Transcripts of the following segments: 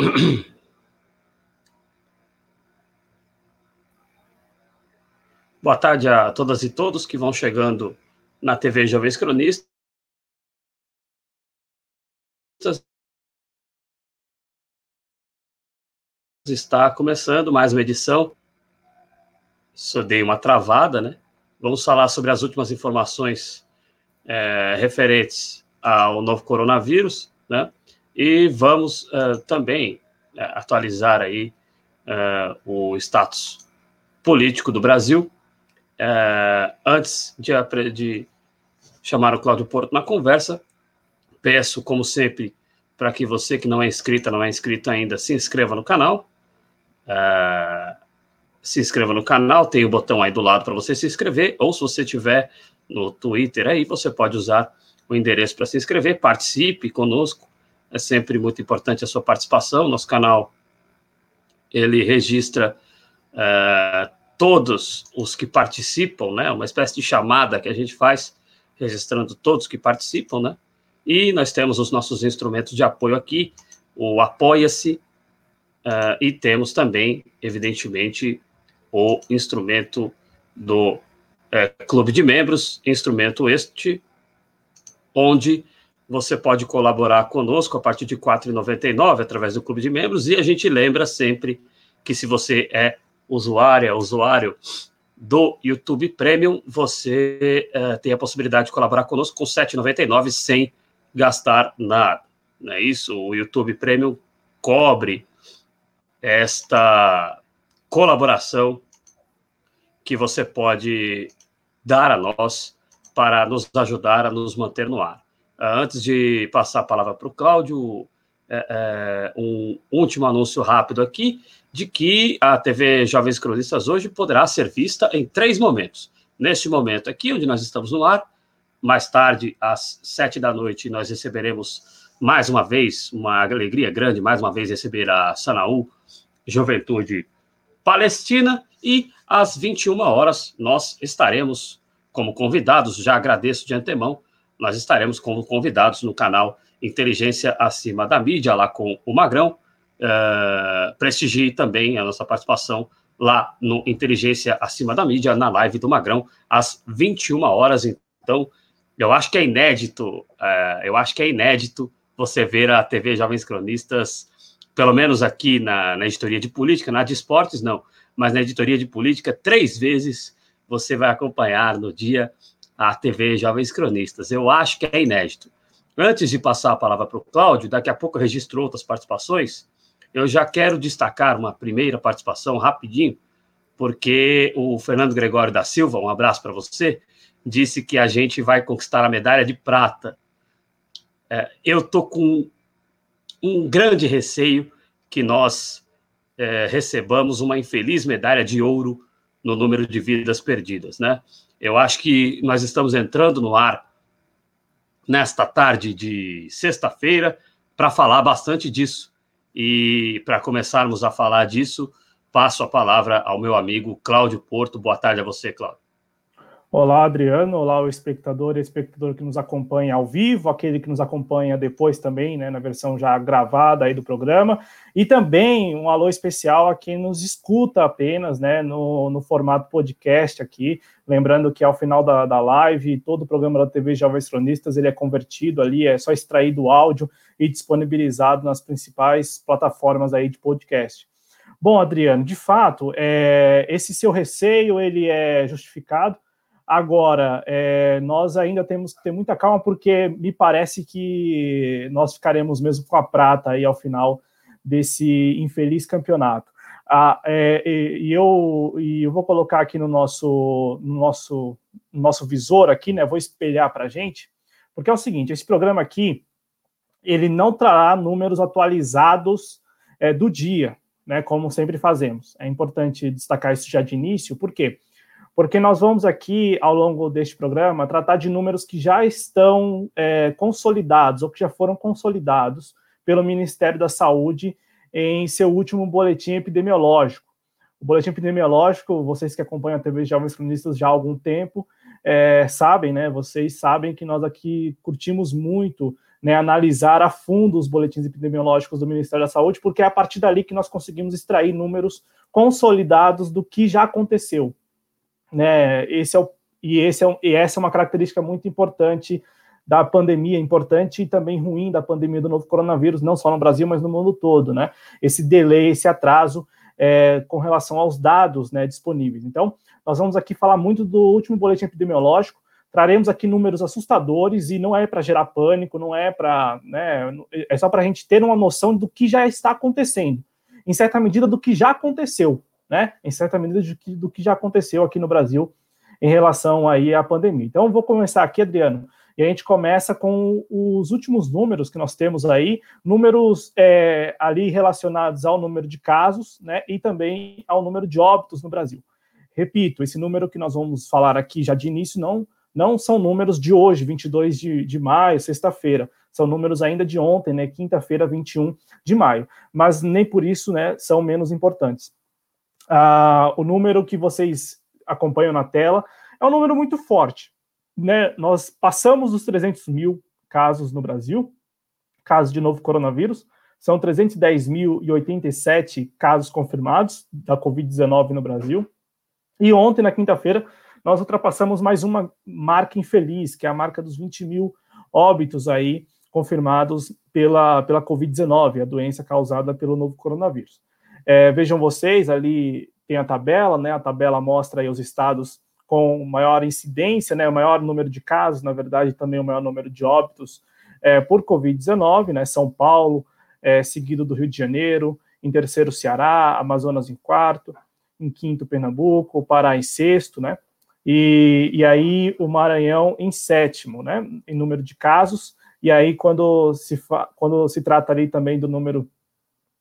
Boa tarde a todas e todos que vão chegando na TV Jovens Cronistas. Está começando mais uma edição. Só dei uma travada, né? Vamos falar sobre as últimas informações é, referentes ao novo coronavírus, né? E vamos uh, também uh, atualizar aí uh, o status político do Brasil. antes de, de, chamar o Cláudio Porto na conversa, peço, como sempre, para que você que não é inscrita, não é inscrito ainda, se inscreva no canal. se inscreva no canal, tem o botão aí do lado para você se inscrever, ou se você tiver no Twitter aí, você pode usar o endereço para se inscrever, participe conosco, é sempre muito importante a sua participação. Nosso canal ele registra uh, todos os que participam, né? Uma espécie de chamada que a gente faz, registrando todos que participam, né? E nós temos os nossos instrumentos de apoio aqui, o Apoia-se, uh, e temos também, evidentemente, o instrumento do uh, Clube de Membros, instrumento este onde você pode colaborar conosco a partir de R$ 4,99 através do Clube de Membros. E a gente lembra sempre que se você é usuária, usuário do YouTube Premium, você uh, tem a possibilidade de colaborar conosco com R$ 7,99 sem gastar nada. Não é isso? O YouTube Premium cobre esta colaboração que você pode dar a nós para nos ajudar a nos manter no ar. Antes de passar a palavra para o Cláudio, é, é, um último anúncio rápido aqui de que a TV Jovens Cronistas hoje poderá ser vista em três momentos. Neste momento aqui, onde nós estamos no ar, mais tarde, às sete da noite, nós receberemos mais uma vez, uma alegria grande, mais uma vez receber a Sanaú Juventude Palestina, e às 21 horas nós estaremos como convidados, já agradeço de antemão, nós estaremos como convidados no canal Inteligência Acima da Mídia, lá com o Magrão. Uh, prestigie também a nossa participação lá no Inteligência Acima da Mídia, na live do Magrão, às 21 horas. Então, eu acho que é inédito, uh, eu acho que é inédito você ver a TV Jovens Cronistas, pelo menos aqui na, na editoria de política, na de esportes, não, mas na editoria de política, três vezes você vai acompanhar no dia a TV Jovens Cronistas. Eu acho que é inédito. Antes de passar a palavra para o Cláudio, daqui a pouco eu registro outras participações, eu já quero destacar uma primeira participação rapidinho, porque o Fernando Gregório da Silva, um abraço para você, disse que a gente vai conquistar a medalha de prata. É, eu estou com um grande receio que nós é, recebamos uma infeliz medalha de ouro no número de vidas perdidas, né? Eu acho que nós estamos entrando no ar nesta tarde de sexta-feira para falar bastante disso. E para começarmos a falar disso, passo a palavra ao meu amigo Cláudio Porto. Boa tarde a você, Cláudio. Olá, Adriano. Olá, o espectador e espectador que nos acompanha ao vivo, aquele que nos acompanha depois também, né, na versão já gravada aí do programa, e também um alô especial a quem nos escuta apenas, né, no, no formato podcast aqui. Lembrando que ao final da, da live, todo o programa da TV Jovens Cronistas ele é convertido ali, é só extraído o áudio e disponibilizado nas principais plataformas aí de podcast. Bom, Adriano, de fato, é, esse seu receio ele é justificado Agora, é, nós ainda temos que ter muita calma, porque me parece que nós ficaremos mesmo com a prata aí ao final desse infeliz campeonato. Ah, é, e, eu, e eu vou colocar aqui no nosso, no nosso, no nosso visor aqui, né? Vou espelhar para a gente, porque é o seguinte: esse programa aqui ele não trará números atualizados é, do dia, né? Como sempre fazemos. É importante destacar isso já de início, por quê? Porque porque nós vamos aqui, ao longo deste programa, tratar de números que já estão é, consolidados ou que já foram consolidados pelo Ministério da Saúde em seu último boletim epidemiológico. O boletim epidemiológico, vocês que acompanham a TV Jovens Cronistas já há algum tempo, é, sabem, né? Vocês sabem que nós aqui curtimos muito né, analisar a fundo os boletins epidemiológicos do Ministério da Saúde, porque é a partir dali que nós conseguimos extrair números consolidados do que já aconteceu. Né? Esse é o, e, esse é, e essa é uma característica muito importante da pandemia, importante e também ruim da pandemia do novo coronavírus, não só no Brasil, mas no mundo todo, né? Esse delay, esse atraso é, com relação aos dados né, disponíveis. Então, nós vamos aqui falar muito do último boletim epidemiológico, traremos aqui números assustadores e não é para gerar pânico, não é para, né, é só para a gente ter uma noção do que já está acontecendo, em certa medida do que já aconteceu, né, em certa medida do que, do que já aconteceu aqui no Brasil em relação aí à pandemia. Então, vou começar aqui, Adriano, e a gente começa com os últimos números que nós temos aí, números é, ali relacionados ao número de casos, né, e também ao número de óbitos no Brasil. Repito, esse número que nós vamos falar aqui já de início não não são números de hoje, 22 de, de maio, sexta-feira. São números ainda de ontem, né, quinta-feira, 21 de maio. Mas nem por isso né, são menos importantes. Ah, o número que vocês acompanham na tela é um número muito forte. Né? Nós passamos os 300 mil casos no Brasil, casos de novo coronavírus. São 310.087 casos confirmados da Covid-19 no Brasil. E ontem, na quinta-feira, nós ultrapassamos mais uma marca infeliz, que é a marca dos 20 mil óbitos aí confirmados pela, pela Covid-19, a doença causada pelo novo coronavírus. É, vejam vocês, ali tem a tabela, né? A tabela mostra aí os estados com maior incidência, né? O maior número de casos, na verdade, também o maior número de óbitos é, por Covid-19, né? São Paulo, é, seguido do Rio de Janeiro, em terceiro Ceará, Amazonas em quarto, em quinto Pernambuco, Pará em sexto, né? E, e aí o Maranhão em sétimo, né, em número de casos, e aí quando se, quando se trata ali também do número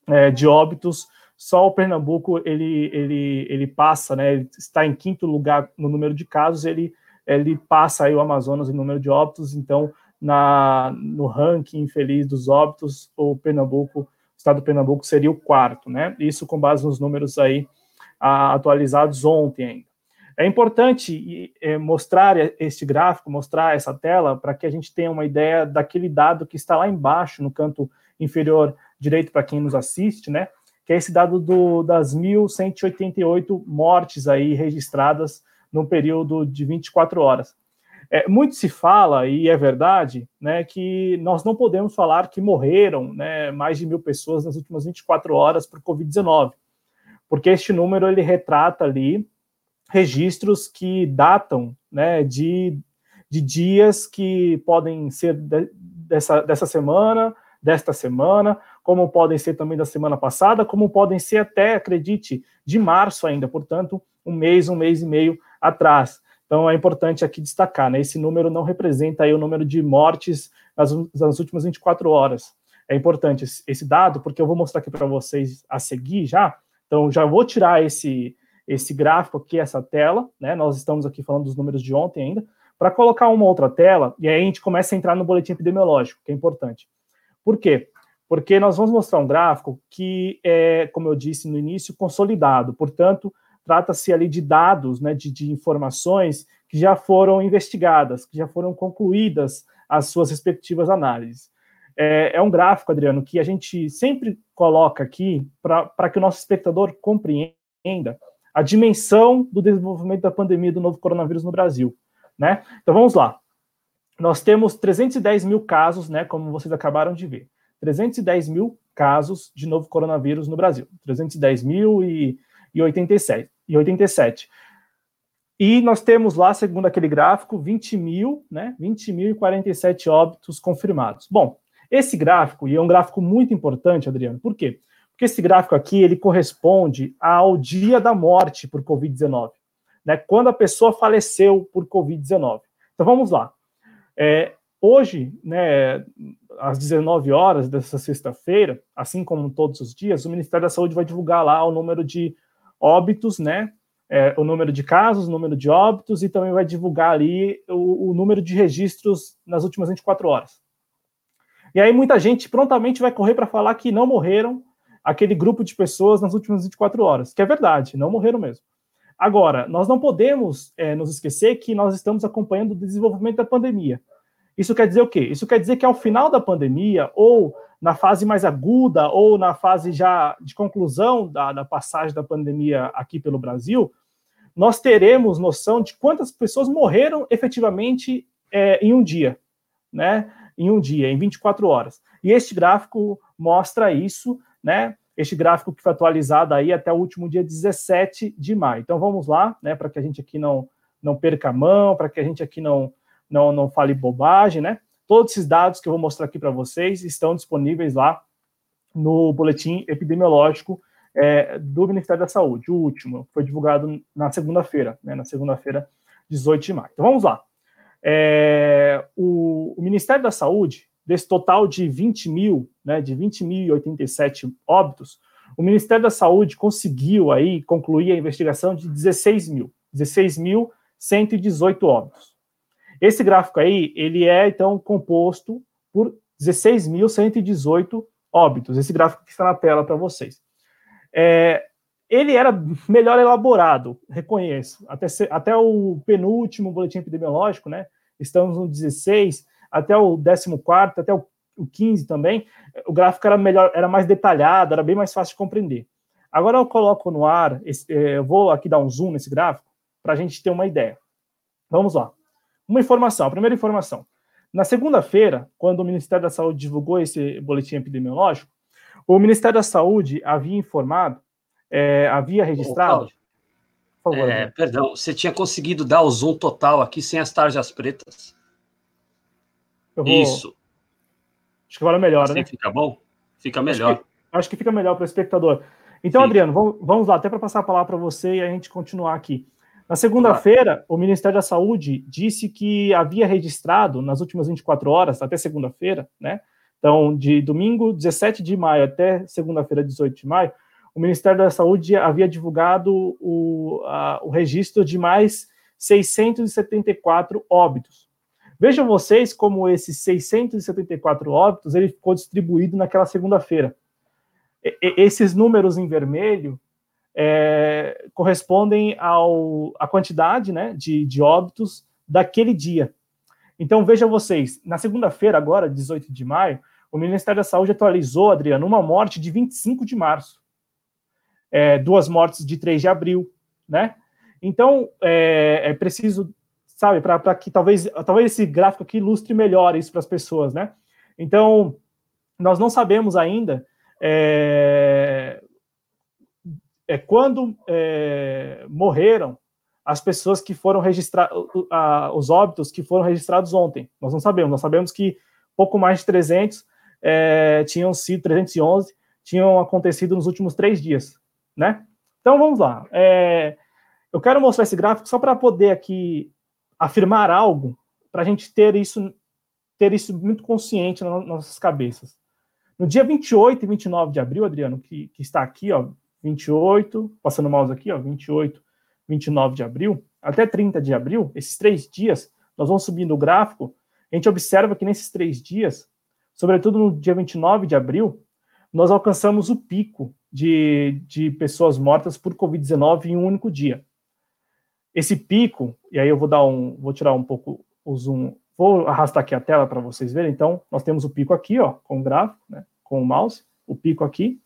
é, de óbitos, só o Pernambuco ele, ele, ele passa, né, ele está em quinto lugar no número de casos, ele, ele passa aí o Amazonas em número de óbitos, então na, no ranking infeliz dos óbitos, o Pernambuco, o estado do Pernambuco seria o quarto, né, isso com base nos números aí a, atualizados ontem ainda. É importante é, mostrar este gráfico, mostrar essa tela, para que a gente tenha uma ideia daquele dado que está lá embaixo, no canto inferior direito, para quem nos assiste, né? Que é esse dado do, das 1.188 mortes aí registradas no período de 24 horas. É, muito se fala, e é verdade, né, que nós não podemos falar que morreram né, mais de mil pessoas nas últimas 24 horas por Covid-19, porque este número ele retrata ali registros que datam né, de, de dias que podem ser de, dessa, dessa semana, desta semana, como podem ser também da semana passada, como podem ser até, acredite, de março ainda, portanto, um mês, um mês e meio atrás. Então é importante aqui destacar, né? Esse número não representa aí o número de mortes nas, nas últimas 24 horas. É importante esse dado, porque eu vou mostrar aqui para vocês a seguir já. Então, já vou tirar esse, esse gráfico aqui, essa tela, né? Nós estamos aqui falando dos números de ontem ainda, para colocar uma outra tela, e aí a gente começa a entrar no boletim epidemiológico, que é importante. Por quê? Porque nós vamos mostrar um gráfico que é, como eu disse no início, consolidado. Portanto, trata-se ali de dados, né, de, de informações que já foram investigadas, que já foram concluídas as suas respectivas análises. É, é um gráfico, Adriano, que a gente sempre coloca aqui para que o nosso espectador compreenda a dimensão do desenvolvimento da pandemia do novo coronavírus no Brasil, né? Então vamos lá. Nós temos 310 mil casos, né? Como vocês acabaram de ver, 310 mil casos de novo coronavírus no Brasil, 310 mil e, e 87 e 87. E nós temos lá, segundo aquele gráfico, 20 mil, né? 20 mil e 47 óbitos confirmados. Bom, esse gráfico, e é um gráfico muito importante, Adriano, por quê? Porque esse gráfico aqui, ele corresponde ao dia da morte por Covid-19, né? Quando a pessoa faleceu por Covid-19. Então vamos lá. É, hoje, né, às 19 horas dessa sexta-feira, assim como todos os dias, o Ministério da Saúde vai divulgar lá o número de óbitos, né? É, o número de casos, o número de óbitos e também vai divulgar ali o, o número de registros nas últimas 24 horas. E aí muita gente prontamente vai correr para falar que não morreram aquele grupo de pessoas nas últimas 24 horas, que é verdade, não morreram mesmo. Agora, nós não podemos é, nos esquecer que nós estamos acompanhando o desenvolvimento da pandemia. Isso quer dizer o quê? Isso quer dizer que ao final da pandemia, ou na fase mais aguda, ou na fase já de conclusão da, da passagem da pandemia aqui pelo Brasil, nós teremos noção de quantas pessoas morreram efetivamente é, em um dia, né? Em um dia, em 24 horas. E este gráfico mostra isso, né? Este gráfico que foi atualizado aí até o último dia 17 de maio. Então vamos lá, né? Para que a gente aqui não, não perca a mão, para que a gente aqui não, não, não fale bobagem, né? Todos esses dados que eu vou mostrar aqui para vocês estão disponíveis lá no boletim epidemiológico é, do Ministério da Saúde, o último, foi divulgado na segunda-feira, né, na segunda-feira, 18 de maio. Então vamos lá. É, o, o, Ministério da Saúde, desse total de 20 mil, né, de 20.087 óbitos, o Ministério da Saúde conseguiu aí concluir a investigação de 16 mil, 16.118 óbitos. Esse gráfico aí, ele é, então, composto por 16.118 óbitos. Esse gráfico que está na tela para vocês. É, ele era melhor elaborado, reconheço. Até, até o penúltimo boletim epidemiológico, né? Estamos no 16, até o 14, até o, o 15 também, o gráfico era melhor, era mais detalhado, era bem mais fácil de compreender. Agora eu coloco no ar, esse, é, eu vou aqui dar um zoom nesse gráfico para a gente ter uma ideia. Vamos lá. Uma informação, a primeira informação. Na segunda-feira, quando o Ministério da Saúde divulgou esse boletim epidemiológico, o Ministério da Saúde havia informado, é, havia registrado. Por favor, é, perdão, você tinha conseguido dar o zoom total aqui sem as tarjas pretas? Vou... Isso. Acho que agora melhora, assim né? Fica bom? Fica melhor. Acho que, acho que fica melhor para o espectador. Então, Sim. Adriano, vamos, vamos lá, até para passar a palavra para você e a gente continuar aqui. Na segunda-feira, o Ministério da Saúde disse que havia registrado, nas últimas 24 horas, até segunda-feira, né, então, de domingo 17 de maio até segunda-feira, 18 de maio, o Ministério da Saúde havia divulgado o, a, o registro de mais 674 óbitos. Vejam vocês como esses 674 óbitos ele ficou distribuído naquela segunda-feira. Esses números em vermelho é, correspondem ao, à quantidade né, de, de óbitos daquele dia. Então, vejam vocês, na segunda-feira, agora, 18 de maio, o Ministério da Saúde atualizou, Adriano, uma morte de 25 de março, é, duas mortes de 3 de abril, né? Então, é, é preciso, sabe, para que talvez, talvez esse gráfico aqui ilustre melhor isso para as pessoas, né? Então, nós não sabemos ainda é, é quando é, morreram as pessoas que foram registradas, os óbitos que foram registrados ontem. Nós não sabemos, nós sabemos que pouco mais de 300 é, tinham sido, 311, tinham acontecido nos últimos três dias, né? Então vamos lá. É, eu quero mostrar esse gráfico só para poder aqui afirmar algo, para a gente ter isso, ter isso muito consciente nas nossas cabeças. No dia 28 e 29 de abril, Adriano, que, que está aqui, ó, 28, passando o mouse aqui, ó, 28 29 de abril, até 30 de abril, esses três dias, nós vamos subindo o gráfico, a gente observa que nesses três dias, sobretudo no dia 29 de abril, nós alcançamos o pico de, de pessoas mortas por Covid-19 em um único dia. Esse pico, e aí eu vou dar um, vou tirar um pouco o zoom, vou arrastar aqui a tela para vocês verem. Então, nós temos o pico aqui, ó, com o gráfico, né, com o mouse, o pico aqui.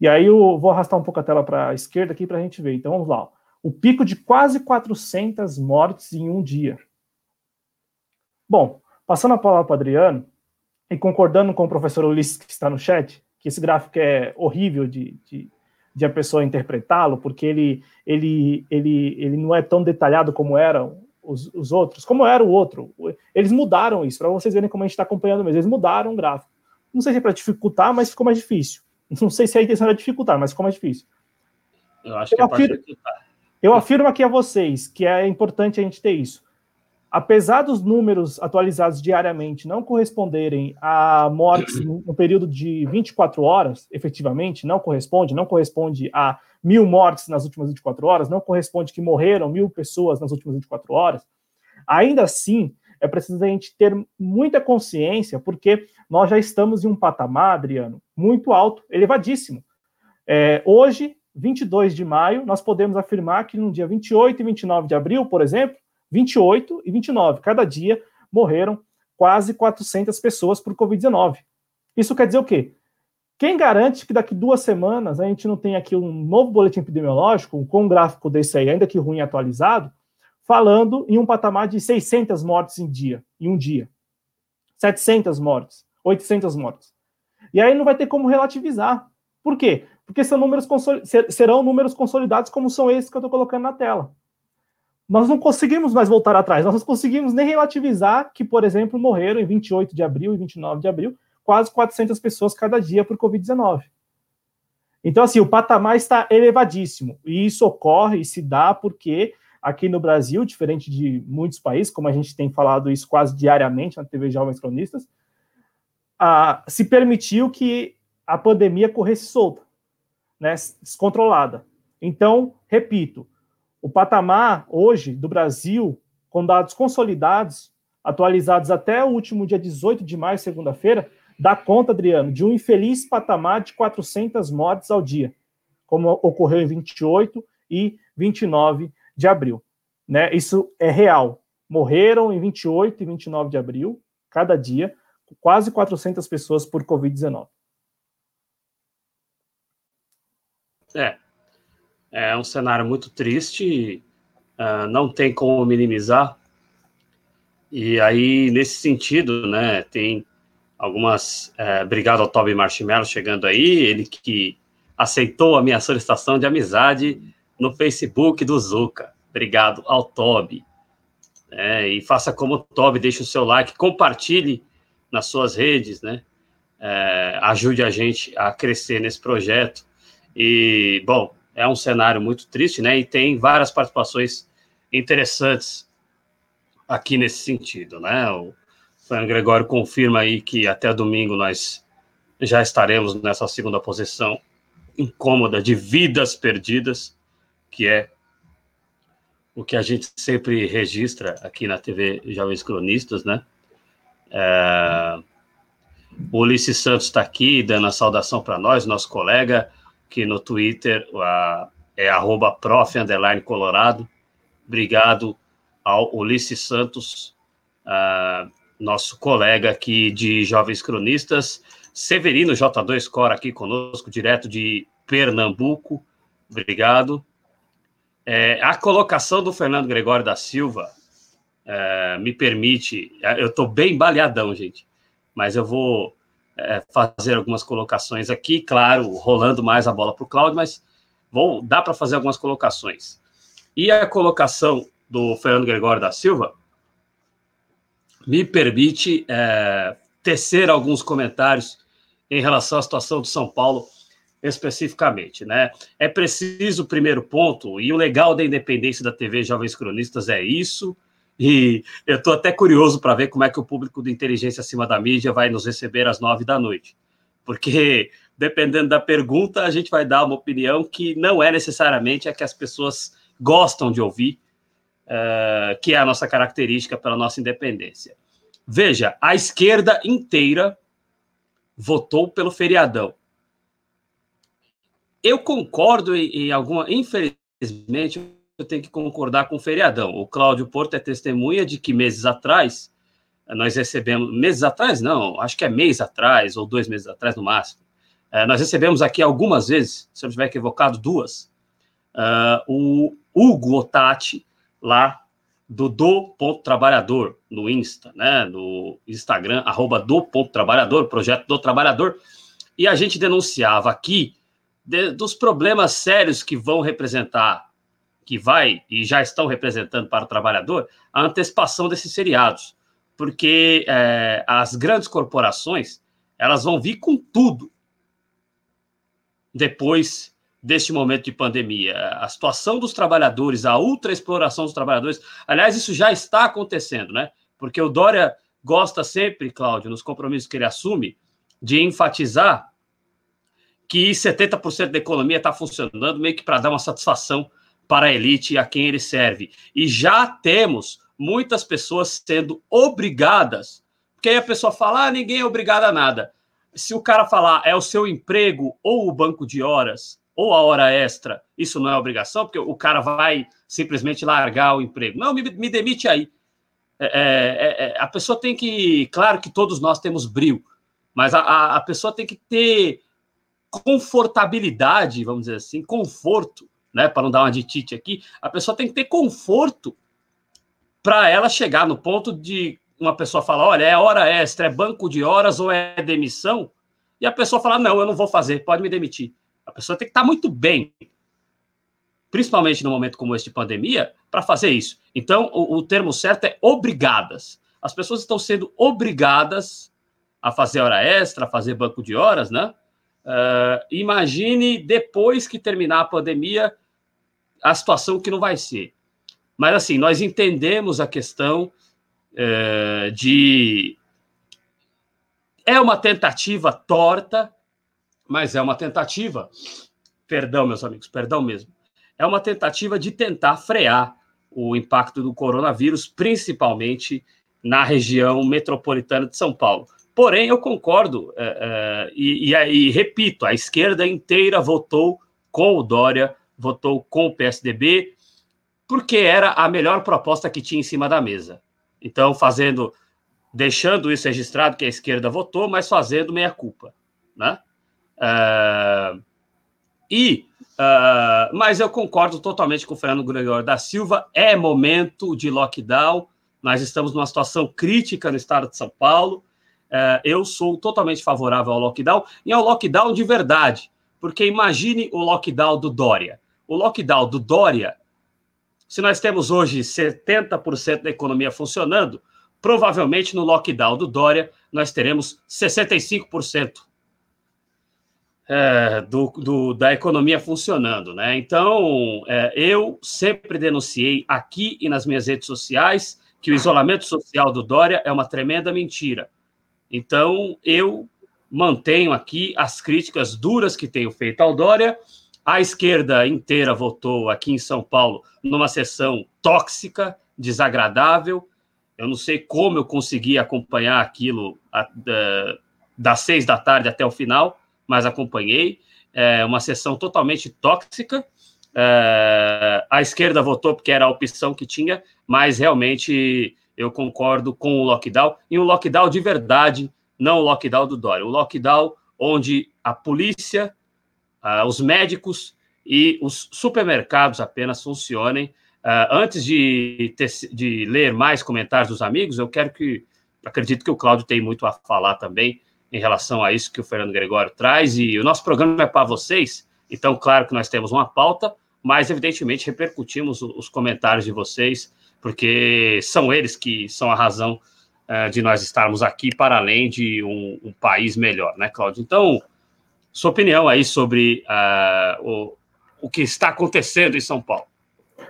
E aí eu vou arrastar um pouco a tela para a esquerda aqui para a gente ver. Então, vamos lá. O pico de quase 400 mortes em um dia. Bom, passando a palavra para Adriano, e concordando com o professor Ulisses que está no chat, que esse gráfico é horrível de, de, de a pessoa interpretá-lo, porque ele, ele, ele, ele não é tão detalhado como eram os, os outros, como era o outro. Eles mudaram isso, para vocês verem como a gente está acompanhando mesmo. Eles mudaram o gráfico. Não sei se é para dificultar, mas ficou mais difícil. Não sei se a intenção era dificultar, mas ficou mais difícil. Eu acho que é. Eu afirmo aqui a vocês que é importante a gente ter isso. Apesar dos números atualizados diariamente não corresponderem a mortes no período de 24 horas, efetivamente, não corresponde, não corresponde a mil mortes nas últimas 24 horas, não corresponde que morreram mil pessoas nas últimas 24 horas, ainda assim, é preciso a gente ter muita consciência, porque nós já estamos em um patamar, Adriano, muito alto, elevadíssimo. É, hoje, 22 de maio, nós podemos afirmar que no dia 28 e 29 de abril, por exemplo, 28 e 29, cada dia morreram quase 400 pessoas por Covid-19. Isso quer dizer o quê? Quem garante que daqui duas semanas a gente não tem aqui um novo boletim epidemiológico, com um gráfico desse aí, ainda que ruim atualizado, falando em um patamar de 600 mortes em dia, em um dia. 700 mortes, 800 mortes. E aí não vai ter como relativizar. Por quê? Porque são números serão números consolidados como são esses que eu estou colocando na tela. Nós não conseguimos mais voltar atrás, nós não conseguimos nem relativizar que, por exemplo, morreram em 28 de abril e 29 de abril quase 400 pessoas cada dia por Covid-19. Então, assim, o patamar está elevadíssimo. E isso ocorre e se dá porque aqui no Brasil, diferente de muitos países, como a gente tem falado isso quase diariamente na TV Jovens Cronistas, a, se permitiu que a pandemia corresse solta, né, descontrolada. Então, repito, o patamar hoje do Brasil, com dados consolidados, atualizados até o último dia 18 de maio, segunda-feira, dá conta, Adriano, de um infeliz patamar de 400 mortes ao dia, como ocorreu em 28 e 29 de abril. Né? Isso é real. Morreram em 28 e 29 de abril, cada dia, quase 400 pessoas por Covid-19. É, é um cenário muito triste, uh, não tem como minimizar. E aí, nesse sentido, né, tem algumas. É, obrigado ao Toby Marshmallow chegando aí, ele que aceitou a minha solicitação de amizade no Facebook do Zuka. Obrigado ao Toby. É, e faça como o Toby, deixe o seu like, compartilhe nas suas redes, né? É, ajude a gente a crescer nesse projeto. E, bom, é um cenário muito triste, né? E tem várias participações interessantes aqui nesse sentido, né? O Fernando Gregório confirma aí que até domingo nós já estaremos nessa segunda posição incômoda de vidas perdidas, que é o que a gente sempre registra aqui na TV Jovens Cronistas, né? É... O Ulisses Santos está aqui dando a saudação para nós, nosso colega, que no Twitter a, é arroba prof, colorado. Obrigado ao Ulisses Santos, uh, nosso colega aqui de Jovens Cronistas, Severino J2 Cora aqui conosco, direto de Pernambuco. Obrigado. É, a colocação do Fernando Gregório da Silva é, me permite. É, eu estou bem baleadão, gente, mas eu vou é, fazer algumas colocações aqui, claro, rolando mais a bola para o Cláudio, mas vou dar para fazer algumas colocações. E a colocação do Fernando Gregório da Silva me permite é, tecer alguns comentários em relação à situação do São Paulo especificamente, né? É preciso o primeiro ponto, e o legal da independência da TV Jovens Cronistas é isso, e eu estou até curioso para ver como é que o público do Inteligência Acima da Mídia vai nos receber às nove da noite. Porque, dependendo da pergunta, a gente vai dar uma opinião que não é necessariamente a que as pessoas gostam de ouvir, uh, que é a nossa característica pela nossa independência. Veja, a esquerda inteira votou pelo feriadão. Eu concordo em, em alguma. Infelizmente, eu tenho que concordar com o feriadão. O Cláudio Porto é testemunha de que meses atrás nós recebemos. Meses atrás, não, acho que é mês atrás, ou dois meses atrás no máximo. Uh, nós recebemos aqui algumas vezes, se eu estiver equivocado, duas, uh, o Hugo Otati, lá do Do Trabalhador, no Insta, né, no Instagram, arroba Do Ponto Trabalhador, projeto do Trabalhador, e a gente denunciava aqui de, dos problemas sérios que vão representar, que vai e já estão representando para o trabalhador, a antecipação desses seriados, porque é, as grandes corporações, elas vão vir com tudo depois deste momento de pandemia. A situação dos trabalhadores, a ultraexploração dos trabalhadores, aliás, isso já está acontecendo, né? Porque o Dória gosta sempre, Cláudio, nos compromissos que ele assume, de enfatizar que 70% da economia está funcionando meio que para dar uma satisfação para a elite a quem ele serve. E já temos muitas pessoas sendo obrigadas, porque aí a pessoa fala, ah, ninguém é obrigado a nada. Se o cara falar é o seu emprego ou o banco de horas, ou a hora extra, isso não é obrigação, porque o cara vai simplesmente largar o emprego. Não, me, me demite aí. é, é, é, a pessoa tem que, claro que todos nós temos brilho, mas a, a, a pessoa tem que ter confortabilidade, vamos dizer assim, conforto, né? Para não dar uma ditite aqui, a pessoa tem que ter conforto para ela chegar no ponto de uma pessoa falar: olha, é hora extra, é banco de horas ou é demissão, e a pessoa falar: não, eu não vou fazer, pode me demitir. A pessoa tem que estar tá muito bem, principalmente no momento como este de pandemia, para fazer isso. Então, o, o termo certo é obrigadas. As pessoas estão sendo obrigadas a fazer hora extra, a fazer banco de horas, né? Uh, imagine depois que terminar a pandemia a situação que não vai ser. Mas assim, nós entendemos a questão uh, de é uma tentativa torta, mas é uma tentativa. Perdão, meus amigos, perdão mesmo. É uma tentativa de tentar frear o impacto do coronavírus, principalmente na região metropolitana de São Paulo. Porém, eu concordo é, é, e, e, e, repito: a esquerda inteira votou com o Dória, votou com o PSDB, porque era a melhor proposta que tinha em cima da mesa. Então, fazendo, deixando isso registrado que a esquerda votou, mas fazendo meia culpa, né? É, e, uh, mas eu concordo totalmente com o Fernando Gregório da Silva. É momento de lockdown. Nós estamos numa situação crítica no estado de São Paulo. Uh, eu sou totalmente favorável ao lockdown e ao lockdown de verdade. Porque imagine o lockdown do Dória. O lockdown do Dória, se nós temos hoje 70% da economia funcionando, provavelmente no lockdown do Dória nós teremos 65% é, do, do, da economia funcionando, né? Então, é, eu sempre denunciei aqui e nas minhas redes sociais que o isolamento social do Dória é uma tremenda mentira. Então, eu mantenho aqui as críticas duras que tenho feito ao Dória. A esquerda inteira votou aqui em São Paulo numa sessão tóxica, desagradável. Eu não sei como eu consegui acompanhar aquilo das seis da tarde até o final mas acompanhei. É uma sessão totalmente tóxica. É, a esquerda votou porque era a opção que tinha, mas realmente eu concordo com o lockdown, e um lockdown de verdade, não o lockdown do Dória, o lockdown onde a polícia, os médicos e os supermercados apenas funcionem. Uh, antes de, ter, de ler mais comentários dos amigos, eu quero que, acredito que o Cláudio tem muito a falar também, em relação a isso que o Fernando Gregório traz. E o nosso programa é para vocês, então, claro que nós temos uma pauta, mas evidentemente repercutimos os comentários de vocês, porque são eles que são a razão uh, de nós estarmos aqui, para além de um, um, país melhor, né, Cláudio? Então, sua opinião aí sobre uh, o, o que está acontecendo em São Paulo.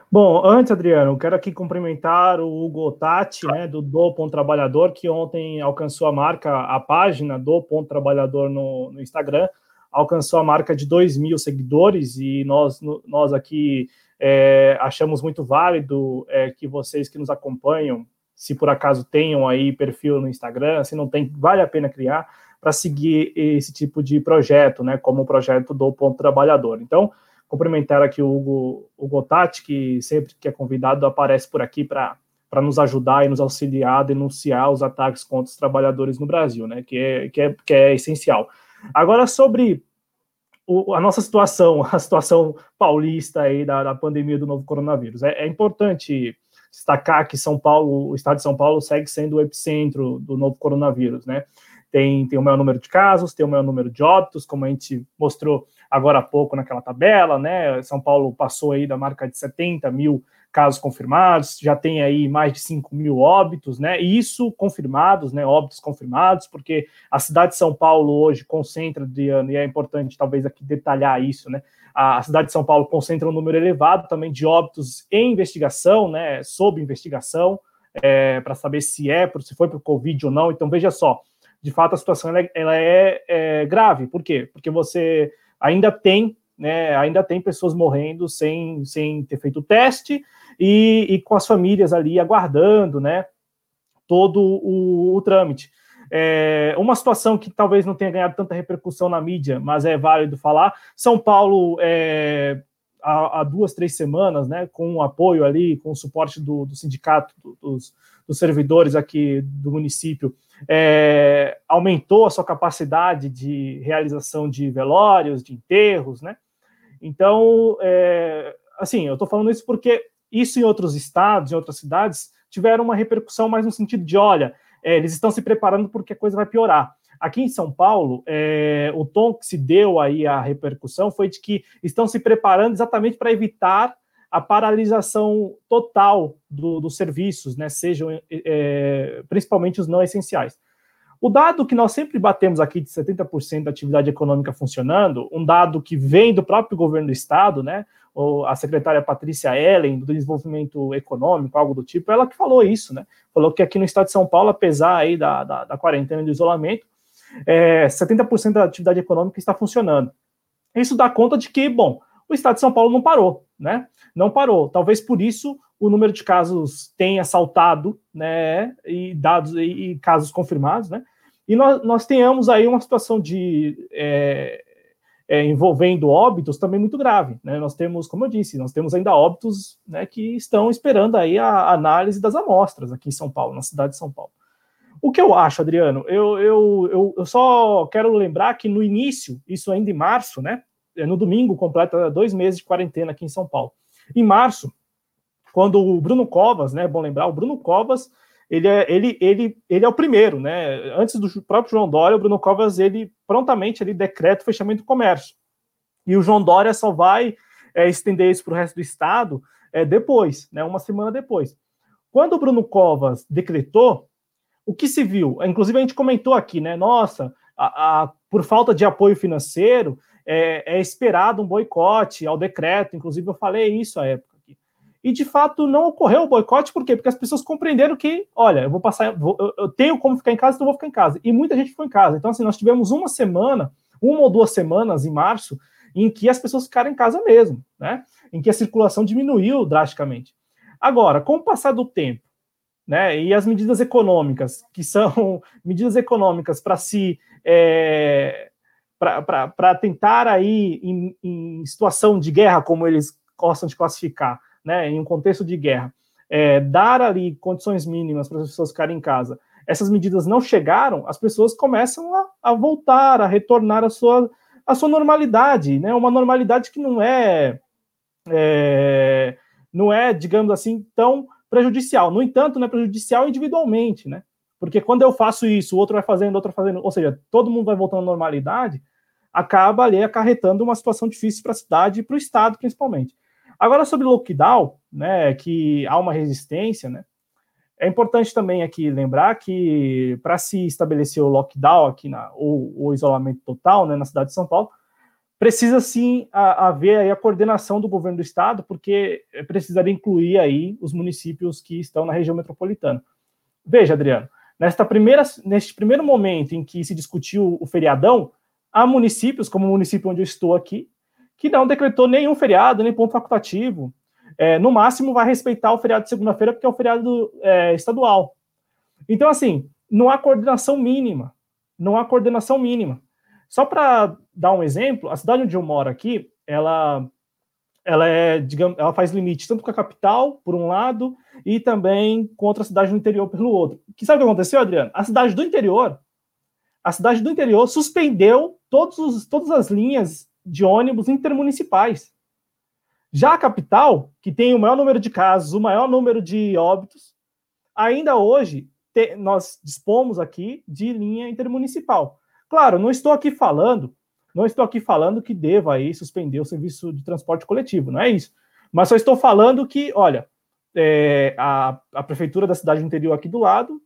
Bom, antes, Adriano, quero aqui cumprimentar o Hugo Tati, né, do Do Ponto Trabalhador, que ontem alcançou a marca, a página do Ponto Trabalhador no, no Instagram, alcançou a marca de 2 mil seguidores e nós, nós aqui é, achamos muito válido é, que vocês que nos acompanham, se por acaso tenham aí perfil no Instagram, se não tem, vale a pena criar para seguir esse tipo de projeto, né, como o projeto do Ponto Trabalhador. Então, cumprimentar aqui o Hugo, Hugo Tati, que sempre que é convidado aparece por aqui para para nos ajudar e nos auxiliar a denunciar os ataques contra os trabalhadores no Brasil, né? Que é, que é, que é essencial. Agora, sobre o, a nossa situação, a situação paulista aí da, da pandemia do novo coronavírus. É, é, importante destacar que São Paulo, o estado de São Paulo, segue sendo o epicentro do novo coronavírus, né? Tem, tem o maior número de casos, tem o maior número de óbitos, como a gente mostrou agora há pouco naquela tabela, né? São Paulo passou aí da marca de 70 mil casos confirmados, já tem aí mais de 5 mil óbitos, né? Isso confirmados, né? Óbitos confirmados, porque a cidade de São Paulo hoje concentra, Adriano, e é importante talvez aqui detalhar isso, né? A cidade de São Paulo concentra um número elevado também de óbitos em investigação, né? Sob investigação, é, para saber se é, se foi o Covid ou não. Então, veja só, de fato a situação ela é, ela é, é grave. Por quê? Porque você ainda tem, né, ainda tem pessoas morrendo sem, sem ter feito o teste e, e com as famílias ali aguardando, né, todo o, o trâmite. É, uma situação que talvez não tenha ganhado tanta repercussão na mídia, mas é válido falar. São Paulo é, há, há, duas, três semanas, né, com o apoio ali, com o suporte do, do sindicato do, dos, dos, servidores aqui do município, é, aumentou a sua capacidade de realização de velórios, de enterros, né? Então, é, assim, eu estou falando isso porque isso em outros estados, em outras cidades, tiveram uma repercussão mais no sentido de, olha, é, eles estão se preparando porque a coisa vai piorar. Aqui em São Paulo, é, o tom que se deu aí a repercussão foi de que estão se preparando exatamente para evitar a paralisação total do, dos serviços, né, sejam é, principalmente os não essenciais. O dado que nós sempre batemos aqui de 70% da atividade econômica funcionando, um dado que vem do próprio governo do estado, né? A secretária Patrícia Ellen, do Desenvolvimento Econômico, algo do tipo, ela que falou isso, né? Falou que aqui no estado de São Paulo, apesar aí da, da, da quarentena e do isolamento, é, 70% da atividade econômica está funcionando. Isso dá conta de que, bom, o estado de São Paulo não parou, né? Não parou. Talvez por isso o número de casos tenha saltado, né? E dados e, casos confirmados, né? E nós, nós tenhamos aí uma situação de é, é, envolvendo óbitos também muito grave, né? Nós temos, como eu disse, nós temos ainda óbitos, né? Que estão esperando aí a análise das amostras aqui em São Paulo, na cidade de São Paulo. O que eu acho, Adriano, eu, eu, eu, eu só quero lembrar que no início, isso ainda em março, né? É, no domingo completa dois meses de quarentena aqui em São Paulo. Em março, quando o Bruno Covas, né? Bom lembrar, o Bruno Covas, ele é, ele, ele, ele é o primeiro, né? Antes do próprio João Dória, o Bruno Covas, ele prontamente ele decreta o fechamento do comércio. E o João Dória só vai é, estender isso para o resto do estado é, depois, né? Uma semana depois. Quando o Bruno Covas decretou, o que se viu? Inclusive, a gente comentou aqui, né? Nossa, a, a, por falta de apoio financeiro, é, é, esperado um boicote ao decreto. Inclusive, eu falei isso à época. E de fato não ocorreu o boicote, por quê? Porque as pessoas compreenderam que, olha, eu vou passar, vou, eu tenho como ficar em casa, então vou ficar em casa. E muita gente ficou em casa. Então, assim, nós tivemos uma semana, uma ou duas semanas em março, em que as pessoas ficaram em casa mesmo, né? Em que a circulação diminuiu drasticamente. Agora, com o passar do tempo, né? E as medidas econômicas, que são medidas econômicas para se é, para tentar aí em, em, situação de guerra, como eles gostam de classificar, né? Em um contexto de guerra, é, dar ali condições mínimas para as pessoas ficarem em casa. Essas medidas não chegaram, as pessoas começam a, a voltar, a retornar à sua, à sua normalidade, né? Uma normalidade que não é, é não é, digamos assim, tão prejudicial. No entanto, não é prejudicial individualmente, né? Porque quando eu faço isso, o outro vai fazendo, o outro vai fazendo, ou seja, todo mundo vai voltando à normalidade, acaba ali acarretando uma situação difícil para a cidade e para o Estado, principalmente. Agora, sobre lockdown, né, que há uma resistência, né, é importante também aqui lembrar que para se estabelecer o lockdown aqui, na, ou o isolamento total né, na cidade de São Paulo, precisa sim haver aí a coordenação do governo do estado, porque precisaria incluir aí os municípios que estão na região metropolitana. Veja, Adriano, nesta primeira, neste primeiro momento em que se discutiu o feriadão, há municípios, como o município onde eu estou aqui, que não decretou nenhum feriado, nem ponto facultativo. É, no máximo, vai respeitar o feriado de segunda-feira, porque é o feriado é, estadual. Então, assim, não há coordenação mínima. Não há coordenação mínima. Só para dar um exemplo, a cidade onde eu moro aqui, ela ela é, digamos, ela faz limite tanto com a capital, por um lado, e também com outra cidade do interior pelo outro. Que sabe o que aconteceu, Adriano? A cidade do interior, a cidade do interior suspendeu todos os, todas as linhas de ônibus intermunicipais. Já a capital, que tem o maior número de casos, o maior número de óbitos, ainda hoje te, nós dispomos aqui de linha intermunicipal. Claro, não estou aqui falando, não estou aqui falando que deva aí suspender o serviço de transporte coletivo, não é isso. Mas só estou falando que, olha, é, a, a prefeitura da cidade interior aqui do lado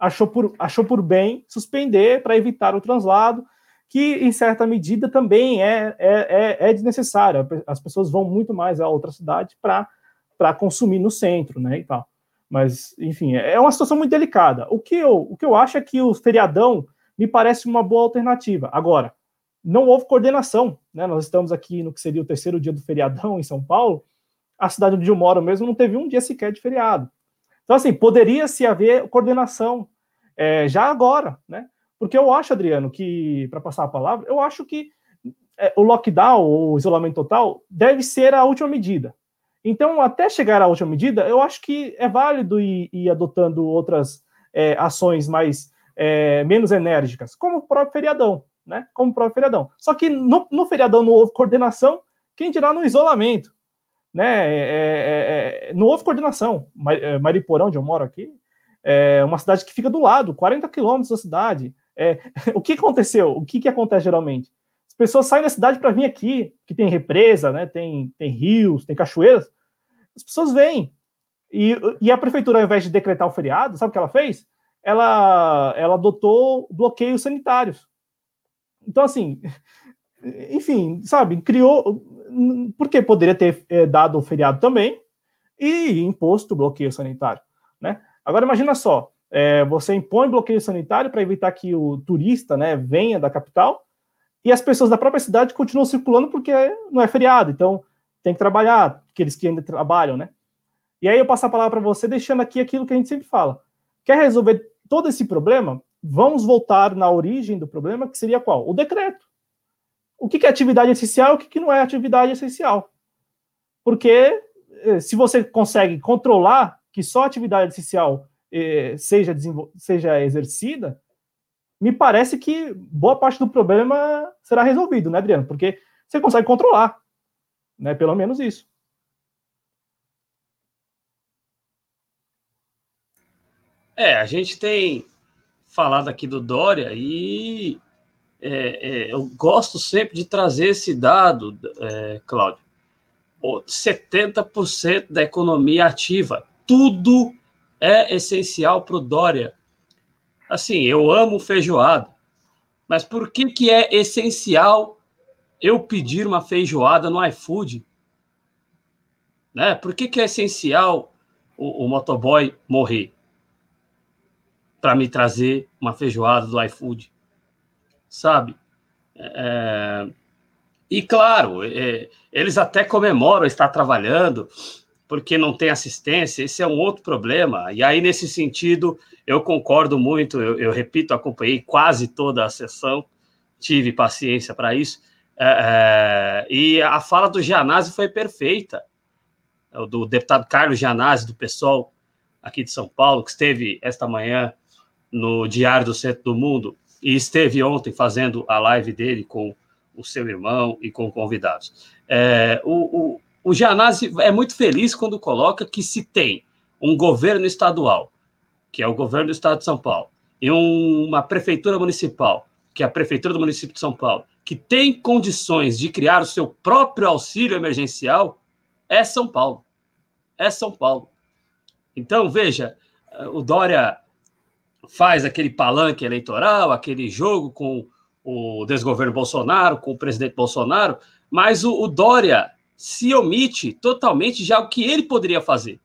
achou por, achou por bem suspender para evitar o translado, que em certa medida também é, é, é, é desnecessário. As pessoas vão muito mais a outra cidade para consumir no centro, né? E tal. Mas, enfim, é uma situação muito delicada. O que eu, o que eu acho é que o feriadão me parece uma boa alternativa. Agora, não houve coordenação, né? Nós estamos aqui no que seria o terceiro dia do feriadão em São Paulo. A cidade onde eu moro mesmo não teve um dia sequer de feriado. Então, assim, poderia se haver coordenação é, já agora, né? Porque eu acho, Adriano, que, para passar a palavra, eu acho que é, o lockdown, o isolamento total, deve ser a última medida. Então, até chegar à última medida, eu acho que é válido ir, ir adotando outras é, ações mais é, menos enérgicas, como o próprio feriadão, né? Como o próprio feriadão. Só que no, no feriadão não houve coordenação, quem dirá no isolamento, né? É, é, é não houve coordenação. Mariporão, onde eu moro aqui, é uma cidade que fica do lado, 40 quilômetros da cidade. É, o que aconteceu? O que, que acontece geralmente? As pessoas saem da cidade para vir aqui, que tem represa, né? Tem, tem rios, tem cachoeiras. As pessoas vêm. E, e a prefeitura, ao invés de decretar o feriado, sabe o que ela fez? Ela, ela adotou bloqueios sanitários. Então, assim, enfim, sabe, criou. Porque poderia ter é, dado o feriado também e imposto bloqueio sanitário, né? Agora, imagina só, é, você impõe bloqueio sanitário para evitar que o turista né, venha da capital e as pessoas da própria cidade continuam circulando porque não é feriado, então tem que trabalhar, aqueles que ainda trabalham, né? E aí eu passo a palavra para você, deixando aqui aquilo que a gente sempre fala. Quer resolver todo esse problema? Vamos voltar na origem do problema, que seria qual? O decreto. O que é atividade essencial e o que não é atividade essencial. Porque eh, se você consegue controlar que só atividade essencial eh, seja, seja exercida, me parece que boa parte do problema será resolvido, né, Adriano? Porque você consegue controlar, né? Pelo menos isso. É, a gente tem falado aqui do Dória e é, é, eu gosto sempre de trazer esse dado, é, Cláudio. 70% da economia ativa, tudo é essencial para o Dória. Assim, eu amo feijoada, mas por que, que é essencial eu pedir uma feijoada no iFood? Né? Por que, que é essencial o, o motoboy morrer? Para me trazer uma feijoada do iFood, sabe? É... E claro, é... eles até comemoram estar trabalhando, porque não tem assistência, esse é um outro problema. E aí, nesse sentido, eu concordo muito, eu, eu repito, acompanhei quase toda a sessão, tive paciência para isso. É, é, e a fala do Gianazzi foi perfeita, do deputado Carlos Gianazzi, do PSOL, aqui de São Paulo, que esteve esta manhã no Diário do Centro do Mundo e esteve ontem fazendo a live dele com o seu irmão e com convidados. É, o, o, o Gianazzi é muito feliz quando coloca que se tem um governo estadual que é o governo do estado de São Paulo, e uma prefeitura municipal, que é a prefeitura do município de São Paulo, que tem condições de criar o seu próprio auxílio emergencial, é São Paulo. É São Paulo. Então, veja, o Dória faz aquele palanque eleitoral, aquele jogo com o desgoverno Bolsonaro, com o presidente Bolsonaro, mas o, o Dória se omite totalmente já o que ele poderia fazer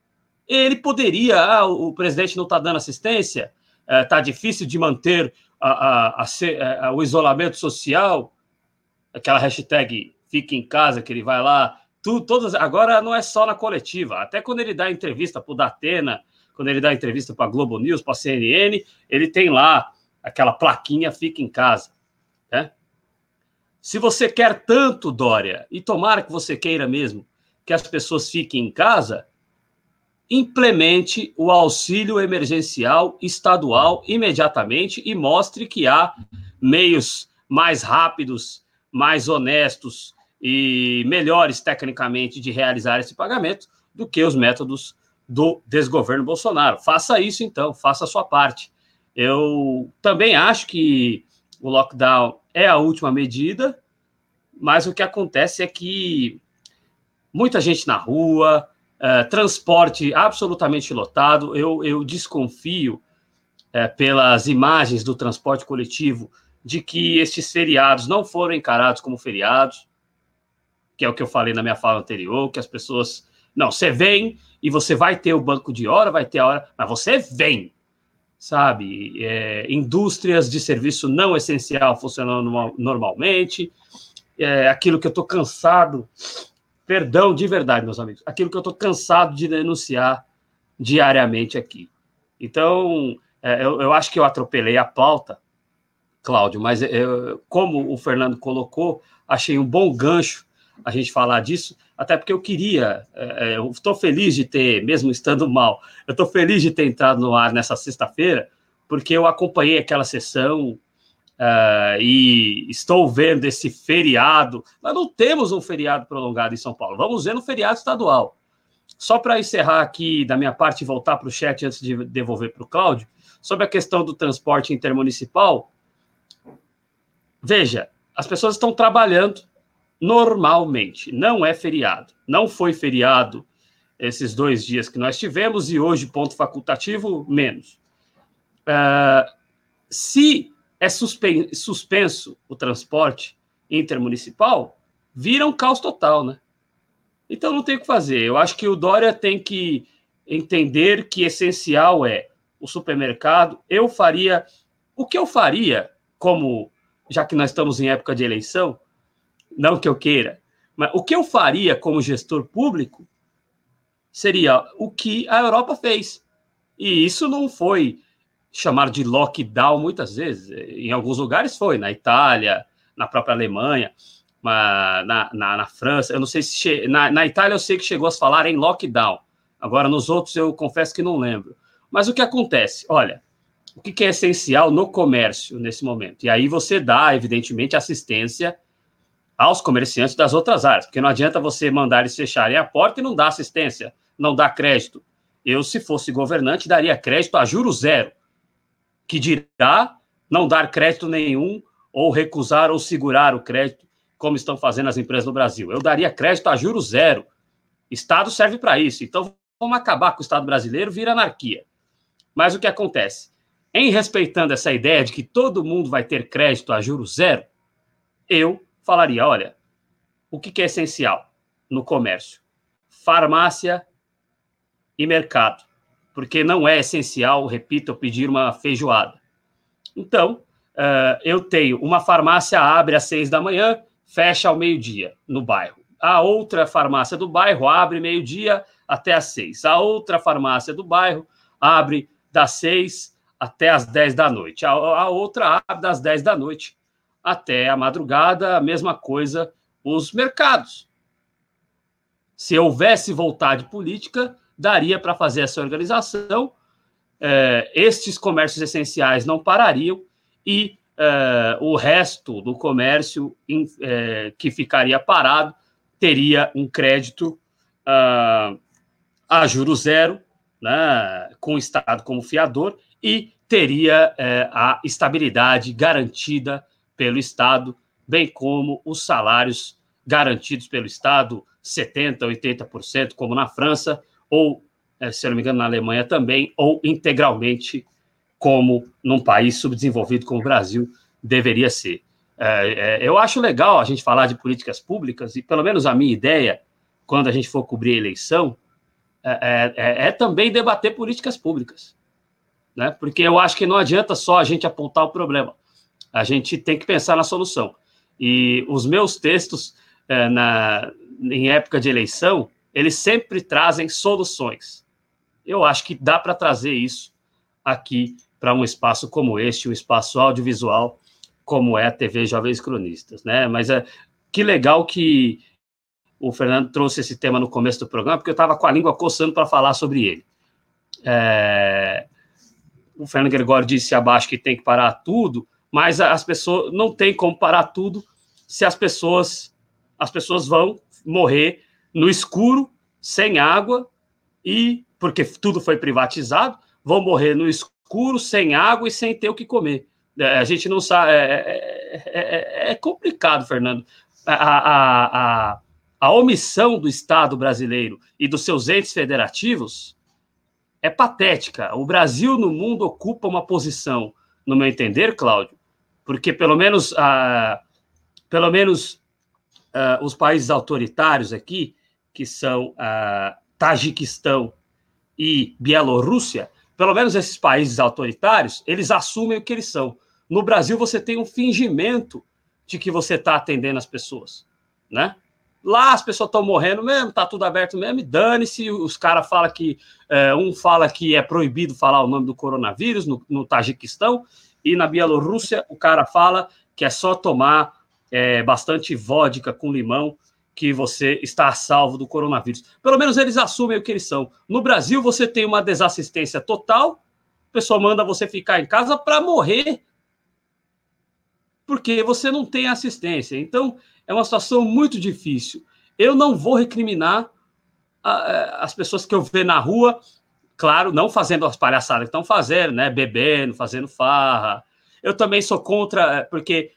ele poderia, ah, o presidente não está dando assistência, está é, difícil de manter a, a, a, é, o isolamento social, aquela hashtag fique em casa, que ele vai lá, tu, todas, agora não é só na coletiva, até quando ele dá entrevista para o Datena, quando ele dá entrevista para a Globo News, para a CNN, ele tem lá aquela plaquinha fique em casa? Se você quer tanto, Dória, e tomara que você queira mesmo, que as pessoas fiquem em casa, implemente o auxílio emergencial estadual imediatamente e mostre que há meios mais rápidos, mais honestos e melhores tecnicamente de realizar esse pagamento do que os métodos do desgoverno Bolsonaro. Faça isso então, faça a sua parte. Eu também acho que o lockdown é a última medida, mas o que acontece é que muita gente na rua, Uh, transporte absolutamente lotado. Eu, eu desconfio, uh, pelas imagens do transporte coletivo, de que estes feriados não foram encarados como feriados, que é o que eu falei na minha fala anterior, que as pessoas. Não, você vem e você vai ter o banco de hora, vai ter a hora, mas você vem, sabe? É, indústrias de serviço não essencial funcionando normalmente, é, aquilo que eu estou cansado Perdão de verdade, meus amigos. Aquilo que eu estou cansado de denunciar diariamente aqui. Então, é, eu, eu, acho que eu atropelei a pauta, Cláudio, mas eu, como o Fernando colocou, achei um bom gancho a gente falar disso, até porque eu queria, é, é eu estou feliz de ter, mesmo estando mal, eu estou feliz de ter entrado no ar nessa sexta-feira, porque eu acompanhei aquela sessão uh, e estou vendo esse feriado. Nós não temos um feriado prolongado em São Paulo, vamos ver no feriado estadual. Só para encerrar aqui da minha parte e voltar para o chat antes de devolver para o Cláudio, sobre a questão do transporte intermunicipal, veja, as pessoas estão trabalhando normalmente, não é feriado. Não foi feriado esses dois dias que nós tivemos e hoje, ponto facultativo, menos. Uh, se é suspenso o transporte intermunicipal, vira um caos total, né? Então não tem o que fazer. Eu acho que o Dória tem que entender que essencial é o supermercado. Eu faria o que eu faria, como já que nós estamos em época de eleição, não que eu queira, mas o que eu faria como gestor público seria o que a Europa fez. E isso não foi chamar de lockdown muitas vezes. Em alguns lugares foi, na Itália, na própria Alemanha, na, na, na França. Eu não sei se. Che... Na, na Itália eu sei que chegou a falar em lockdown. Agora, nos outros, eu confesso que não lembro. Mas o que acontece? Olha, o que é essencial no comércio nesse momento? E aí você dá, evidentemente, assistência aos comerciantes das outras áreas, porque não adianta você mandar eles fecharem a porta e não dar assistência, não dar crédito. Eu, se fosse governante, daria crédito a juro zero, que dirá não dar crédito nenhum ou recusar ou segurar o crédito, como estão fazendo as empresas no Brasil. Eu daria crédito a juro zero. Estado serve para isso. Então, vamos acabar com o Estado brasileiro, vira anarquia. Mas o que acontece? Em respeitando essa ideia de que todo mundo vai ter crédito a juro zero, eu falaria: olha, o que, é essencial no comércio? Farmácia e mercado. Porque não é essencial, repito, pedir uma feijoada. Então, uh, eu tenho uma farmácia abre às seis da manhã, fecha ao meio-dia no bairro. A outra farmácia do bairro abre meio-dia até às seis. A outra farmácia do bairro abre das seis até às dez da noite. A, a outra abre das dez da noite até a madrugada, a mesma coisa os mercados. Se houvesse vontade política, daria para fazer essa organização, é, estes comércios essenciais não parariam e é, o resto do comércio é, que ficaria parado teria um crédito uh, a juro zero, né, com o Estado como fiador, e teria é, a estabilidade garantida pelo Estado, bem como os salários garantidos pelo Estado, 70%, 80%, como na França, ou, eh, se não me engano, na Alemanha também, ou integralmente, como num país subdesenvolvido como o Brasil deveria ser. É, é, eu acho legal a gente falar de políticas públicas, e pelo menos a minha ideia, quando a gente for cobrir a eleição, é, é, é também debater políticas públicas. Né? Porque eu acho que não adianta só a gente apontar o problema a gente tem que pensar na solução. E os meus textos, é, na, em época de eleição, eles sempre trazem soluções. Eu acho que dá para trazer isso aqui para um espaço como este, um espaço audiovisual como é a TV Jovens Cronistas, né? Mas é que legal que o Fernando trouxe esse tema no começo do programa, porque eu estava com a língua coçando para falar sobre ele. É... O Fernando Gregório disse abaixo que tem que parar tudo, mas as pessoas não tem como parar tudo se as pessoas as pessoas vão morrer no escuro, sem água e porque tudo foi privatizado, vão morrer no escuro, sem água e sem ter o que comer. É, a gente não sabe, é, é, é, é complicado, Fernando. A, a, a, a omissão do Estado brasileiro e dos seus entes federativos é patética. O Brasil no mundo ocupa uma posição, no meu entender, Cláudio, porque pelo menos, ah, pelo menos ah, os países autoritários aqui, que são ah, Tajiquistão e Bielorrússia, pelo menos esses países autoritários, eles assumem o que eles são. No Brasil, você tem um fingimento de que você está atendendo as pessoas, né? Lá as pessoas estão morrendo mesmo, tá tudo aberto mesmo, e dane-se, os caras falam que, é, um fala que é proibido falar o nome do coronavírus no, no Tajiquistão, E na Bielorrússia, o cara fala que é só tomar é, bastante vodka com limão que você está a salvo do coronavírus. Pelo menos eles assumem o que eles são. No Brasil, você tem uma desassistência total, o pessoal manda você ficar em casa para morrer, porque você não tem assistência. Então, é uma situação muito difícil. Eu não vou recriminar a, as pessoas que eu ver na rua, claro, não fazendo as palhaçadas que estão fazendo, né? Bebendo, fazendo farra. Eu também sou contra, porque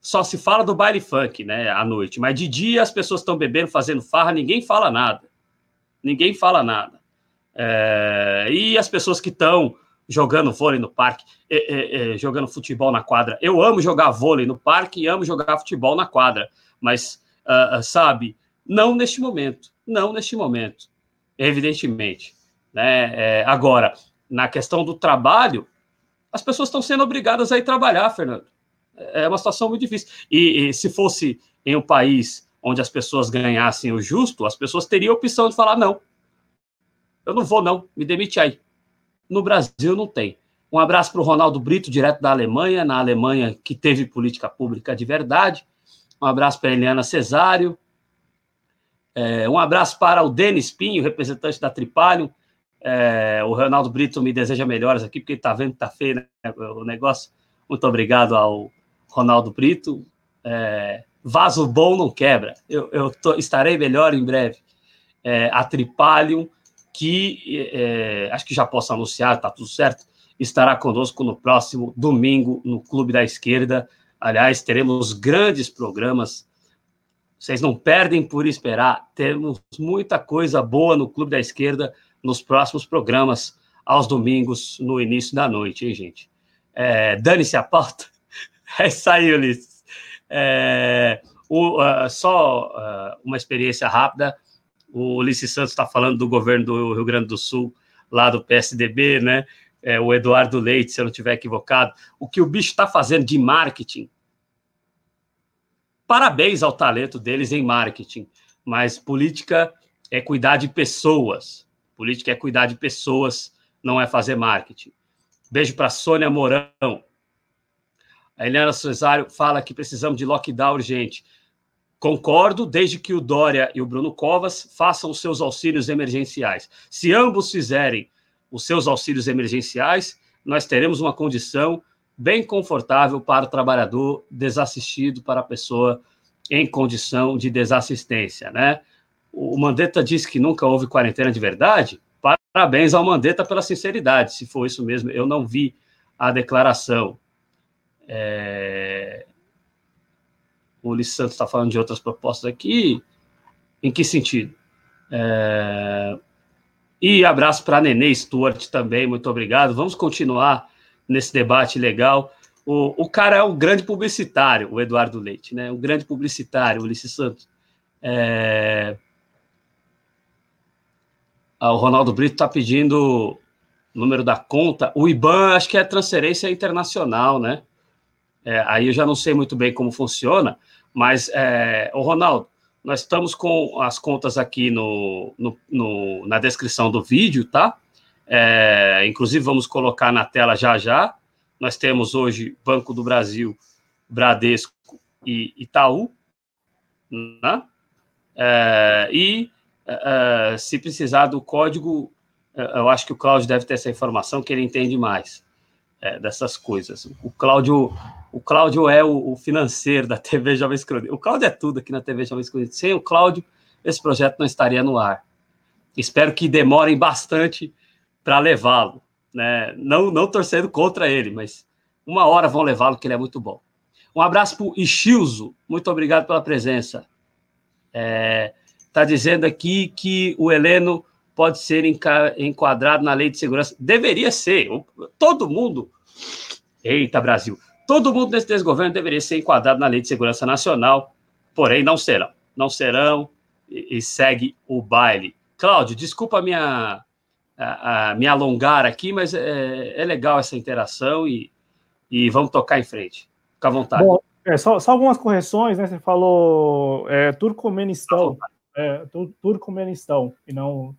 só se fala do baile funk, né, à noite. Mas de dia as pessoas estão bebendo, fazendo farra, ninguém fala nada. Ninguém fala nada. É, e as pessoas que estão jogando vôlei no parque, é, é, é, jogando futebol na quadra. Eu amo jogar vôlei no parque e amo jogar futebol na quadra. Mas, uh, sabe, não neste momento. Não neste momento, evidentemente. Né? É, agora, na questão do trabalho, as pessoas estão sendo obrigadas a ir trabalhar, Fernando é uma situação muito difícil. E, e, se fosse em um país onde as pessoas ganhassem o justo, as pessoas teriam a opção de falar: não, eu não vou, não, me demite aí. No Brasil não tem. Um abraço para o Ronaldo Brito, direto da Alemanha, na Alemanha que teve política pública de verdade. Um abraço para a Eliana Cesário. É, um abraço para o Denis Pinho, representante da Tripalium. É, o Ronaldo Brito me deseja melhoras aqui, porque está vendo que está feio né, o negócio. Muito obrigado ao Ronaldo Brito. É, vaso bom não quebra. Eu, eu tô, estarei melhor em breve. É, a Tripalium, que é, acho que já posso anunciar, tá tudo certo, estará conosco no próximo domingo no Clube da Esquerda. Aliás, teremos grandes programas. Vocês não perdem por esperar. Temos muita coisa boa no Clube da Esquerda nos próximos programas, aos domingos, no início da noite, hein, gente? É, Dane-se a pauta. É isso aí, Ulisses. É, o, uh, só uh, uma experiência rápida. O Ulisses Santos está falando do governo do Rio Grande do Sul, lá do PSDB, né? É, o Eduardo Leite, se eu não estiver equivocado. O que o bicho está fazendo de marketing. Parabéns ao talento deles em marketing, mas política é cuidar de pessoas. Política é cuidar de pessoas, não é fazer marketing. Beijo para Sônia Mourão. A Helena Cesário fala que precisamos de lockdown urgente. Concordo, desde que o Dória e o Bruno Covas façam os seus auxílios emergenciais. Se ambos fizerem os seus auxílios emergenciais, nós teremos uma condição bem confortável para o trabalhador desassistido, para a pessoa em condição de desassistência, né? O Mandetta disse que nunca houve quarentena de verdade. Parabéns ao Mandetta pela sinceridade. Se for isso mesmo, eu não vi a declaração. É... O Ulisses Santos está falando de outras propostas aqui. Em que sentido? É... E abraço para Nenê Stuart também, muito obrigado. Vamos continuar nesse debate legal. O, o cara é um grande publicitário, o Eduardo Leite, né? Um grande publicitário, o Ulisses Santos. É... Ah, o Ronaldo Brito está pedindo o número da conta. O IBAN, acho que é transferência internacional, né? É, aí eu já não sei muito bem como funciona, mas, é, o Ronaldo, nós estamos com as contas aqui no, no, no na descrição do vídeo, tá? É, inclusive, vamos colocar na tela já já. Nós temos hoje Banco do Brasil, Bradesco e Itaú, né? É, e é se precisar do código, é, eu acho que o Cláudio deve ter essa informação, que ele entende mais é, dessas coisas. O Cláudio o Cláudio é o, o, financeiro da TV Jovem Crônica. O Cláudio é tudo aqui na TV Jovem Crônica. Sem o Cláudio, esse projeto não estaria no ar. Espero que demorem bastante para levá-lo. Né? Não, não torcendo contra ele, mas uma hora vão levá-lo, que ele é muito bom. Um abraço para o Ishilzo. Muito obrigado pela presença. É, tá dizendo aqui que o Heleno pode ser enquadrado na lei de segurança. Deveria ser. Todo mundo. Eita, Brasil. Todo mundo nesse desgoverno deveria ser enquadrado na Lei de Segurança Nacional, porém não serão. Não serão e, e segue o baile. Cláudio, desculpa minha, a, a, me alongar aqui, mas é, é legal essa interação e, e vamos tocar em frente. Fica à vontade. Bom, é, só, só, algumas correções, né? Você falou é, Turcomenistão. É, Turcomenistão, e não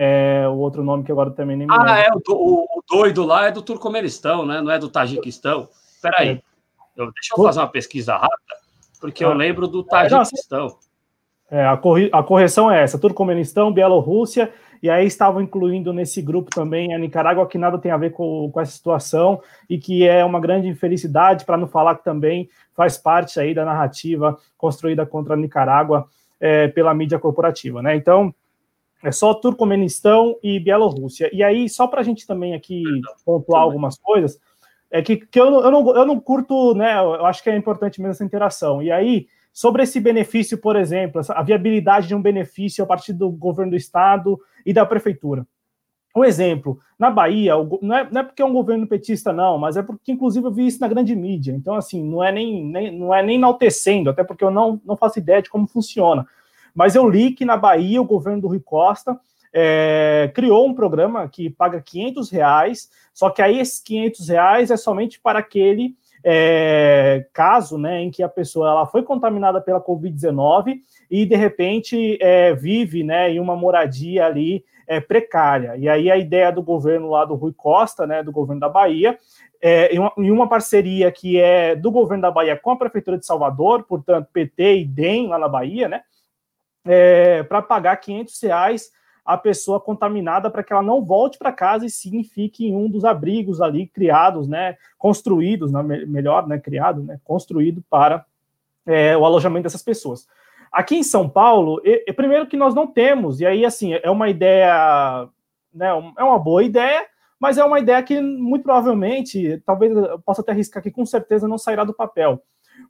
é, o outro nome que agora também nem me Ah, é, o, o, o, doido lá é do Turcomenistão, né? Não é do Tajiquistão. peraí. Eu, deixa eu fazer uma pesquisa rápida, porque eu ah. lembro do Tajiquistão. É, a, corri a correção é essa: Turcomenistão, Bielorrússia, e aí estavam incluindo nesse grupo também a Nicarágua, que nada tem a ver com, com essa situação e que é uma grande infelicidade, para não falar que também faz parte aí da narrativa construída contra a Nicarágua é, pela mídia corporativa, né? Então, é só Turcomenistão e Bielorrússia. E aí, só para a gente também aqui pontuar algumas coisas, é que, que eu, eu, não, eu não curto, né? Eu acho que é importante mesmo essa interação. E aí, sobre esse benefício, por exemplo, a viabilidade de um benefício a partir do governo do estado e da prefeitura. Um exemplo, na Bahia, não é, não é porque é um governo petista, não, mas é porque, inclusive, eu vi isso na grande mídia. Então, assim, não é nem, nem, não é nem enaltecendo, até porque eu não, não faço ideia de como funciona. Mas eu li que na Bahia, o governo do Rui Costa é, criou um programa que paga 500 reais, só que aí esses 500 reais é somente para aquele é, caso né, em que a pessoa ela foi contaminada pela Covid-19 e de repente é, vive né, em uma moradia ali é, precária. E aí a ideia do governo lá do Rui Costa, né, do governo da Bahia, é, em, uma, em, uma, parceria que é do governo da Bahia com a Prefeitura de Salvador, portanto, PT e DEM lá na Bahia, né, é, para pagar 500 reais a pessoa contaminada para que ela não volte para casa e sim fique em um dos abrigos ali criados, né, construídos, né, melhor, né, criado, né, construído para é, o alojamento dessas pessoas. Aqui em São Paulo, e, e, primeiro que nós não temos, e aí, assim, é uma ideia, né, é uma boa ideia, mas é uma ideia que muito provavelmente, talvez eu possa até arriscar que com certeza não sairá do papel.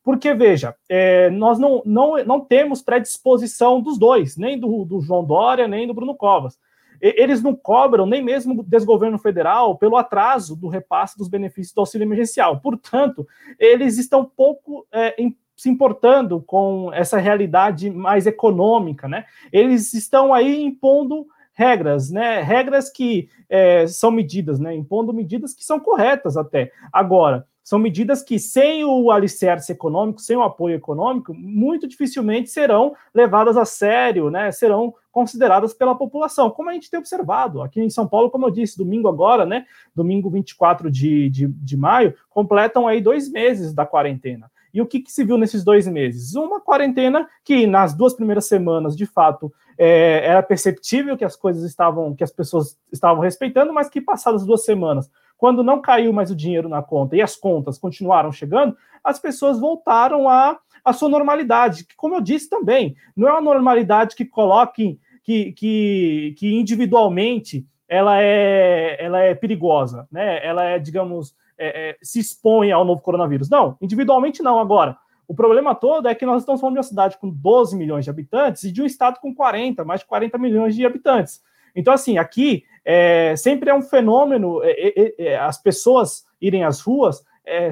Porque, veja, é, nós não, não, não temos predisposição dos dois, nem do, do João Dória, nem do Bruno Covas. E, eles não cobram nem mesmo desgoverno federal pelo atraso do repasse dos benefícios do auxílio emergencial. Portanto, eles estão pouco é, em, se importando com essa realidade mais econômica, né? Eles estão aí impondo regras, né? Regras que é, são medidas, né? Impondo medidas que são corretas até. Agora, são medidas que, sem o alicerce econômico, sem o apoio econômico, muito dificilmente serão levadas a sério, né? Serão consideradas pela população, como a gente tem observado aqui em São Paulo, como eu disse, domingo agora, né? Domingo 24 de, de, de maio, completam aí dois meses da quarentena. E o que, que, se viu nesses dois meses? Uma quarentena que nas duas primeiras semanas, de fato, é, era perceptível que as coisas estavam, que as pessoas estavam respeitando, mas que passadas duas semanas quando não caiu mais o dinheiro na conta e as contas continuaram chegando, as pessoas voltaram à, à sua normalidade, que, como eu disse também, não é uma normalidade que coloque, que, que, que individualmente ela é, ela é perigosa, né? Ela é, digamos, é, é, se expõe ao novo coronavírus. Não, individualmente não. Agora, o problema todo é que nós estamos falando de uma cidade com 12 milhões de habitantes e de um estado com 40, mais de 40 milhões de habitantes. Então, assim, aqui é, sempre é um fenômeno, é, é, as pessoas irem às ruas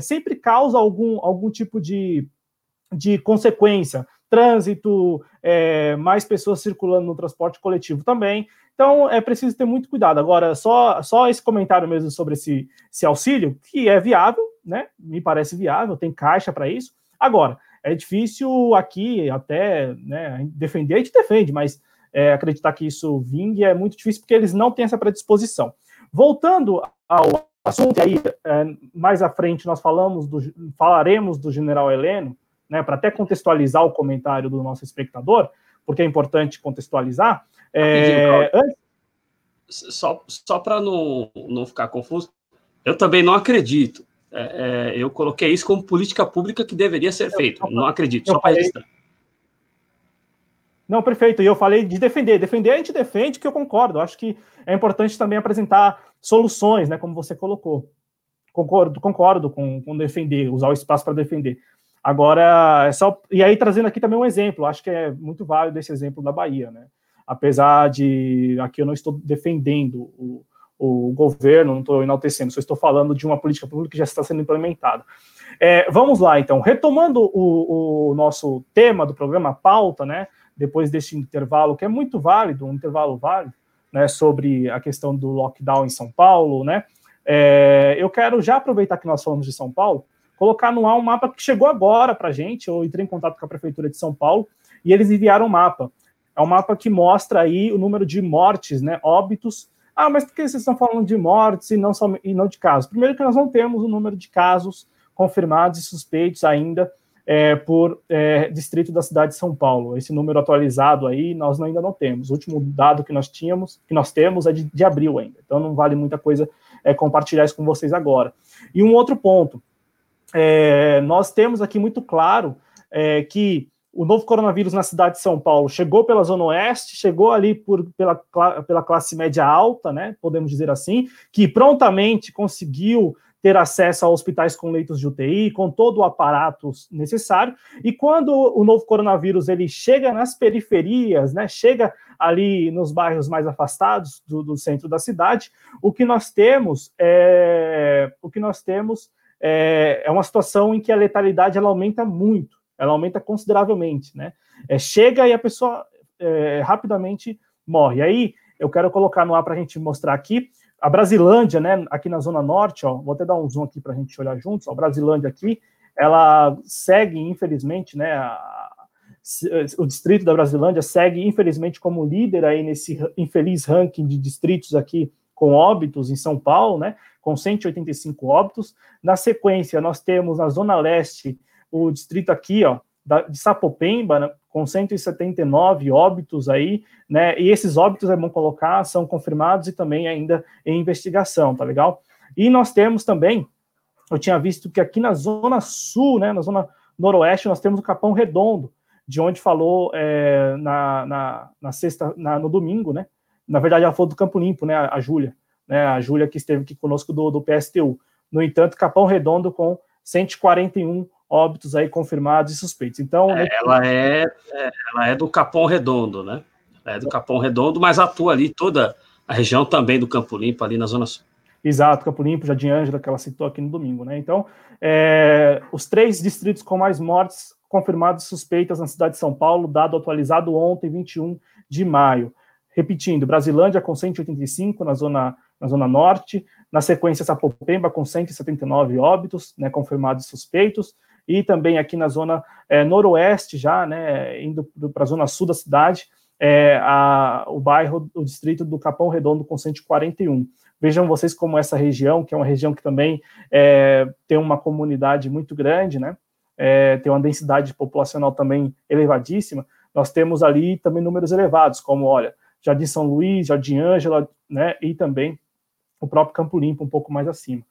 sempre causa algum, algum tipo de, de consequência. Trânsito, é, mais pessoas circulando no transporte coletivo também. Então, é preciso ter muito cuidado. Agora, só, só esse comentário mesmo sobre esse, esse auxílio, que é viável, né? Me parece viável, tem caixa para isso. Agora, é difícil aqui até né, defender, a gente defende, mas é, acreditar que isso vingue é muito difícil porque eles não têm essa predisposição. Voltando ao assunto, aí é, mais à frente nós falamos do, falaremos do general Heleno, né, para até contextualizar o comentário do nosso espectador, porque é importante contextualizar. É, antes... Só, só para não, não ficar confuso, eu também não acredito. É, é, eu coloquei isso como política pública que deveria ser feito. Não acredito, só para registrar. Não, perfeito. E eu falei de defender. Defender a gente defende, que eu concordo. Eu acho que é importante também apresentar soluções, né? Como você colocou. Concordo, concordo com, com defender, usar o espaço para defender. Agora, é só. E aí, trazendo aqui também um exemplo, acho que é muito válido esse exemplo da Bahia, né? Apesar de aqui eu não estou defendendo o, o governo, não estou enaltecendo, só estou falando de uma política pública que já está sendo implementada. É, vamos lá, então, retomando o, o nosso tema do programa, pauta, né? depois deste intervalo, que é muito válido, um intervalo válido, né, sobre a questão do lockdown em São Paulo, né, é, eu quero já aproveitar que nós falamos de São Paulo, colocar no ar um mapa que chegou agora para a gente, eu entrei em contato com a Prefeitura de São Paulo, e eles enviaram um mapa. É um mapa que mostra aí o número de mortes, né, óbitos. Ah, mas por que vocês estão falando de mortes e não, só, e não de casos? Primeiro que nós não temos o número de casos confirmados e suspeitos ainda é, por é, distrito da cidade de São Paulo. Esse número atualizado aí nós ainda não temos. O último dado que nós tínhamos, que nós temos, é de, de abril ainda. Então não vale muita coisa é, compartilhar isso com vocês agora. E um outro ponto, é, nós temos aqui muito claro é, que o novo coronavírus na cidade de São Paulo chegou pela Zona Oeste, chegou ali por, pela, pela classe média alta, né, podemos dizer assim, que prontamente conseguiu ter acesso a hospitais com leitos de UTI, com todo o aparato necessário. E quando o novo coronavírus ele chega nas periferias, né, chega ali nos bairros mais afastados do, do centro da cidade, o que nós temos é o que nós temos é, é uma situação em que a letalidade ela aumenta muito, ela aumenta consideravelmente, né? É, chega e a pessoa é, rapidamente morre. Aí eu quero colocar no ar para a gente mostrar aqui a Brasilândia, né, aqui na Zona Norte, ó, vou até dar um zoom aqui para a gente olhar juntos, ó, a Brasilândia aqui, ela segue, infelizmente, né, a, o distrito da Brasilândia segue, infelizmente, como líder aí nesse infeliz ranking de distritos aqui com óbitos em São Paulo, né, com 185 óbitos. Na sequência, nós temos na Zona Leste o distrito aqui, ó, de Sapopemba, né, com 179 óbitos aí, né? E esses óbitos é bom colocar, são confirmados e também ainda em investigação, tá legal? E nós temos também, eu tinha visto que aqui na zona sul, né, na zona noroeste, nós temos o Capão Redondo, de onde falou é, na, na, na, sexta, na, no domingo, né? Na verdade, ela falou do Campo Limpo, né? A, a Júlia, né? A Júlia que esteve aqui conosco do, do PSTU. No entanto, Capão Redondo com 141 óbitos aí confirmados e suspeitos. Então, é, ela é, é, ela é do Capão Redondo, né? Ela é do Capão Redondo, mas atua ali toda a região também do Campo Limpo, ali na Zona Sul. Exato, Campo Limpo, Jardim Ângela, que ela citou aqui no domingo, né? Então, é, os três distritos com mais mortes confirmadas e suspeitas na cidade de São Paulo, dado atualizado ontem, 21 de maio. Repetindo, Brasilândia com 185 na zona, na zona norte, na sequência Sapopemba com 179 óbitos, né, confirmados e suspeitos, e também aqui na zona é, noroeste, já, né, indo para a zona sul da cidade, é, a, o bairro, o distrito do Capão Redondo com 141. Vejam vocês como essa região, que é uma região que também é, tem uma comunidade muito grande, né, tem uma densidade populacional também elevadíssima, nós temos ali também números elevados, como, olha, Jardim São Luís, Jardim Ângela, né, e também o próprio Campo Limpo, um pouco mais acima.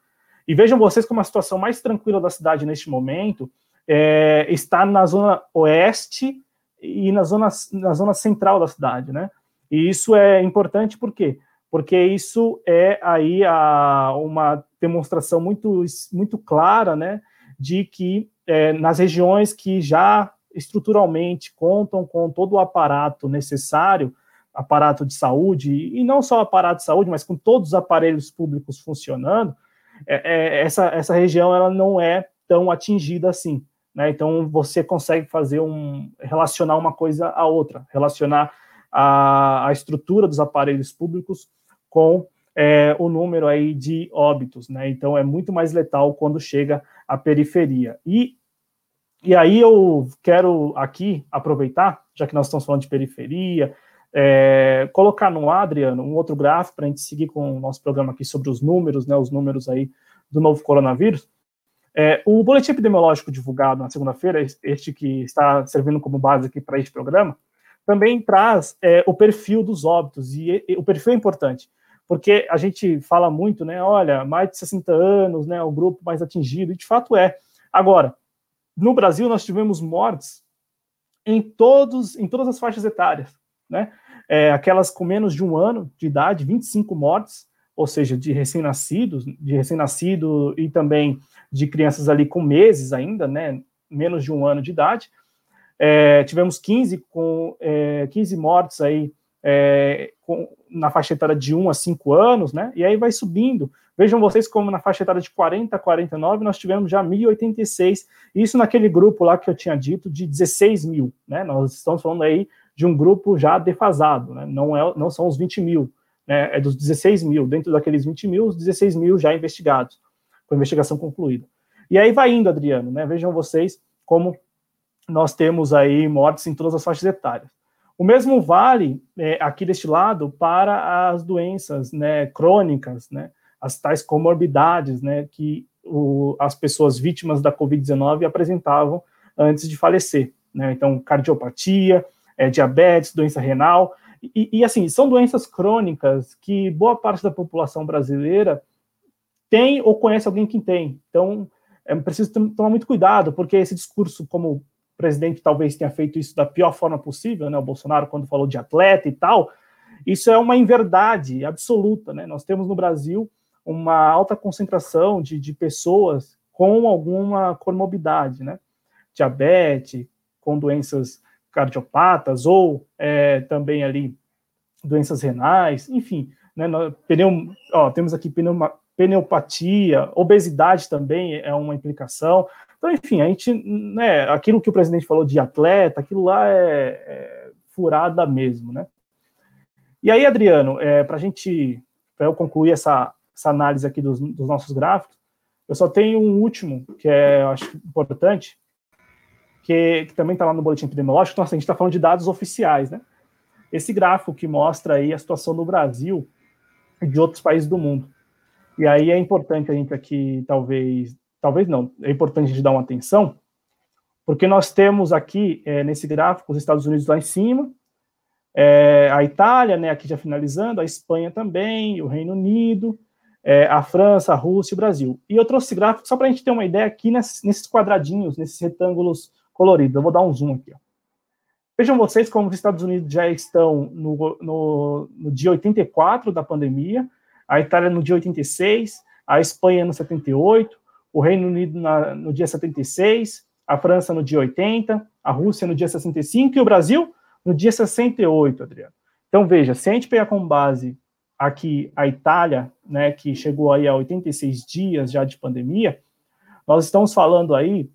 E vejam vocês como a situação mais tranquila da cidade neste momento é, está na zona oeste e na zona, na zona central da cidade, né? E isso é importante por quê? Porque isso é aí a, uma demonstração muito, muito clara, né, de que é, nas regiões que já estruturalmente contam com todo o aparato necessário, aparato de saúde, e não só aparato de saúde, mas com todos os aparelhos públicos funcionando, é, é, essa, essa região ela não é tão atingida assim. Né? Então você consegue fazer um relacionar uma coisa à outra, relacionar a, a estrutura dos aparelhos públicos com é, o número aí de óbitos, né? Então é muito mais letal quando chega à periferia. E, e aí eu quero aqui aproveitar, já que nós estamos falando de periferia, é, colocar no Adriano um outro gráfico para a gente seguir com o nosso programa aqui sobre os números, né, os números aí do novo coronavírus. É, o boletim epidemiológico divulgado na segunda-feira, este que está servindo como base aqui para este programa, também traz é, o perfil dos óbitos, e, e, o perfil é importante, porque a gente fala muito, né, olha, mais de 60 anos, né, o grupo mais atingido, e de fato é. Agora, no Brasil nós tivemos mortes em todos, em todas as faixas etárias, né? É, aquelas com menos de um ano de idade, 25 mortes, ou seja, de recém-nascidos, de recém-nascido e também de crianças ali com meses ainda, né, menos de um ano de idade. É, tivemos 15, com, é, 15 mortes aí é, com, na faixa etária de 1 a 5 anos, né, e aí vai subindo. Vejam vocês como na faixa etária de 40 a 49 nós tivemos já 1.086, isso naquele grupo lá que eu tinha dito de 16 mil, né, nós estamos falando aí de um grupo já defasado, né? não, é, não são os 20 mil, né? é dos 16 mil, dentro daqueles 20 mil, os 16 mil já investigados, com investigação concluída. E aí vai indo, Adriano, né? vejam vocês como nós temos aí mortes em todas as faixas etárias. O mesmo vale é, aqui deste lado para as doenças né, crônicas, né, as tais comorbidades, né, que o, as pessoas vítimas da Covid-19 apresentavam antes de falecer. Né? Então, cardiopatia, é, diabetes, doença renal, e, e, assim, são doenças crônicas que boa parte da população brasileira tem ou conhece alguém que tem. Então, é preciso tomar muito cuidado, porque esse discurso, como o presidente talvez tenha feito isso da pior forma possível, né, o Bolsonaro, quando falou de atleta e tal, isso é uma inverdade absoluta. Né? Nós temos no Brasil uma alta concentração de, de pessoas com alguma comorbidade, né? diabetes, com doenças cardiopatas ou é, também ali doenças renais, enfim, né, pneu, ó, temos aqui pneuma, pneumopatia, obesidade também é uma implicação. Então, enfim, a gente, né, aquilo que o presidente falou de atleta, aquilo lá é, é furada mesmo, né? E aí, Adriano, é, para a gente, para eu concluir essa, essa análise aqui dos, dos, nossos gráficos, eu só tenho um último que é, eu acho importante, que, que também está lá no boletim epidemiológico. Então, assim, a gente está falando de dados oficiais, né? Esse gráfico que mostra aí a situação do Brasil e de outros países do mundo. E aí é importante a gente aqui, talvez, talvez não, é importante a gente dar uma atenção, porque nós temos aqui, é, nesse gráfico, os Estados Unidos lá em cima, é, a Itália, né, aqui já finalizando, a Espanha também, o Reino Unido, é, a França, a Rússia e o Brasil. E eu trouxe esse gráfico só para a gente ter uma ideia aqui nesses, quadradinhos, nesses retângulos coloridos. Eu vou dar um zoom aqui. Ó. Vejam vocês como os Estados Unidos já estão no, no, no dia 84 da pandemia, a Itália no dia 86, a Espanha no 78, o Reino Unido na, no dia 76, a França no dia 80, a Rússia no dia 65 e o Brasil no dia 68, Adriano. Então, veja, se a gente pegar como base aqui a Itália, né, que chegou aí a 86 dias já de pandemia, nós estamos falando aí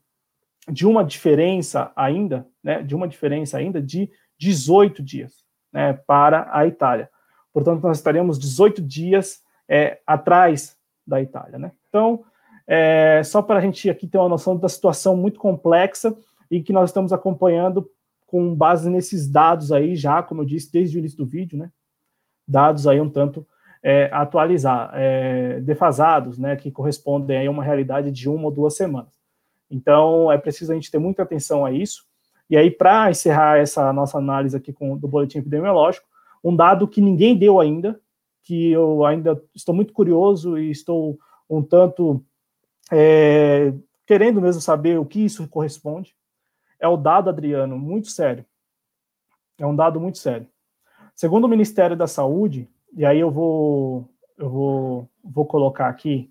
de uma diferença ainda, né, de uma diferença ainda de 18 dias, né, para a Itália. Portanto, nós estaremos 18 dias é, atrás da Itália. Né? Então, é, só para a gente aqui ter uma noção da situação muito complexa e que nós estamos acompanhando com base nesses dados aí, já, como eu disse, desde o início do vídeo, né? Dados aí um tanto é, atualizar, é, defasados, né? Que correspondem a uma realidade de uma ou duas semanas. Então, é preciso a gente ter muita atenção a isso. E aí, para encerrar essa nossa análise aqui com, do boletim epidemiológico, um dado que ninguém deu ainda, que eu ainda estou muito curioso e estou um tanto é, querendo mesmo saber o que isso corresponde, é o dado, Adriano, muito sério. É um dado muito sério. Segundo o Ministério da Saúde, e aí eu vou, eu vou, vou colocar aqui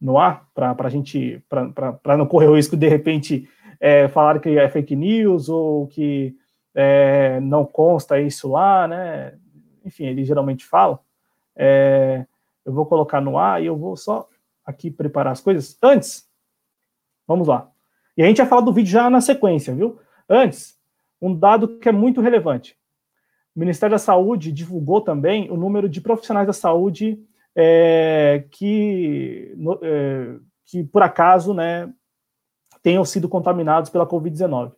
no ar para a gente, para não correr o risco de, de repente é, falar que é fake news ou que é, não consta isso lá, né? Enfim, ele geralmente fala. É, eu vou colocar no ar e eu vou só aqui preparar as coisas. Antes, vamos lá. E a gente vai falar do vídeo já na sequência, viu? Antes, um dado que é muito relevante. O Ministério da Saúde divulgou também o número de profissionais da saúde é, que, é, que, por acaso, né, tenham sido contaminados pela Covid-19.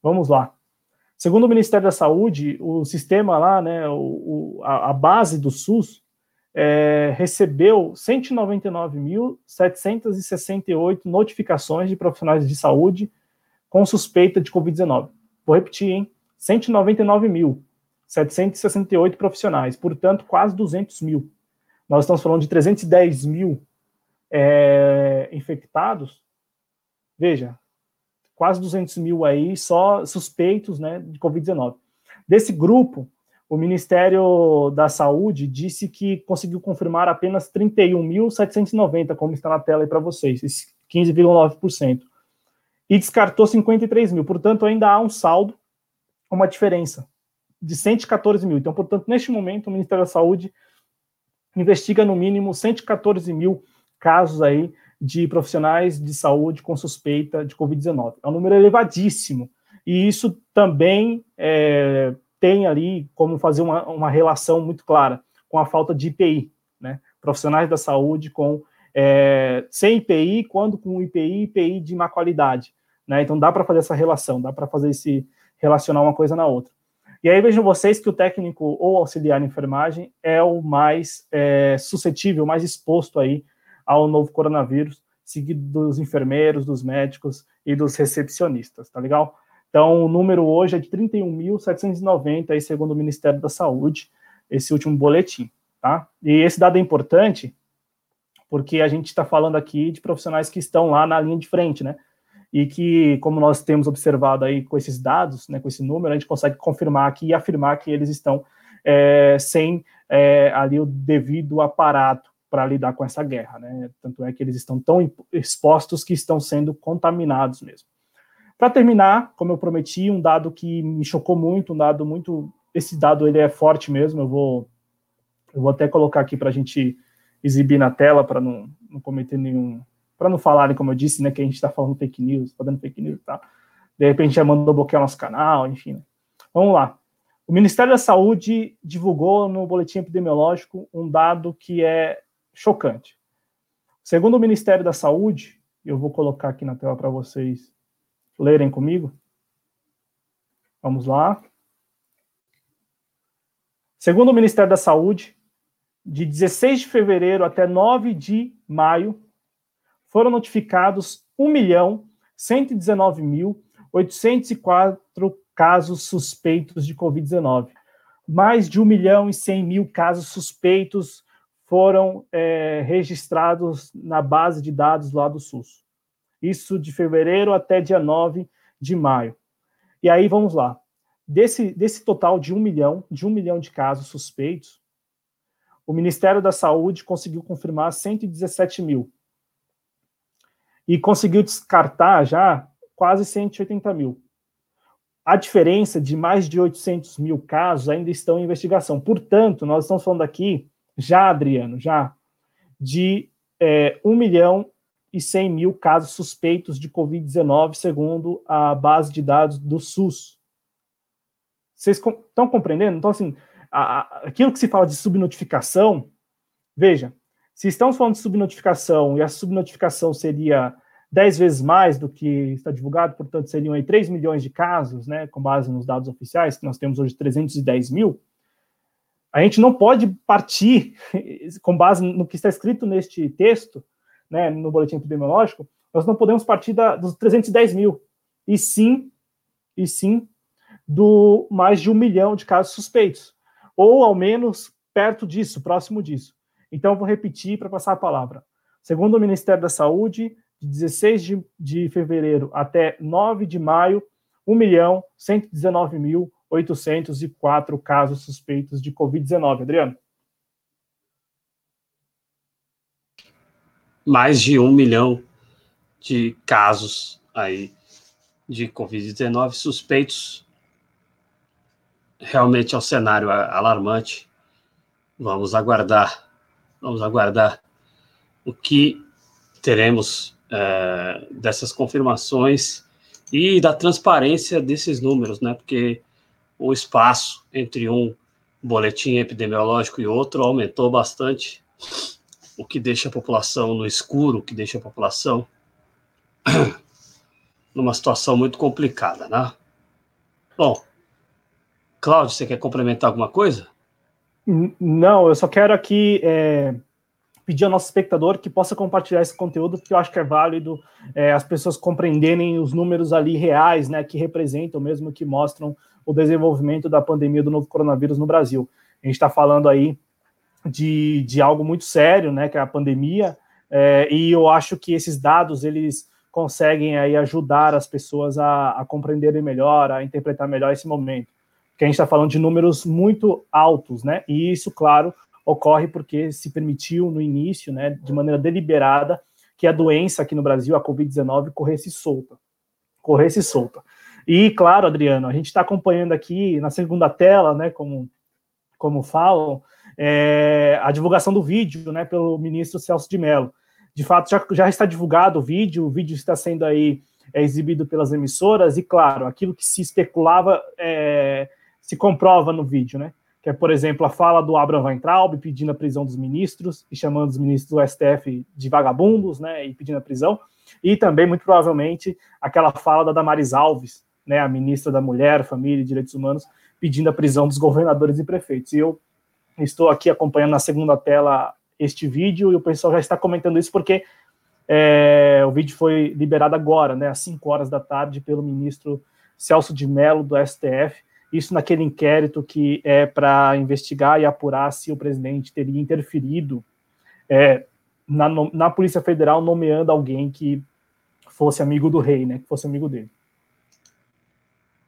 Vamos lá. Segundo o Ministério da Saúde, o sistema lá, né, o, a, a base do SUS, é, recebeu 199.768 notificações de profissionais de saúde com suspeita de Covid-19. Vou repetir, hein? 199.768 profissionais, portanto, quase 200 mil. Nós estamos falando de 310 mil é, infectados. Veja, quase 200 mil aí só suspeitos né, de Covid-19. Desse grupo, o Ministério da Saúde disse que conseguiu confirmar apenas 31.790, como está na tela aí para vocês, 15,9%. E descartou 53 mil. Portanto, ainda há um saldo, uma diferença de 114 mil. Então, portanto, neste momento, o Ministério da Saúde investiga no mínimo 114 mil casos aí de profissionais de saúde com suspeita de Covid-19. É um número elevadíssimo. E isso também é, tem ali como fazer uma, uma relação muito clara com a falta de IPI, né? Profissionais da saúde com é, sem IPI, quando com IPI, IPI de má qualidade, né? Então dá para fazer essa relação, dá para fazer esse relacionar uma coisa na outra. E aí vejam vocês que o técnico ou auxiliar em enfermagem é o mais é, suscetível, mais exposto aí ao novo coronavírus, seguido dos enfermeiros, dos médicos e dos recepcionistas, tá legal? Então, o número hoje é de 31.790, aí, segundo o Ministério da Saúde, esse último boletim, tá? E esse dado é importante porque a gente está falando aqui de profissionais que estão lá na linha de frente, né? E que, como nós temos observado aí com esses dados, né, com esse número, a gente consegue confirmar aqui e afirmar que eles estão é, sem é, ali o devido aparato para lidar com essa guerra, né? Tanto é que eles estão tão expostos que estão sendo contaminados mesmo. Para terminar, como eu prometi, um dado que me chocou muito, um dado muito, esse dado ele é forte mesmo. Eu vou, eu vou até colocar aqui para a gente exibir na tela para não, não cometer nenhum, para não falarem como eu disse, né, que a gente está falando fake news, está dando fake news, tá? De repente já mandou bloquear nosso canal, enfim. Né? Vamos lá. O Ministério da Saúde divulgou no boletim epidemiológico um dado que é chocante. Segundo o Ministério da Saúde, eu vou colocar aqui na tela para vocês lerem comigo. Vamos lá. Segundo o Ministério da Saúde, de 16 de fevereiro até 9 de maio, foram notificados 1.119.804 casos suspeitos de Covid-19. Mais de 1 milhão e 100 mil casos suspeitos foram é, registrados na base de dados lá do SUS. Isso de fevereiro até dia 9 de maio. E aí vamos lá. Desse, desse total de um milhão, de um milhão de casos suspeitos, o Ministério da Saúde conseguiu confirmar 117 mil. E conseguiu descartar já quase 180 mil. A diferença de mais de 800 mil casos ainda estão em investigação. Portanto, nós estamos falando aqui já, Adriano, já, de é, 1 milhão e 100 mil casos suspeitos de Covid-19, segundo a base de dados do SUS. Vocês estão compreendendo? Então, assim, a, a, aquilo que se fala de subnotificação, veja, se estamos falando de subnotificação e a subnotificação seria 10 vezes mais do que está divulgado, portanto, seriam aí 3 milhões de casos, né, com base nos dados oficiais, que nós temos hoje 310 mil, a gente não pode partir, com base no que está escrito neste texto, né, no boletim epidemiológico, nós não podemos partir da, dos 310 mil, e sim, e sim do mais de um milhão de casos suspeitos, ou ao menos perto disso, próximo disso. Então, vou repetir para passar a palavra. Segundo o Ministério da Saúde, de 16 de, de fevereiro até 9 de maio, 1 milhão 119 mil 804 casos suspeitos de Covid-19. Adriano? Mais de um milhão de casos aí de Covid-19 suspeitos. Realmente é um cenário alarmante. Vamos aguardar, vamos aguardar o que teremos é, dessas confirmações e da transparência desses números, né? Porque o espaço entre um boletim epidemiológico e outro aumentou bastante, o que deixa a população no escuro, o que deixa a população numa situação muito complicada, né? Bom, Cláudio, você quer complementar alguma coisa? Não, eu só quero aqui é, pedir ao nosso espectador que possa compartilhar esse conteúdo, porque eu acho que é válido é, as pessoas compreenderem os números ali reais, né, que representam mesmo, que mostram o desenvolvimento da pandemia do novo coronavírus no Brasil. A gente está falando aí de, de algo muito sério, né, que é a pandemia, é, e eu acho que esses dados, eles conseguem aí ajudar as pessoas a, a compreenderem melhor, a interpretar melhor esse momento. Porque a gente está falando de números muito altos, né, e isso, claro, ocorre porque se permitiu no início, né, de maneira deliberada, que a doença aqui no Brasil, a Covid-19, corresse solta. Corresse solta. E, claro, Adriano, a gente está acompanhando aqui na segunda tela, né, como, como falam, é, a divulgação do vídeo, né, pelo ministro Celso de Mello. De fato, já, já está divulgado o vídeo, o vídeo está sendo aí é, exibido pelas emissoras, e, claro, aquilo que se especulava é, se comprova no vídeo, né? Que é, por exemplo, a fala do Abraham Weintraub pedindo a prisão dos ministros e chamando os ministros do STF de vagabundos, né, e pedindo a prisão, e também, muito provavelmente, aquela fala da Damaris Alves, né, a ministra da Mulher, Família e Direitos Humanos, pedindo a prisão dos governadores e prefeitos. E eu estou aqui acompanhando na segunda tela este vídeo e o pessoal já está comentando isso porque É, o vídeo foi liberado agora, né, às 5 horas da tarde, pelo ministro Celso de Mello, do STF. Isso naquele inquérito que é para investigar e apurar se o presidente teria interferido é, na, na Polícia Federal, nomeando alguém que fosse amigo do rei, né, que fosse amigo dele.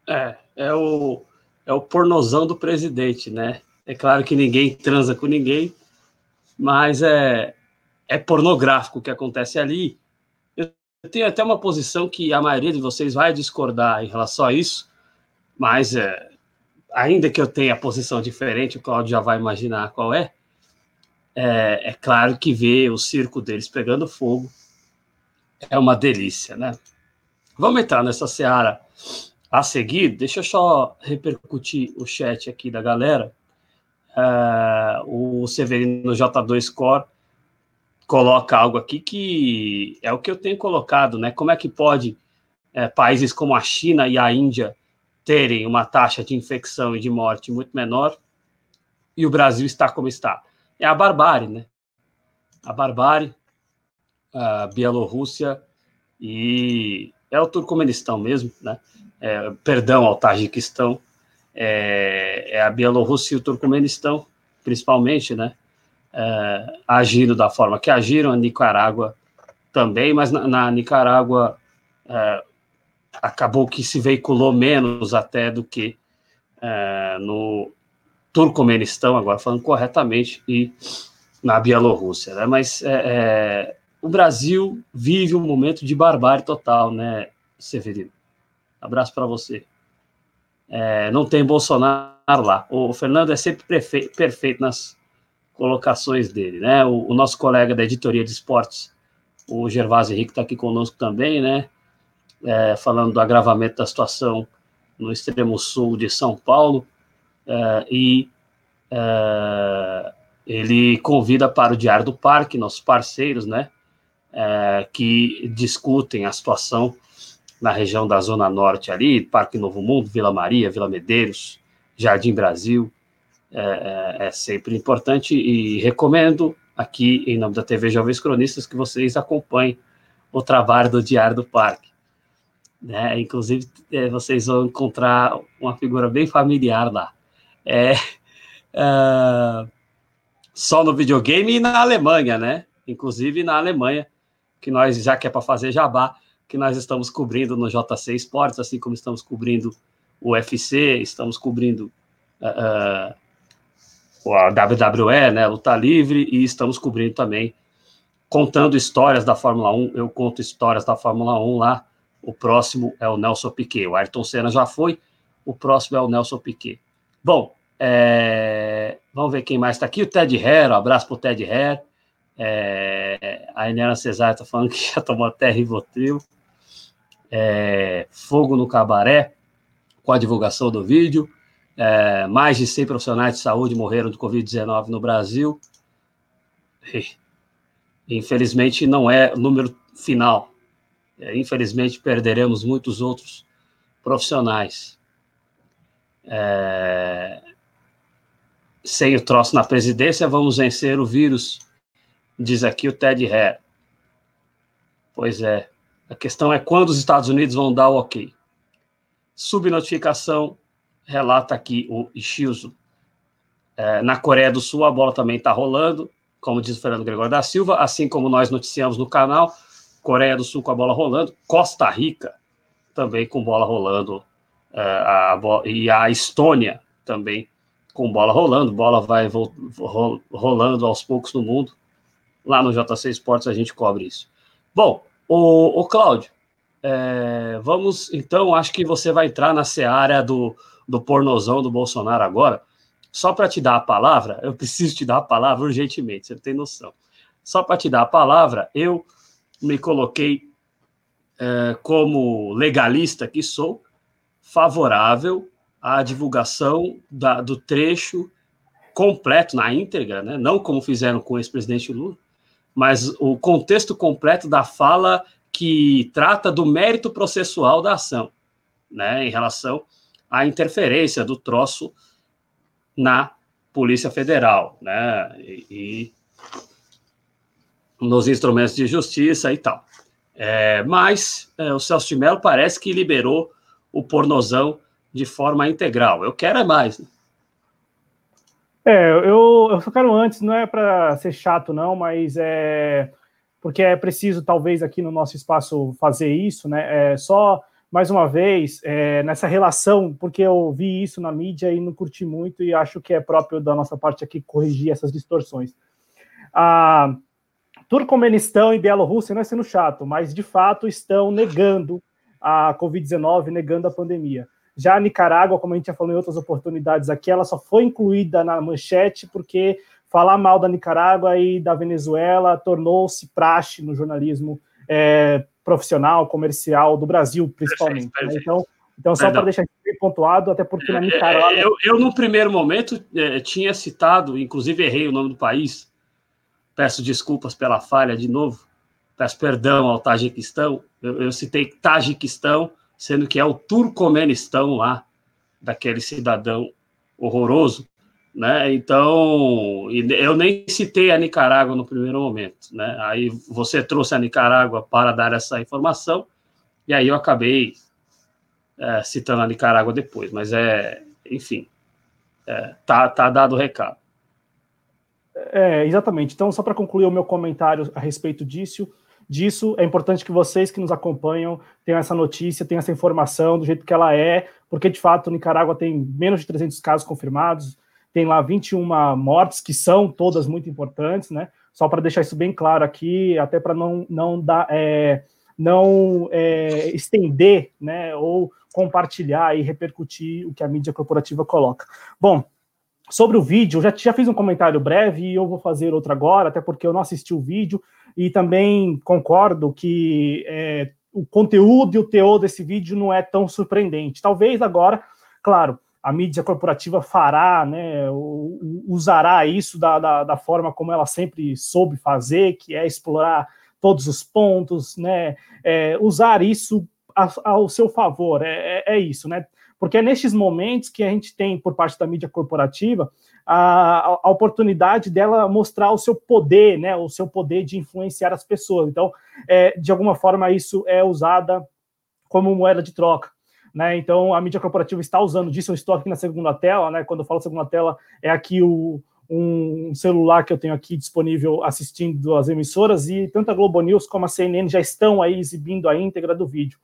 É, é o, é o pornozão do presidente, né? É claro que ninguém transa com ninguém, mas é, é pornográfico o que acontece ali. Eu tenho até uma posição que a maioria de vocês vai discordar em relação a isso, mas é, ainda que eu tenha posição diferente, o Claudio já vai imaginar qual é, é, é claro que ver o circo deles pegando fogo é uma delícia, né? Vamos entrar nessa seara a seguir. Deixa eu só repercutir o chat aqui da galera. Uh, o Severino J2 Core coloca algo aqui que é o que eu tenho colocado, né? Como é que pode é, países como a China e a Índia terem uma taxa de infecção e de morte muito menor e o Brasil está como está? É a barbárie, né? A barbárie, a Bielorrússia e é o Turcomenistão mesmo, né? É, perdão ao Tajiquistão, é, é, a Bielorrússia e o Turcomenistão, principalmente, né? É, agindo da forma que agiram, a Nicarágua também, mas na, na Nicarágua é, acabou que se veiculou menos até do que é, no Turcomenistão, agora falando corretamente, e na Bielorrússia, né? Mas é, é o Brasil vive um momento de barbárie total, né, Severino? Abraço para você. É, não tem Bolsonaro lá. O Fernando é sempre perfeito nas colocações dele, né? O, o, nosso colega da editoria de esportes, o Gervásio Henrique, está aqui conosco também, né? É, falando do agravamento da situação no extremo sul de São Paulo. É, e é, ele convida para o Diário do Parque, nossos parceiros, né? é, que discutem a situação na região da Zona Norte ali, Parque Novo Mundo, Vila Maria, Vila Medeiros, Jardim Brasil. É, é, é, sempre importante e recomendo aqui, em nome da TV Jovens Cronistas, que vocês acompanhem o trabalho do Diário do Parque. Né? Inclusive, é, vocês vão encontrar uma figura bem familiar lá. É, é só no videogame e na Alemanha, né? Inclusive na Alemanha, que nós, já que é para fazer jabá, que nós estamos cobrindo no JC Esportes, assim como estamos cobrindo o UFC, estamos cobrindo uh, uh, a WWE, né, luta livre, e estamos cobrindo também, contando histórias da Fórmula 1, eu conto histórias da Fórmula 1 lá, o próximo é o Nelson Piquet, o Ayrton Senna já foi, o próximo é o Nelson Piquet. Bom, é, vamos ver quem mais está aqui, o Ted Hare, um abraço para o Ted Hare, é, a Inela Cesário está falando que já tomou até Rivotril. É, fogo no cabaré, com a divulgação do vídeo. É, mais de 100 profissionais de saúde morreram de Covid-19 no Brasil. E, infelizmente, não é o número final. É, infelizmente, perderemos muitos outros profissionais. É, sem o troço na presidência, vamos vencer o vírus diz aqui o Ted Hare. Pois é. A questão é quando os Estados Unidos vão dar o ok. Subnotificação, relata aqui o Ishizu. É, na Coreia do Sul, a bola também está rolando, como diz o Fernando Gregório da Silva, assim como nós noticiamos no canal. Coreia do Sul com a bola rolando, Costa Rica também com bola rolando, é, a, a, e a Estônia também com bola rolando, bola vai rolando aos poucos no mundo. Lá no JC Esportes a gente cobre isso. Bom, o, o Cláudio, é, vamos então, acho que você vai entrar na seara do, do pornozão do Bolsonaro agora. Só para te dar a palavra, eu preciso te dar a palavra urgentemente, você tem noção. Só para te dar a palavra, eu me coloquei é, como legalista que sou, favorável à divulgação da, do trecho completo, na íntegra, né? não como fizeram com o ex-presidente Lula, mas o contexto completo da fala que trata do mérito processual da ação, né, em relação à interferência do troço na Polícia Federal, né, e, nos instrumentos de justiça e tal. É, mas é, o Celso de Mello parece que liberou o pornozão de forma integral. Eu quero é mais. Né? É, eu, eu só quero antes, não é para ser chato, não, mas é porque é preciso, talvez, aqui no nosso espaço fazer isso, né? É, só mais uma vez, é, nessa relação, porque eu vi isso na mídia e não curti muito, e acho que é próprio da nossa parte aqui corrigir essas distorções. A Turcomenistão e Bielorrússia não é sendo chato, mas de fato estão negando a Covid-19, negando a pandemia. Já a Nicarágua, como a gente já falou em outras oportunidades aqui, ela só foi incluída na manchete porque falar mal da Nicarágua e da Venezuela tornou-se praxe no jornalismo é, profissional, comercial do Brasil, principalmente. Perfeito, perfeito. Então, então, só para deixar bem pontuado, até porque na é, Nicarágua. Eu, eu, no primeiro momento, é, tinha citado, inclusive errei o nome do país. Peço desculpas pela falha de novo. Peço perdão ao Tajiquistão. Eu, eu citei Tajiquistão sendo que é o Turcomenistão lá, daquele cidadão horroroso, né? Então, eu nem citei a Nicarágua no primeiro momento, né? Aí você trouxe a Nicarágua para dar essa informação, e aí eu acabei é, citando a Nicarágua depois, mas é, enfim, é, tá, tá dado o recado. É, exatamente. Então, só para concluir o meu comentário a respeito disso, disso. É importante que vocês que nos acompanham tenham essa notícia, tenham essa informação do jeito que ela é, porque de fato Nicarágua tem menos de 300 casos confirmados, tem lá 21 mortes, que são todas muito importantes, né? Só para deixar isso bem claro aqui, até para não, não dar. É, não é, estender, né, ou compartilhar e repercutir o que a mídia corporativa coloca. Bom, sobre o vídeo, já, já fiz um comentário breve e eu vou fazer outro agora, até porque eu não assisti o vídeo, e também concordo que é, o conteúdo e o teor desse vídeo não é tão surpreendente. Talvez agora, claro, a mídia corporativa fará, né, usará isso da, da, da, forma como ela sempre soube fazer, que é explorar todos os pontos, né, é, usar isso ao seu favor, é, é, é isso, né, porque é nestes momentos que a gente tem, por parte da mídia corporativa, a, a, oportunidade dela mostrar o seu poder, né, o seu poder de influenciar as pessoas. Então, é, de alguma forma, isso é usada como moeda de troca. Né? Então, a mídia corporativa está usando disso. Eu estou aqui na segunda tela, né? quando eu falo segunda tela, é aqui o, um celular que eu tenho aqui disponível assistindo as emissoras, e tanto a Globo News como a CNN já estão aí exibindo a íntegra do vídeo.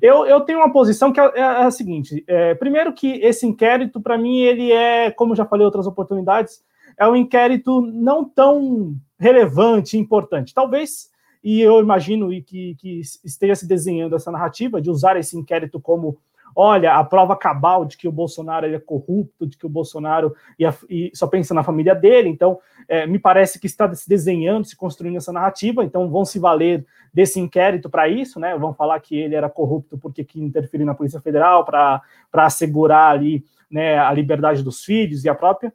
Eu, eu tenho uma posição que é, é a seguinte: é, primeiro que esse inquérito, para mim, ele é, como já falei outras oportunidades, é um inquérito não tão relevante e importante. Talvez, e eu imagino que, que esteja se desenhando essa narrativa de usar esse inquérito como olha, a prova cabal de que o Bolsonaro é corrupto, de que o Bolsonaro ia, e só pensa na família dele. Então, é, me parece que está se desenhando, se construindo essa narrativa. Então, vão se valer desse inquérito para isso, né? Vão falar que ele era corrupto porque quis interferir na Polícia Federal para assegurar ali né, a liberdade dos filhos e a própria.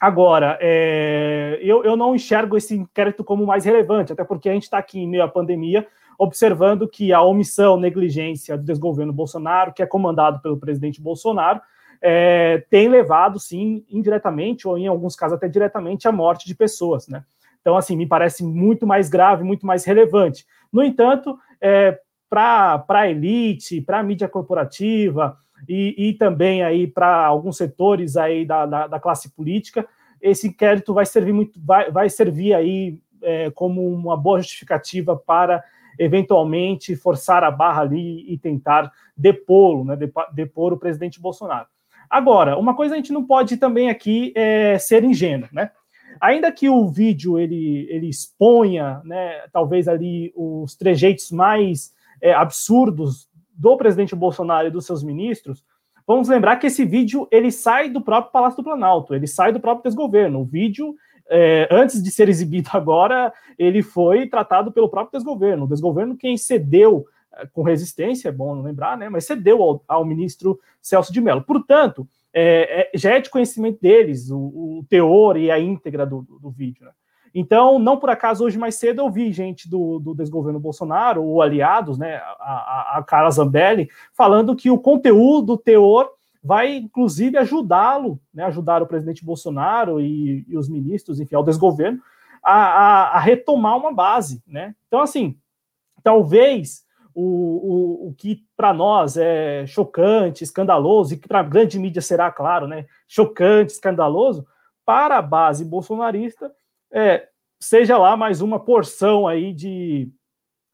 Agora, é, eu, eu não enxergo esse inquérito como mais relevante, até porque a gente está aqui em meio à pandemia, observando que a omissão, negligência do desgoverno Bolsonaro, que é comandado pelo presidente Bolsonaro, é, tem levado, sim, indiretamente, ou em alguns casos até diretamente, à morte de pessoas, né? Então, assim, me parece muito mais grave, muito mais relevante. No entanto, é, para a elite, para a mídia corporativa e, e também aí para alguns setores aí da, da, da, classe política, esse inquérito vai servir muito, vai, vai servir aí é, como uma boa justificativa para eventualmente forçar a barra ali e tentar depô-lo, né, depor o presidente Bolsonaro. Agora, uma coisa a gente não pode também aqui é ser ingênuo, né? Ainda que o vídeo ele, ele exponha, né, talvez ali os trejeitos mais é, absurdos do presidente Bolsonaro e dos seus ministros, vamos lembrar que esse vídeo ele sai do próprio Palácio do Planalto, ele sai do próprio desgoverno. O vídeo, é, antes de ser exibido agora, ele foi tratado pelo próprio desgoverno. O desgoverno quem cedeu é, com resistência, é bom lembrar, né, mas cedeu ao, ao ministro Celso de Mello. Portanto, é, é, já é de conhecimento deles o, o teor e a íntegra do, do, do vídeo. Né? Então, não por acaso, hoje mais cedo eu vi gente do, do desgoverno Bolsonaro, ou aliados, né, a, a, a Carla Zambelli, falando que o conteúdo, o teor, vai inclusive ajudá-lo, né, ajudar o presidente Bolsonaro e, e os ministros, enfim, ao desgoverno, a, a, a retomar uma base, né? Então, assim, talvez o, o, o que para nós é chocante, escandaloso, e que para a grande mídia será, claro, né, chocante, escandaloso, para a base bolsonarista, é, seja lá mais uma porção aí de.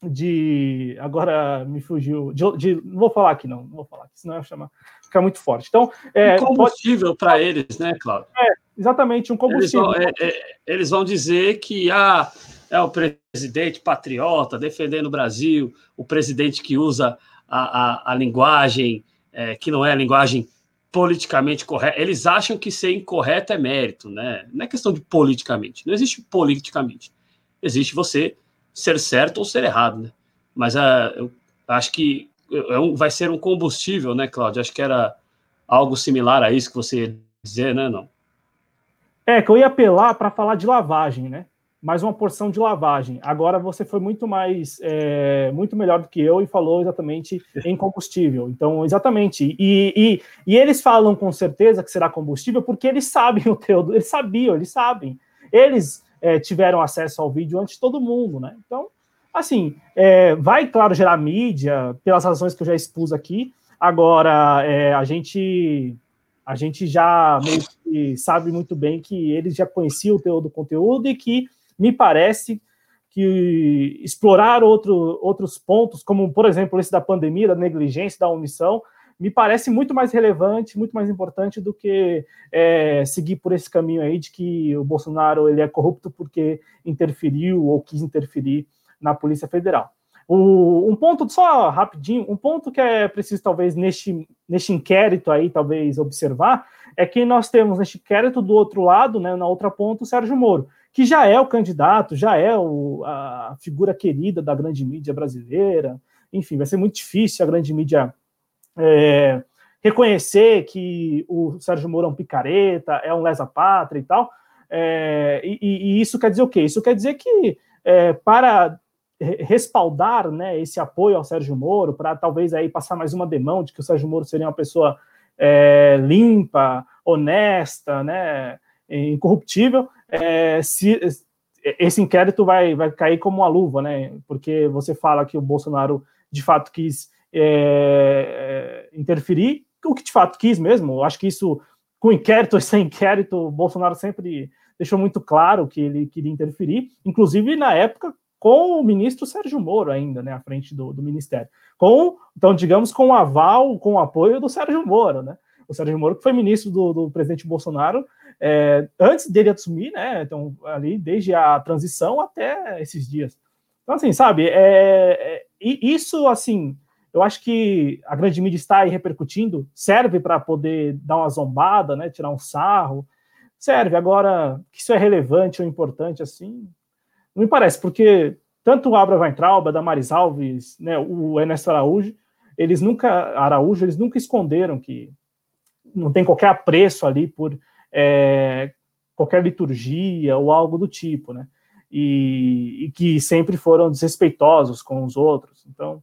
De agora me fugiu. De, de, não vou falar aqui, não, não vou falar aqui, senão eu chamar, ficar muito forte. Então, é, um combustível pode... para eles, né, Cláudio? É, exatamente, um combustível. Eles vão, é, é, eles vão dizer que ah, é o presidente patriota defendendo o Brasil, o presidente que usa a, a, a linguagem é, que não é a linguagem politicamente correto. Eles acham que ser incorreto é mérito, né? Não é questão de politicamente. Não existe politicamente. Existe você ser certo ou ser errado, né? Mas uh, eu acho que é um, vai ser um combustível, né, Cláudio? Acho que era algo similar a isso que você ia dizer, né? Não. É, que eu ia apelar para falar de lavagem, né? mais uma porção de lavagem. Agora você foi muito mais, é, muito melhor do que eu e falou exatamente em combustível. Então, exatamente. E, e, e, eles falam com certeza que será combustível porque eles sabem o teu, eles sabiam, eles sabem. Eles é, tiveram acesso ao vídeo antes de todo mundo, né? Então, assim, é, vai, claro, gerar mídia pelas razões que eu já expus aqui. Agora, é, a gente a gente já sabe muito bem que eles já conheciam o teu do conteúdo e que me parece que explorar outro, outros pontos, como, por exemplo, esse da pandemia, da negligência, da omissão, me parece muito mais relevante, muito mais importante do que é, seguir por esse caminho aí de que o Bolsonaro ele é corrupto porque interferiu ou quis interferir na Polícia Federal. O, um ponto, só rapidinho, um ponto que é preciso talvez neste, neste inquérito aí, talvez observar, é que nós temos neste inquérito do outro lado, né, na outra ponta, o Sérgio Moro que já é o candidato, já é o, a figura querida da grande mídia brasileira. Enfim, vai ser muito difícil a grande mídia é, reconhecer que o Sérgio Moro é um picareta, é um lesa-pátria e tal. É, e, e, isso quer dizer o quê? Isso quer dizer que é, para respaldar né, esse apoio ao Sérgio Moro, para talvez aí passar mais uma demão de que o Sérgio Moro seria uma pessoa é, limpa, honesta, né, incorruptível, é, se, esse inquérito vai, vai cair como uma luva, né? Porque você fala que o Bolsonaro de fato quis é, é interferir, o que de fato quis mesmo. Eu acho que isso, com inquérito ou sem inquérito, o Bolsonaro sempre deixou muito claro que ele queria interferir, inclusive na época com o ministro Sérgio Moro ainda, né, à frente do, do ministério. Com, então, digamos, com o aval, com o apoio do Sérgio Moro, né? O Sérgio Moro, que foi ministro do, do presidente Bolsonaro, é, antes dele assumir, né? Então, ali, desde a transição até esses dias. Então, assim, sabe, é, é, isso, assim, eu acho que a grande mídia está aí repercutindo, serve para poder dar uma zombada, né? Tirar um sarro, serve. Agora, que isso é relevante ou importante, assim, não me parece, porque tanto o Abra Weintraub, a Damaris Alves, né, o Ernesto Araújo, eles nunca, Araújo, eles nunca esconderam que não tem qualquer apreço ali por é, qualquer liturgia ou algo do tipo, né? E, e, que sempre foram desrespeitosos com os outros. Então,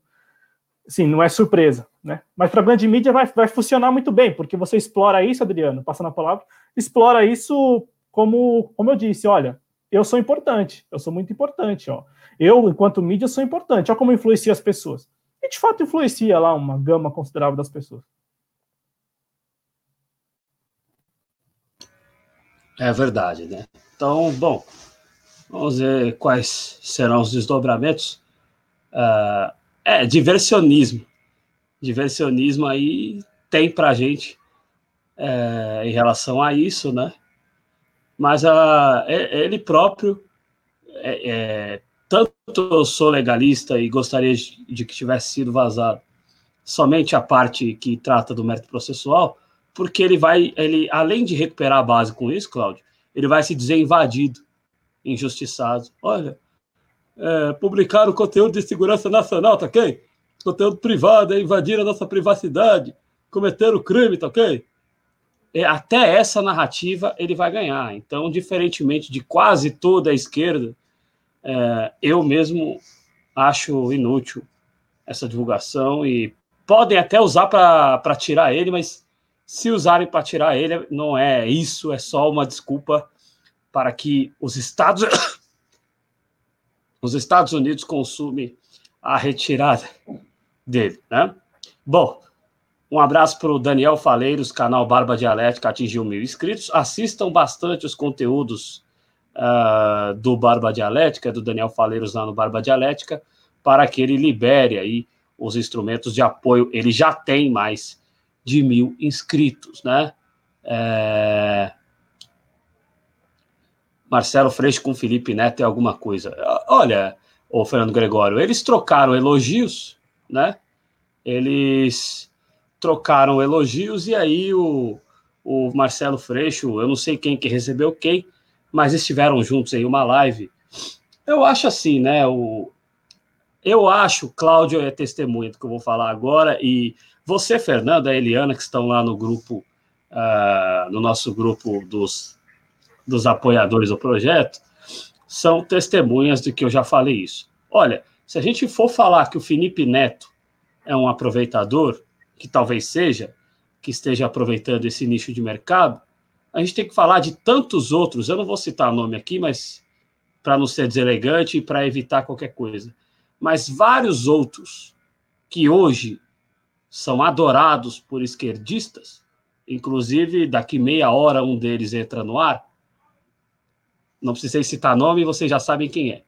sim, não é surpresa, né? Mas para a grande mídia vai, vai funcionar muito bem, porque você explora isso, Adriano, passando a palavra, explora isso como, como eu disse, olha, eu sou importante, eu sou muito importante, ó. Eu, enquanto mídia, sou importante. Olha como influencia as pessoas. E de fato influencia lá uma gama considerável das pessoas. É verdade, né? Então, bom, vamos ver quais serão os desdobramentos. Uh, é, diversionismo. Diversionismo aí tem pra gente é, em relação a isso, né? Mas uh, ele próprio, é, é, tanto eu sou legalista e gostaria de que tivesse sido vazado somente a parte que trata do mérito processual, porque ele vai, ele além de recuperar a base com isso, Cláudio, ele vai se dizer invadido, injustiçado. Olha, é, publicaram conteúdo de segurança nacional, tá ok? Conteúdo privado, é invadir a nossa privacidade, cometeram crime, tá ok? É, até essa narrativa ele vai ganhar. Então, diferentemente de quase toda a esquerda, é, eu mesmo acho inútil essa divulgação e podem até usar para tirar ele, mas se usarem para tirar ele, não é isso, é só uma desculpa para que os Estados os Estados Unidos consumem a retirada dele, né? Bom, um abraço para o Daniel Faleiros, canal Barba Dialética atingiu mil inscritos. Assistam bastante os conteúdos uh, do Barba Dialética, do Daniel Faleiros lá no Barba Dialética, para que ele libere aí os instrumentos de apoio. Ele já tem mais de mil inscritos, né? É... Marcelo Freixo com Felipe Neto é alguma coisa. Olha, o Fernando Gregório, eles trocaram elogios, né? Eles trocaram elogios e aí o, o Marcelo Freixo, eu não sei quem que recebeu quem, mas estiveram juntos em uma live. Eu acho assim, né? O, eu acho, Cláudio é testemunha do que eu vou falar agora, e você, Fernando, a Eliana, que estão lá no grupo, uh, no nosso grupo dos, dos apoiadores do projeto, são testemunhas de que eu já falei isso. Olha, se a gente for falar que o Felipe Neto é um aproveitador, que talvez seja, que esteja aproveitando esse nicho de mercado, a gente tem que falar de tantos outros, eu não vou citar nome aqui, mas para não ser deselegante e para evitar qualquer coisa, mas vários outros que hoje são adorados por esquerdistas, inclusive daqui meia hora um deles entra no ar, não precisei citar nome, vocês já sabem quem é.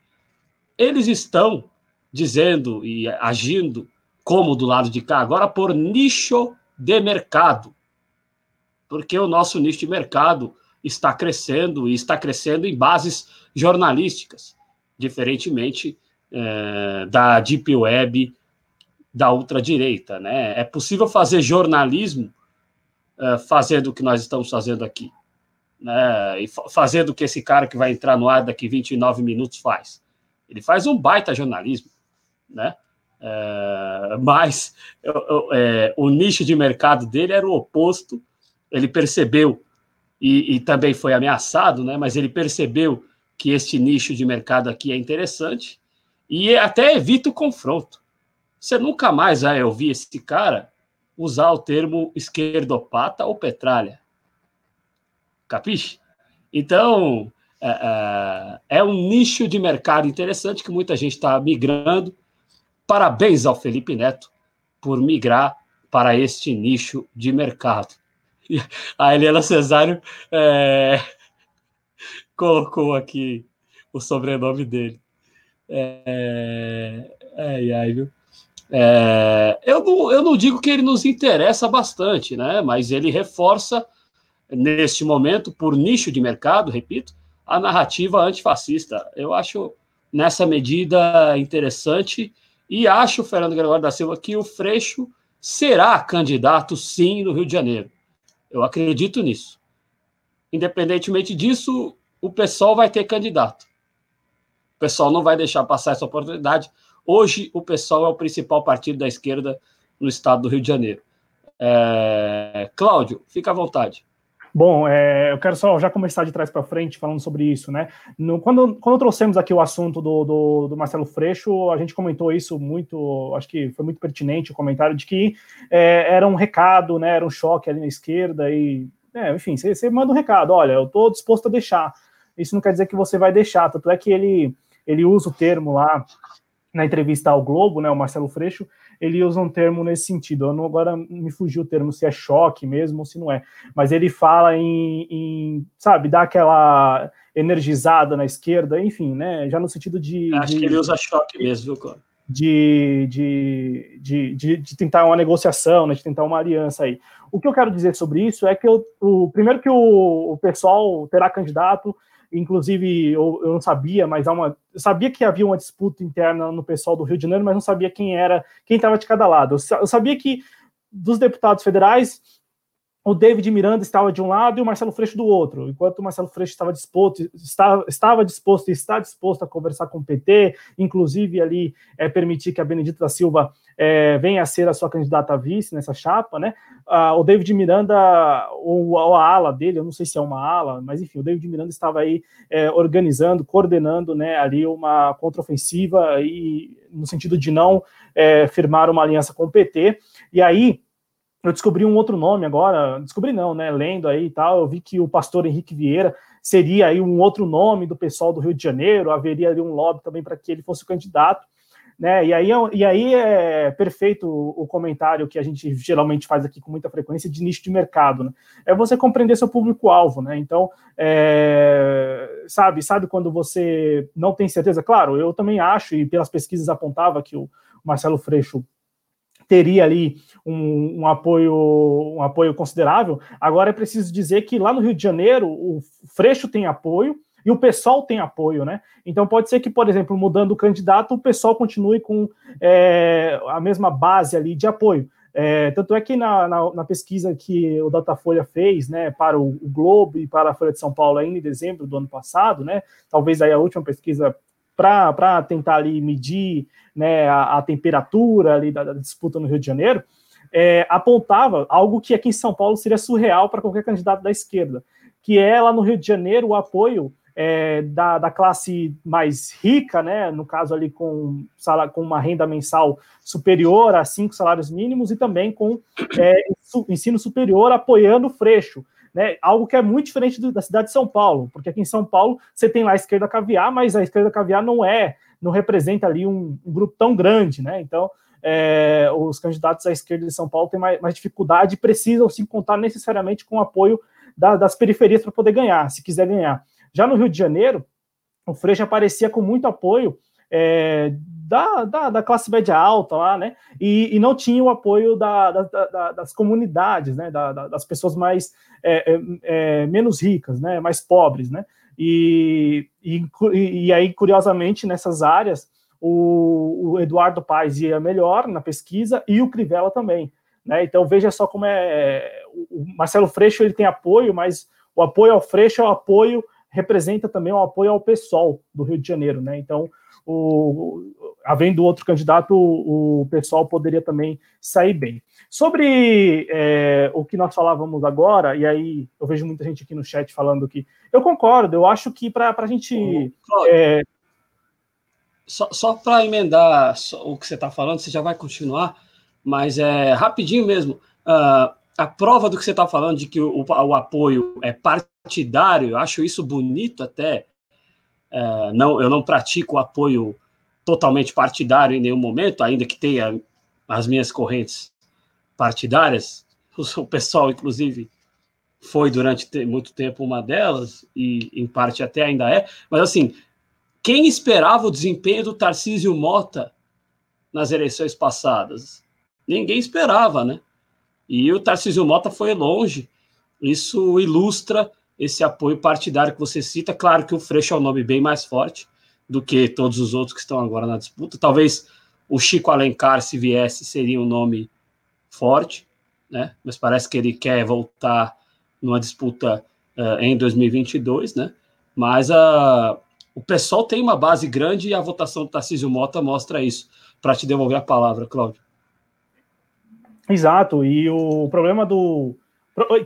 Eles estão dizendo e agindo como do lado de cá, agora por nicho de mercado. Porque o nosso nicho de mercado está crescendo e está crescendo em bases jornalísticas, diferentemente é, da Deep Web da ultradireita. Né? É possível fazer jornalismo é, fazendo o que nós estamos fazendo aqui né, e fazendo o que esse cara que vai entrar no ar daqui 29 minutos faz. Ele faz um baita jornalismo, né? É, mas é, o nicho de mercado dele era o oposto. Ele percebeu e, e, também foi ameaçado, né? Mas ele percebeu que este nicho de mercado aqui é interessante e até evita o confronto. Você nunca mais vai ouvir esse cara usar o termo esquerdopata ou petralha. Capiche? Então, é, é, é um nicho de mercado interessante que muita gente está migrando. Parabéns ao Felipe Neto por migrar para este nicho de mercado. A Helena Cesário é, colocou aqui o sobrenome dele. É, ai, viu? É, eu, não, eu não digo que ele nos interessa bastante, né? Mas ele reforça neste momento, por nicho de mercado, repito, a narrativa antifascista. Eu acho nessa medida interessante e acho, Fernando Gregório da Silva, que o Freixo será candidato sim no Rio de Janeiro. Eu acredito nisso. Independentemente disso, o pessoal vai ter candidato. O pessoal não vai deixar passar essa oportunidade. Hoje, o pessoal é o principal partido da esquerda no estado do Rio de Janeiro. É... Cláudio, fica à vontade. Bom, é, eu quero só já começar de trás para frente falando sobre isso, né? No, quando, quando trouxemos aqui o assunto do, do, do, Marcelo Freixo, a gente comentou isso muito, acho que foi muito pertinente o comentário de que é, era um recado, né? Era um choque ali na esquerda e, é, enfim, você, manda um recado, olha, eu estou disposto a deixar. Isso não quer dizer que você vai deixar, tanto é que ele, ele usa o termo lá na entrevista ao Globo, né? O Marcelo Freixo, ele usa um termo nesse sentido. Eu não, agora me fugiu o termo se é choque mesmo ou se não é, mas ele fala em, em sabe, dar aquela energizada na esquerda, enfim, né? Já no sentido de. Acho de, que ele usa choque mesmo, viu, de, de, de, de, de, tentar uma negociação, né, de tentar uma aliança aí. O que eu quero dizer sobre isso é que eu, o primeiro que o, o pessoal terá candidato, inclusive eu, eu, não sabia, mas há uma, eu sabia que havia uma disputa interna no pessoal do Rio de Janeiro, mas não sabia quem era, quem estava de cada lado. Eu, eu sabia que dos deputados federais o David Miranda estava de um lado e o Marcelo Freixo do outro. Enquanto o Marcelo Freixo estava disposto, estava, estava disposto e está disposto a conversar com o PT, inclusive ali é, permitir que a Benedita da Silva é, venha a ser a sua candidata a vice nessa chapa, né? Ah, o David Miranda, ou, ou, a ala dele, eu não sei se é uma ala, mas enfim, o David Miranda estava aí é, organizando, coordenando, né, ali uma contraofensiva e no sentido de não é, firmar uma aliança com o PT. E aí eu descobri um outro nome agora, descobri não, né? Lendo aí e tal, eu vi que o pastor Henrique Vieira seria aí um outro nome do pessoal do Rio de Janeiro, haveria ali um lobby também para que ele fosse o candidato. Né? E, aí, é e aí é perfeito o comentário que a gente geralmente faz aqui com muita frequência de nicho de mercado. Né? É você compreender seu público-alvo. Né? Então, é, sabe, sabe quando você não tem certeza? Claro, eu também acho, e pelas pesquisas apontava que o Marcelo Freixo teria ali um, um, apoio um apoio considerável. Agora é preciso dizer que lá no Rio de Janeiro o Freixo tem apoio, e o pessoal tem apoio, né? Então pode ser que, por exemplo, mudando o candidato, o pessoal continue com é, a mesma base ali de apoio. É, tanto é que na, na, na, pesquisa que o Datafolha fez, né, para o, o, Globo e para a Folha de São Paulo ainda em dezembro do ano passado, né, talvez aí a última pesquisa para tentar ali medir, né, a, a temperatura ali da, da, disputa no Rio de Janeiro, é, apontava algo que aqui em São Paulo seria surreal para qualquer candidato da esquerda, que é lá no Rio de Janeiro o apoio é, da, da, classe mais rica, né, no caso ali com, com uma renda mensal superior a cinco salários mínimos e também com é, ensino superior apoiando o Freixo, né, algo que é muito diferente do, da cidade de São Paulo, porque aqui em São Paulo você tem lá a esquerda caviar, mas a esquerda caviar não é, não representa ali um, um grupo tão grande, né, então é, os candidatos à esquerda de São Paulo têm mais, mais dificuldade e precisam se contar necessariamente com o apoio da, das periferias para poder ganhar, se quiser ganhar. Já no Rio de Janeiro, o Freixo aparecia com muito apoio é, da, da, da, classe média alta lá, né? E, e não tinha o apoio da, da, das comunidades, né? das pessoas mais é, é, é, menos ricas, né? Mais pobres, né? E, e, e aí, curiosamente, nessas áreas, o, o, Eduardo Paes ia melhor na pesquisa e o Crivella também. Né? Então veja só como é. O Marcelo Freixo ele tem apoio, mas o apoio ao Freixo é o apoio representa também o apoio ao PSOL do Rio de Janeiro, né? Então, o, havendo outro candidato, o, o pessoal poderia também sair bem. Sobre é, o que nós falávamos agora, e aí eu vejo muita gente aqui no chat falando que eu concordo, eu acho que para a gente. É... Só, só para emendar o que você está falando, você já vai continuar, mas é rapidinho mesmo. Uh, a prova do que você está falando de que o, o, apoio é partidário, acho isso bonito até. É, não, eu não pratico apoio totalmente partidário em nenhum momento, ainda que tenha as minhas correntes partidárias. O pessoal, inclusive, foi durante muito tempo uma delas, e em parte até ainda é. Mas, assim, quem esperava o desempenho do Tarcísio Mota nas eleições passadas? Ninguém esperava, né? E o Tarcísio Mota foi longe. Isso ilustra esse apoio partidário que você cita. Claro que o Freixo é um nome bem mais forte do que todos os outros que estão agora na disputa. Talvez o Chico Alencar, se viesse, seria um nome forte, né? Mas parece que ele quer voltar numa disputa uh, em 2022, né? Mas uh, o pessoal tem uma base grande e a votação do Tarcísio Mota mostra isso. Para te devolver a palavra, Cláudio. Exato, e o problema do.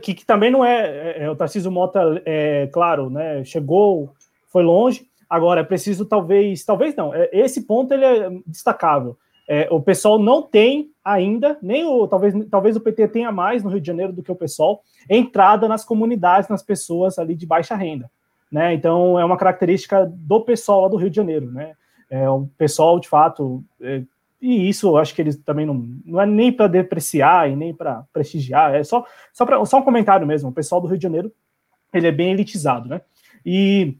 Que, que também não é, é, é, O Tarcísio Mota, é, claro, né? Chegou, foi longe. Agora é preciso, talvez. Talvez não. É, esse ponto ele é destacável. É, o pessoal não tem ainda, nem o. Talvez, talvez o PT tenha mais no Rio de Janeiro do que o pessoal, entrada nas comunidades, nas pessoas ali de baixa renda. Né? Então é uma característica do pessoal lá do Rio de Janeiro. Né? É, o pessoal, de fato, é, e isso eu acho que eles também não, não é nem para depreciar e nem para prestigiar, é só, só, pra, só um comentário mesmo. O pessoal do Rio de Janeiro ele é bem elitizado, né? E,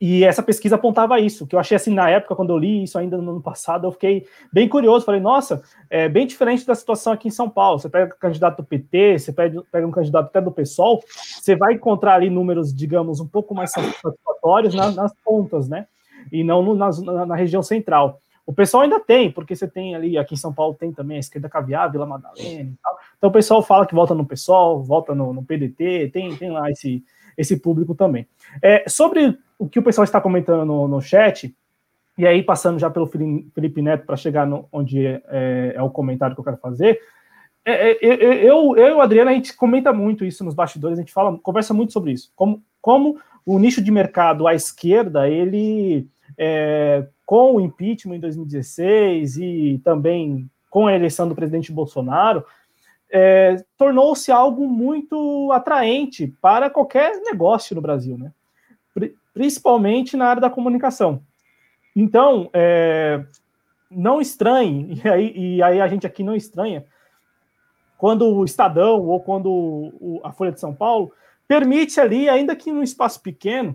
e essa pesquisa apontava isso, que eu achei assim na época, quando eu li isso ainda no ano passado, eu fiquei bem curioso. Falei, nossa, é bem diferente da situação aqui em São Paulo. Você pega o candidato do PT, você pega, pega um candidato até do PSOL, você vai encontrar ali números, digamos, um pouco mais satisfatórios nas, nas pontas, né? E não no, nas, na, na região central. O pessoal ainda tem, porque você tem ali, aqui em São Paulo tem também a esquerda caviar, Vila Madalena e tal. Então o pessoal fala que volta no PSOL, volta no, no PDT, tem, tem lá esse, esse público também. É, sobre o que o pessoal está comentando no, no chat, e aí passando já pelo Felipe Neto para chegar no, onde é, é, é, o comentário que eu quero fazer, é, é, eu, eu, eu e o Adriano, a gente comenta muito isso nos bastidores, a gente fala, conversa muito sobre isso, como, como o nicho de mercado à esquerda, ele é, com o impeachment em 2016 e também com a eleição do presidente Bolsonaro, é, tornou-se algo muito atraente para qualquer negócio no Brasil, né? principalmente na área da comunicação. Então, é, não estranhe, e aí, e aí, a gente aqui não estranha, quando o Estadão ou quando o, a Folha de São Paulo permite ali, ainda que num espaço pequeno,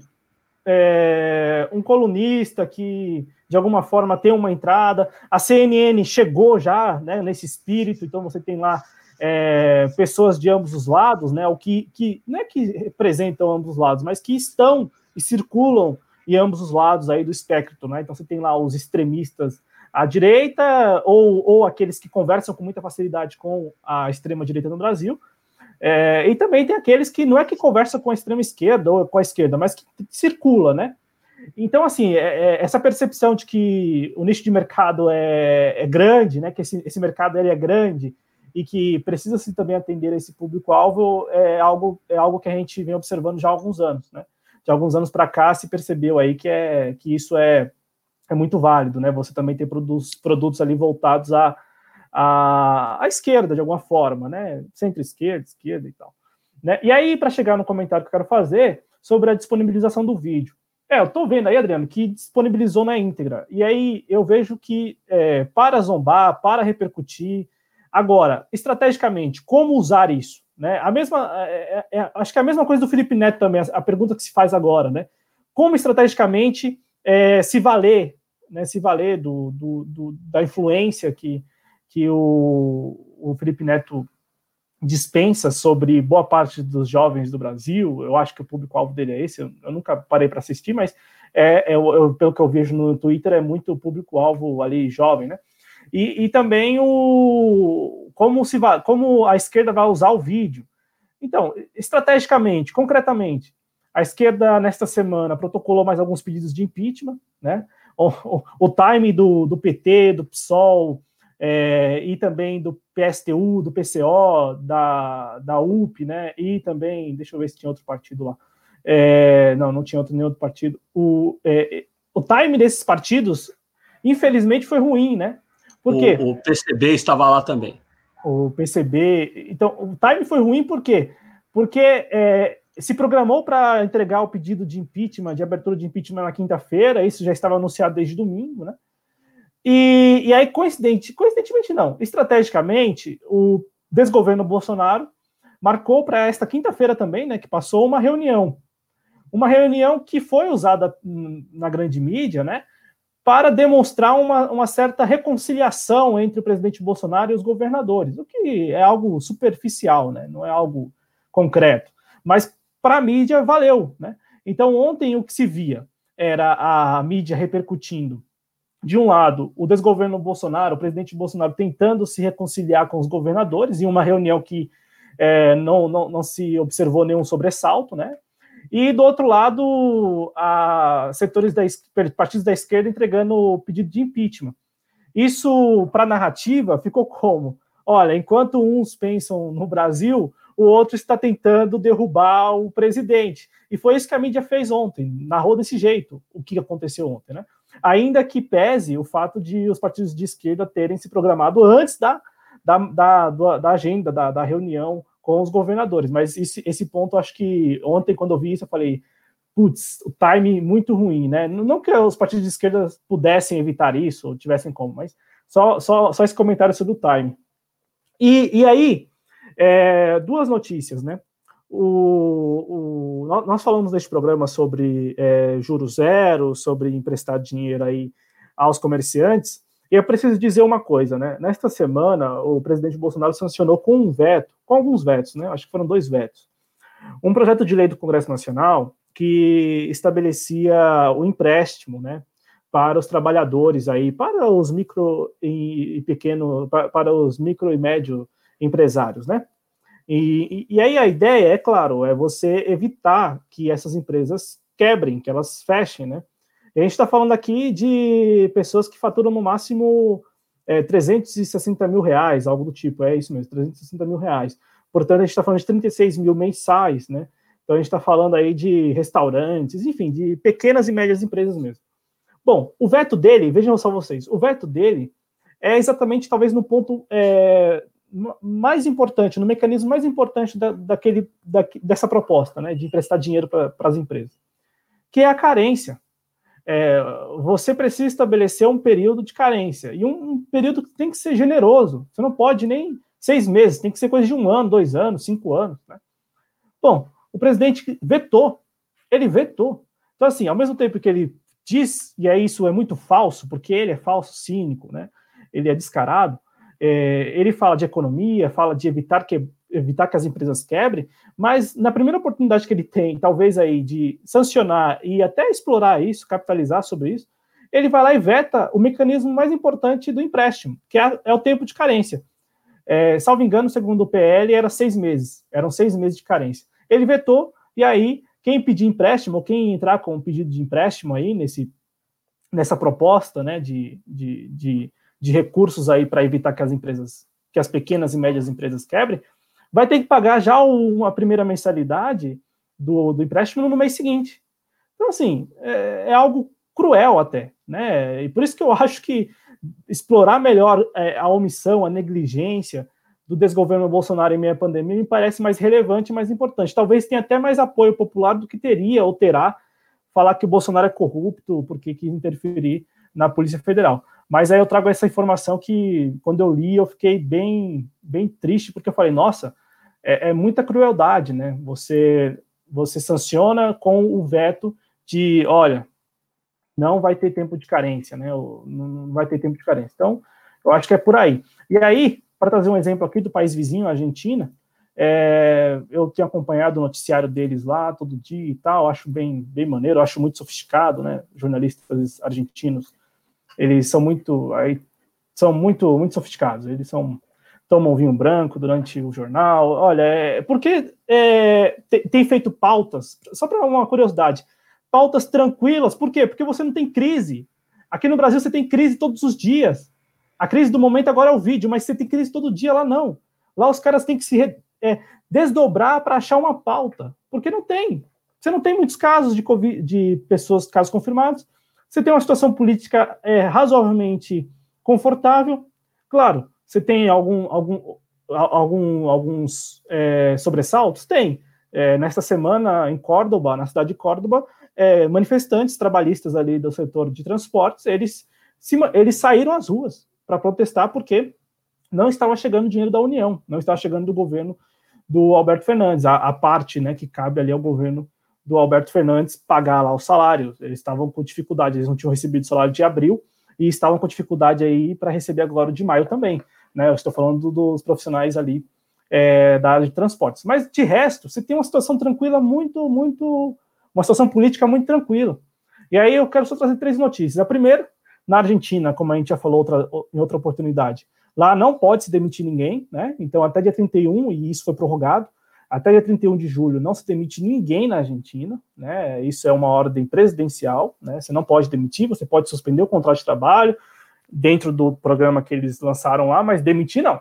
é, um colunista que de alguma forma tem uma entrada. A CNN chegou já né, nesse espírito, então você tem lá é, pessoas de ambos os lados, né? O que, que não é que representam ambos os lados, mas que estão e circulam em ambos os lados aí do espectro, né? Então você tem lá os extremistas à direita ou, ou aqueles que conversam com muita facilidade com a extrema direita no Brasil. É, e também tem aqueles que não é que conversam com a extrema esquerda ou com a esquerda, mas que circula, né? Então, assim, é, é, essa percepção de que o nicho de mercado é, é grande, né? Que esse, esse mercado ele é grande e que precisa-se também atender a esse público-alvo é algo, é algo que a gente vem observando já há alguns anos, né? De alguns anos para cá se percebeu aí que, é, que isso é, é muito válido, né? Você também tem produtos, produtos ali voltados à, à, à esquerda, de alguma forma, né? Centro-esquerda, esquerda e tal. Né? E aí, para chegar no comentário que eu quero fazer sobre a disponibilização do vídeo. É, eu estou vendo aí, Adriano, que disponibilizou na íntegra. E aí eu vejo que é, para zombar, para repercutir. Agora, estrategicamente, como usar isso? Né? A mesma, é, é, é acho que é a mesma coisa do Felipe Neto também, a, a pergunta que se faz agora, né? Como estrategicamente é, se valer, né? Se valer do, do, do, da influência que, que o, o Felipe Neto dispensa sobre boa parte dos jovens do Brasil. Eu acho que o público-alvo dele é esse. Eu, eu nunca parei para assistir, mas é, é eu, pelo que eu vejo no Twitter, é muito público-alvo ali jovem, né? E, e, também o como se vai, como a esquerda vai usar o vídeo. Então, estrategicamente, concretamente, a esquerda nesta semana protocolou mais alguns pedidos de impeachment, né? O, o, o time do, do PT, do PSOL, é, e também do PSTU, do PCO, da, da UP, né? E também, deixa eu ver se tinha outro partido lá. É, não, não tinha outro, nenhum outro partido. O, é, o time desses partidos, infelizmente, foi ruim, né? Por quê? O, o PCB estava lá também. O PCB. Então, o time foi ruim por quê? Porque é, se programou para entregar o pedido de impeachment, de abertura de impeachment na quinta-feira, isso já estava anunciado desde domingo, né? E, e aí, coincidente, coincidentemente não, estrategicamente, o desgoverno Bolsonaro marcou para esta quinta-feira também, né, que passou uma reunião. Uma reunião que foi usada na grande mídia, né, para demonstrar uma, uma certa reconciliação entre o presidente Bolsonaro e os governadores, o que é algo superficial, né, não é algo concreto. Mas para a mídia valeu, né? Então, ontem o que se via era a mídia repercutindo de um lado, o desgoverno Bolsonaro, o presidente Bolsonaro tentando se reconciliar com os governadores, em uma reunião que é, não, não, não se observou nenhum sobressalto, né? E do outro lado, a setores da partidos da esquerda entregando o pedido de impeachment. Isso, para a narrativa, ficou como? Olha, enquanto uns pensam no Brasil, o outro está tentando derrubar o presidente. E foi isso que a mídia fez ontem, narrou desse jeito o que aconteceu ontem, né? Ainda que pese o fato de os partidos de esquerda terem se programado antes da, da, da, da agenda, da, da reunião com os governadores. Mas esse, esse ponto, acho que ontem, quando eu vi isso, eu falei, putz, o time muito ruim, né? Não que os partidos de esquerda pudessem evitar isso, ou tivessem como, mas só, só, só esse comentário sobre o time. E, e aí, é, duas notícias, né? O, o, nós falamos neste programa sobre é, juros zero, sobre emprestar dinheiro aí aos comerciantes, e eu preciso dizer uma coisa, né? Nesta semana, o presidente Bolsonaro sancionou com um veto, com alguns vetos, né? Acho que foram dois vetos, um projeto de lei do Congresso Nacional que estabelecia o empréstimo, né? Para os trabalhadores aí, para os micro e, e pequeno, para, para os micro e médio empresários, né? E, e, aí a ideia, é claro, é você evitar que essas empresas quebrem, que elas fechem, né? E a gente está falando aqui de pessoas que faturam no máximo é, 360 mil reais, algo do tipo, é isso mesmo, 360 mil reais. Portanto, a gente está falando de 36 mil mensais, né? Então a gente está falando aí de restaurantes, enfim, de pequenas e médias empresas mesmo. Bom, o veto dele, vejam só vocês, o veto dele é exatamente talvez no ponto é, mais importante, no mecanismo mais importante da, daquele, da, dessa proposta, né, de emprestar dinheiro para as empresas, que é a carência. É, você precisa estabelecer um período de carência e um, um, período que tem que ser generoso. Você não pode nem seis meses, tem que ser coisa de um ano, dois anos, cinco anos. Né? Bom, o presidente vetou, ele vetou. Então, assim, ao mesmo tempo que ele diz, e é isso é muito falso, porque ele é falso, cínico, né? ele é descarado, é, ele fala de economia, fala de evitar que, evitar que as empresas quebrem, mas na primeira oportunidade que ele tem, talvez aí, de sancionar e até explorar isso, capitalizar sobre isso, ele vai lá e veta o mecanismo mais importante do empréstimo, que é, é o tempo de carência. É, salvo engano, segundo o PL, era seis meses, eram seis meses de carência. Ele vetou, e aí, quem pedir empréstimo, ou quem entrar com um pedido de empréstimo aí nesse, nessa proposta né, de, de, de de recursos aí para evitar que as empresas, que as pequenas e médias empresas quebrem, vai ter que pagar já o, a primeira mensalidade do, do empréstimo no mês seguinte. Então, assim, é, é, algo cruel até, né? E por isso que eu acho que explorar melhor é, a omissão, a negligência do desgoverno Bolsonaro em meio à pandemia me parece mais relevante mais importante. Talvez tenha até mais apoio popular do que teria ou terá falar que o Bolsonaro é corrupto porque quis interferir na Polícia Federal. Mas aí eu trago essa informação que, quando eu li, eu fiquei bem, bem triste, porque eu falei, nossa, é, é muita crueldade, né? Você, você sanciona com o veto de, olha, não vai ter tempo de carência, né? Não vai ter tempo de carência. Então, eu acho que é por aí. E aí, para trazer um exemplo aqui do país vizinho, a Argentina, é, eu tenho acompanhado o noticiário deles lá todo dia e tal, acho bem, bem maneiro, acho muito sofisticado, né? Jornalistas argentinos eles são muito aí são muito muito sofisticados. Eles são tomam vinho branco durante o jornal. Olha, é, porque é, tem, tem, feito pautas, só para uma curiosidade, pautas tranquilas. Por quê? Porque você não tem crise. Aqui no Brasil você tem crise todos os dias. A crise do momento agora é o vídeo, mas você tem crise todo dia lá não. Lá os caras têm que se é, desdobrar para achar uma pauta, porque não tem. Você não tem muitos casos de, COVID, de pessoas, casos confirmados, você tem uma situação política é, razoavelmente confortável. Claro, você tem algum, algum, algum alguns é, sobressaltos? Tem. É, nesta semana, em Córdoba, na cidade de Córdoba, é, manifestantes trabalhistas ali do setor de transportes, eles, se, eles saíram às ruas para protestar porque não estava chegando dinheiro da União, não estava chegando do governo do Alberto Fernandes, a, a parte né, que cabe ali ao governo do Alberto Fernandes pagar lá o salário. Eles estavam com dificuldade, eles não tinham recebido o salário de abril e estavam com dificuldade aí para receber agora o de maio também. Né? Eu estou falando dos profissionais ali é, da área de transportes. Mas de resto, você tem uma situação tranquila, muito, muito. Uma situação política muito tranquila. E aí eu quero só trazer três notícias. A primeira, na Argentina, como a gente já falou outra, em outra oportunidade, lá não pode se demitir ninguém, né? Então, até dia 31, e isso foi prorrogado, até dia 31 de julho não se demite ninguém na Argentina, né? Isso é uma ordem presidencial, né? Você não pode demitir, você pode suspender o contrato de trabalho dentro do programa que eles lançaram lá, mas demitir não.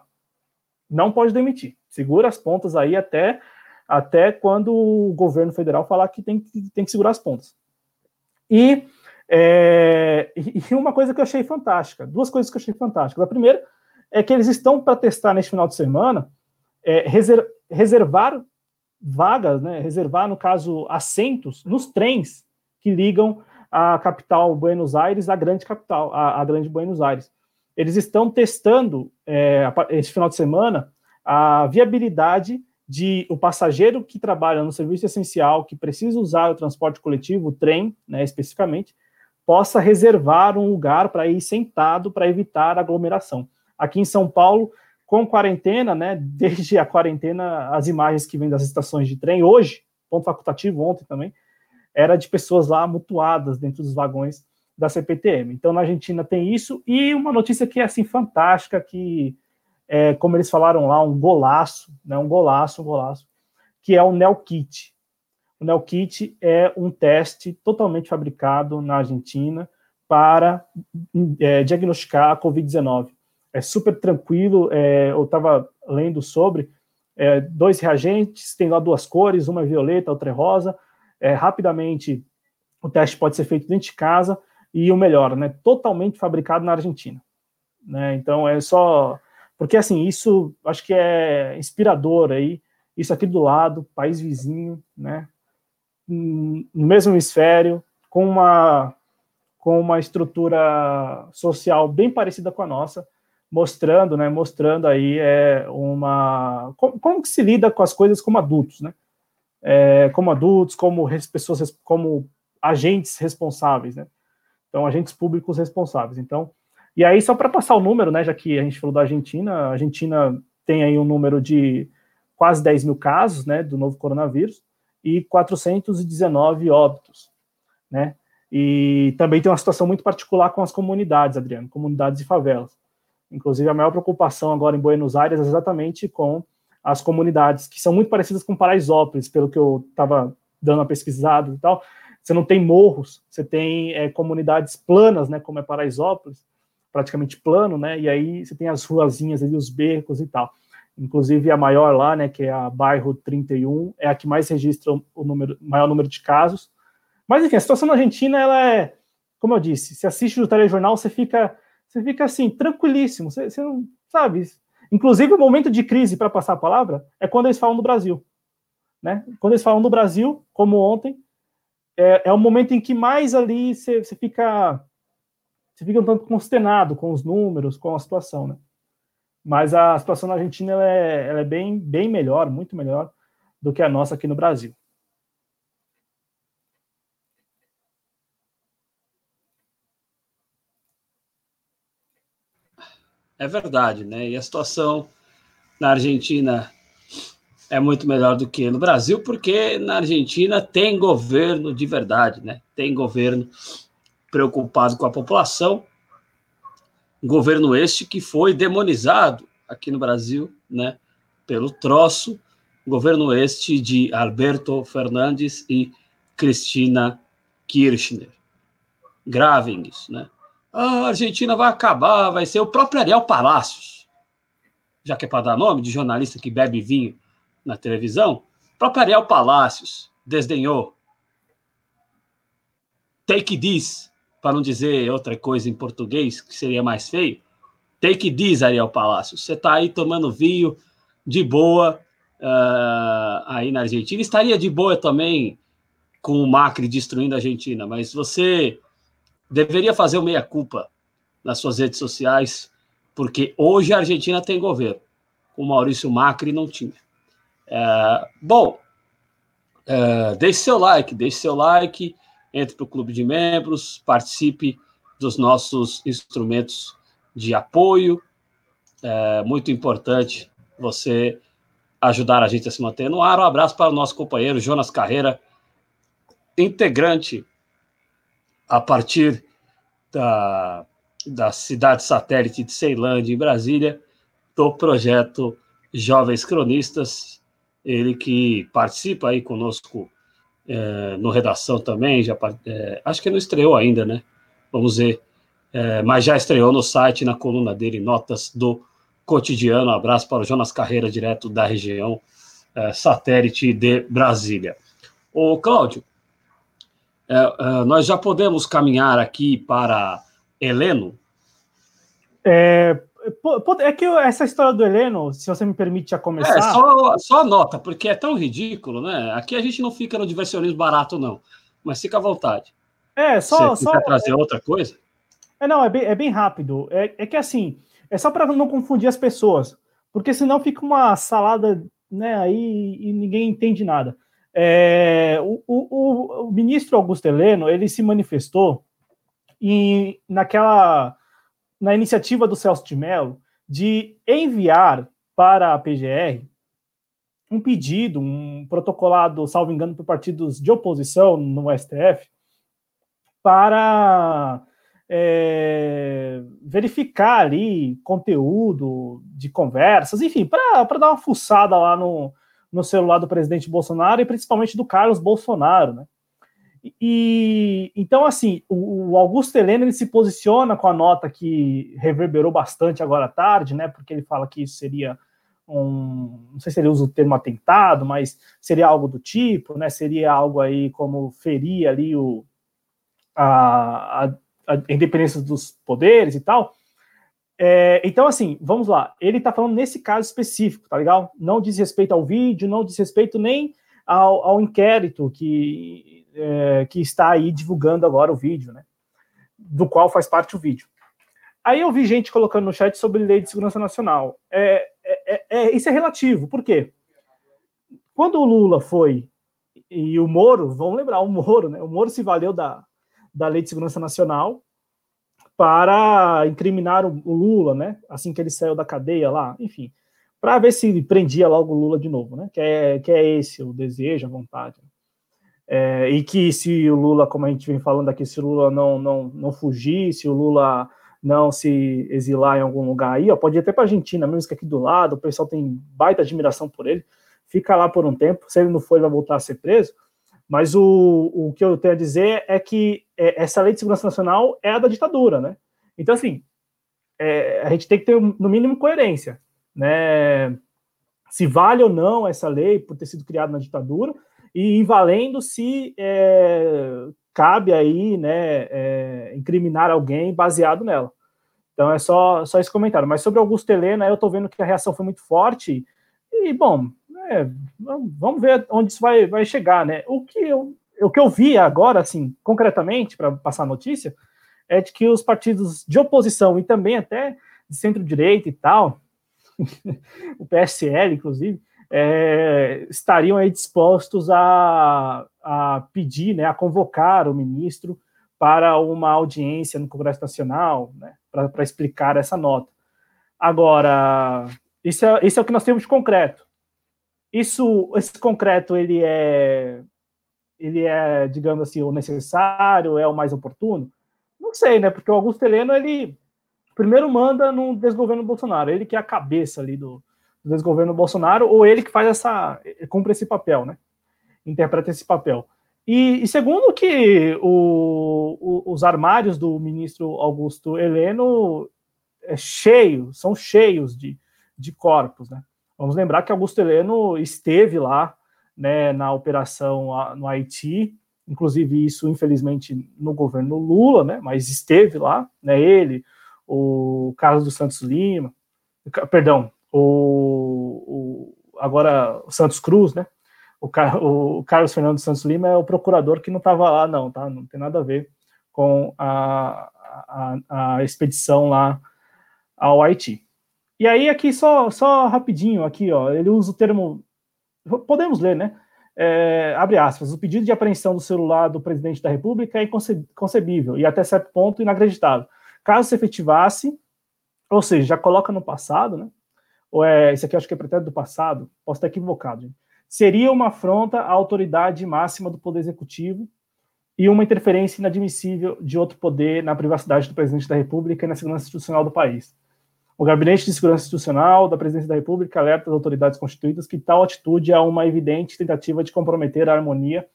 Não pode demitir. Segura as pontas aí até até quando o governo federal falar que tem, tem que segurar as pontas. E, é, e uma coisa que eu achei fantástica, duas coisas que eu achei fantásticas. A primeira é que eles estão para testar neste final de semana é, reservar vagas, né, reservar, no caso, assentos nos trens que ligam a capital Buenos Aires à grande capital, a grande Buenos Aires. Eles estão testando, é, esse final de semana, a viabilidade de o passageiro que trabalha no serviço essencial, que precisa usar o transporte coletivo, o trem, né, especificamente, possa reservar um lugar para ir sentado para evitar aglomeração. Aqui em São Paulo, com quarentena, né, desde a quarentena, as imagens que vêm das estações de trem, hoje, ponto facultativo, ontem também, era de pessoas lá mutuadas dentro dos vagões da CPTM. Então, na Argentina tem isso, e uma notícia que é, assim, fantástica, que, é, como eles falaram lá, um golaço, né, um golaço, um golaço, que é o NeoKit. O NeoKit é um teste totalmente fabricado na Argentina para é, diagnosticar a Covid-19 é super tranquilo. É, eu estava lendo sobre é, dois reagentes, tem lá duas cores, uma é violeta, outra é rosa. É, rapidamente, o teste pode ser feito dentro de casa e o melhor, né, totalmente fabricado na Argentina. Né? Então é só porque assim, isso acho que é inspirador aí, isso aqui do lado, país vizinho, né, no mesmo hemisfério, com uma, com uma estrutura social bem parecida com a nossa, mostrando, né, mostrando aí é, uma como, como, que se lida com as coisas como adultos, né, é, como adultos, como pessoas, como agentes responsáveis, né, então agentes públicos responsáveis. Então, e aí só para passar o número, né, já que a gente falou da Argentina, a Argentina tem aí um número de quase 10 mil casos, né, do novo coronavírus e 419 óbitos, né. E também tem uma situação muito particular com as comunidades, Adriano, comunidades e favelas. Inclusive, a maior preocupação agora em Buenos Aires é exatamente com as comunidades, que são muito parecidas com Paraisópolis, pelo que eu estava dando uma pesquisada e tal. Você não tem morros, você tem é, comunidades planas, né, como é Paraisópolis, praticamente plano, né, e aí você tem as ruazinhas ali, os becos e tal. Inclusive a maior lá, né, que é a bairro 31, é a que mais registra o número, maior número de casos. Mas enfim, a situação na Argentina, ela é, como eu disse, se assiste o telejornal, você fica você fica assim, tranquilíssimo. Você, você não sabe. Inclusive, o momento de crise, para passar a palavra, é quando eles falam do Brasil. Né? Quando eles falam do Brasil, como ontem, é, é o momento em que mais ali você, você fica você fica um tanto consternado com os números, com a situação, né? Mas a situação na Argentina ela é, ela é bem, bem melhor, muito melhor do que a nossa aqui no Brasil. É verdade, né? E a situação na Argentina é muito melhor do que no Brasil, porque na Argentina tem governo de verdade, né? Tem governo preocupado com a população, governo este que foi demonizado aqui no Brasil, né? Pelo troço, governo este de Alberto Fernandes e Cristina Kirchner. Gravem isso, né? A Argentina vai acabar, vai ser o próprio Ariel Palacios, já que é para dar nome de jornalista que bebe vinho na televisão, o próprio Ariel Palacios desdenhou. Take this, para não dizer outra coisa em português, que seria mais feio. Take this, Ariel Palacios. Você está aí tomando vinho de boa uh, aí na Argentina. Estaria de boa também com o Macri destruindo a Argentina, mas você deveria fazer o meia-culpa nas suas redes sociais, porque hoje a Argentina tem governo. O Maurício Macri não tinha. É, bom, é, deixe seu like, deixe seu like, entre para o clube de membros, participe dos nossos instrumentos de apoio. É muito importante você ajudar a gente a se manter no ar. Um abraço para o nosso companheiro Jonas Carreira, integrante a partir da, da cidade satélite de Ceilândia, em Brasília, do projeto Jovens Cronistas, ele que participa aí conosco é, no Redação também, já, é, acho que não estreou ainda, né? Vamos ver, é, mas já estreou no site, na coluna dele, Notas do Cotidiano. Um abraço para o Jonas Carreira, direto da região é, satélite de Brasília. Ô, Cláudio, é, é, nós já podemos caminhar aqui para Heleno? É, é que essa história do Heleno, se você me permite já começar. É, só, só anota, porque é tão ridículo, né? Aqui a gente não fica no diversionismo barato, não. Mas fica à vontade. É, só. Você só trazer outra coisa? É, não, é bem, é bem rápido. É, é que assim, é só para não confundir as pessoas. Porque senão fica uma salada, né, aí e ninguém entende nada. É, o, o, o, ministro Augusto Heleno ele se manifestou em, naquela na iniciativa do Celso de Mello de enviar para a PGR um pedido, um protocolado, salvo engano, por partidos de oposição no STF, para é, verificar ali conteúdo de conversas, enfim, para dar uma fuçada lá no, no celular do presidente Bolsonaro e principalmente do Carlos Bolsonaro, né? E então, assim, o, Augusto Helena ele se posiciona com a nota que reverberou bastante agora à tarde, né? Porque ele fala que isso seria um, não sei se ele usa o termo atentado, mas seria algo do tipo, né? Seria algo aí como ferir ali o, a, a, a independência dos poderes e tal. É, então, assim, vamos lá. Ele está falando nesse caso específico, tá legal? Não diz respeito ao vídeo, não diz respeito nem ao, ao inquérito que, é, que está aí divulgando agora o vídeo, né? Do qual faz parte o vídeo. Aí eu vi gente colocando no chat sobre lei de segurança nacional. É, é, é, é isso é relativo, por quê? Quando o Lula foi e o Moro, vamos lembrar, o Moro, né? O Moro se valeu da, da lei de segurança nacional para incriminar o, Lula, né? Assim que ele saiu da cadeia lá, enfim, para ver se prendia logo o Lula de novo, né? Que é, que é esse o desejo, a vontade. É, e que se o Lula, como a gente vem falando aqui, se o Lula não, não, não fugir, se o Lula não se exilar em algum lugar aí, ó, pode ir até para a Argentina, mesmo que aqui do lado, o pessoal tem baita admiração por ele, fica lá por um tempo, se ele não for, ele vai voltar a ser preso, mas o, o que eu tenho a dizer é que é, essa lei de segurança nacional é a da ditadura, né? Então, assim, é, a gente tem que ter, no mínimo, coerência, né? Se vale ou não essa lei por ter sido criada na ditadura, e invalendo se é, cabe aí, né, é, incriminar alguém baseado nela. Então é só, só esse comentário. Mas sobre Augusto Helena, eu estou vendo que a reação foi muito forte. E, bom, é, vamos ver onde isso vai, vai chegar, né? O que eu, o que eu vi agora, assim, concretamente, para passar a notícia, é de que os partidos de oposição e também até de centro-direita e tal, o PSL, inclusive, é, estariam aí dispostos a, a pedir, né, a convocar o ministro para uma audiência no Congresso Nacional, né, para explicar essa nota. Agora, isso é, isso é o que nós temos de concreto. Isso, esse concreto, ele é, ele é, digamos assim, o necessário, é o mais oportuno? Não sei, né? Porque o Augusto Heleno, ele primeiro manda no desgoverno Bolsonaro, ele que é a cabeça ali do, do desgoverno Bolsonaro, ou ele que faz essa, cumpre esse papel, né? Interpreta esse papel. E, e segundo que o, o, os armários do ministro Augusto Heleno é cheio, são cheios de, de corpos, né? Vamos lembrar que Augusto Heleno esteve lá, né, na operação no Haiti, inclusive isso, infelizmente, no governo Lula, né, mas esteve lá, né, ele, o Carlos dos Santos Lima, perdão, o, o agora o Santos Cruz, né, o, o, Carlos Fernando Santos Lima é o procurador que não estava lá, não, tá, não tem nada a ver com a, a, a expedição lá ao Haiti. E aí aqui só, só rapidinho aqui, ó, ele usa o termo, podemos ler, né? é, abre aspas, o pedido de apreensão do celular do presidente da República é inconcebível e até certo ponto inacreditável. Caso se efetivasse, ou seja, já coloca no passado, né? Ou é, isso aqui acho que é pretérito do passado, posso estar equivocado, gente. Seria uma afronta à autoridade máxima do Poder Executivo e uma interferência inadmissível de outro poder na privacidade do presidente da República e na segurança institucional do país. O Gabinete de Segurança Institucional da Presidência da República alerta as autoridades constituídas que tal atitude é uma evidente tentativa de comprometer a harmonia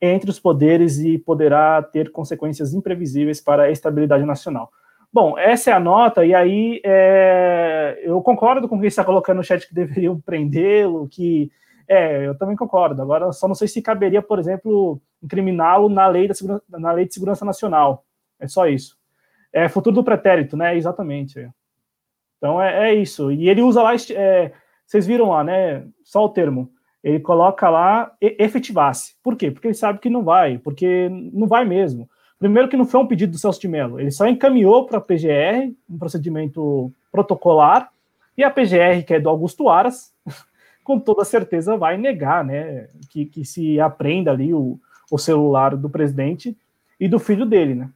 entre os poderes e poderá ter consequências imprevisíveis para a estabilidade nacional. Bom, essa é a nota, e aí é, eu concordo com quem está colocando no chat que deveriam prendê-lo, que é, eu também concordo. Agora, só não sei se caberia, por exemplo, incriminá-lo na lei, da na lei de segurança nacional. É só isso. É futuro do pretérito, né? Exatamente. Então é, é isso. E ele usa lá, é, vocês viram lá, né? Só o termo. Ele coloca lá efetivasse. Por quê? Porque ele sabe que não vai, porque não vai mesmo. Primeiro que não foi um pedido do Celso de Mello, ele só encaminhou para a PGR, um procedimento protocolar, e a PGR, que é do Augusto Aras, com toda certeza vai negar, né, que, que se aprenda ali o, o celular do presidente e do filho dele, né.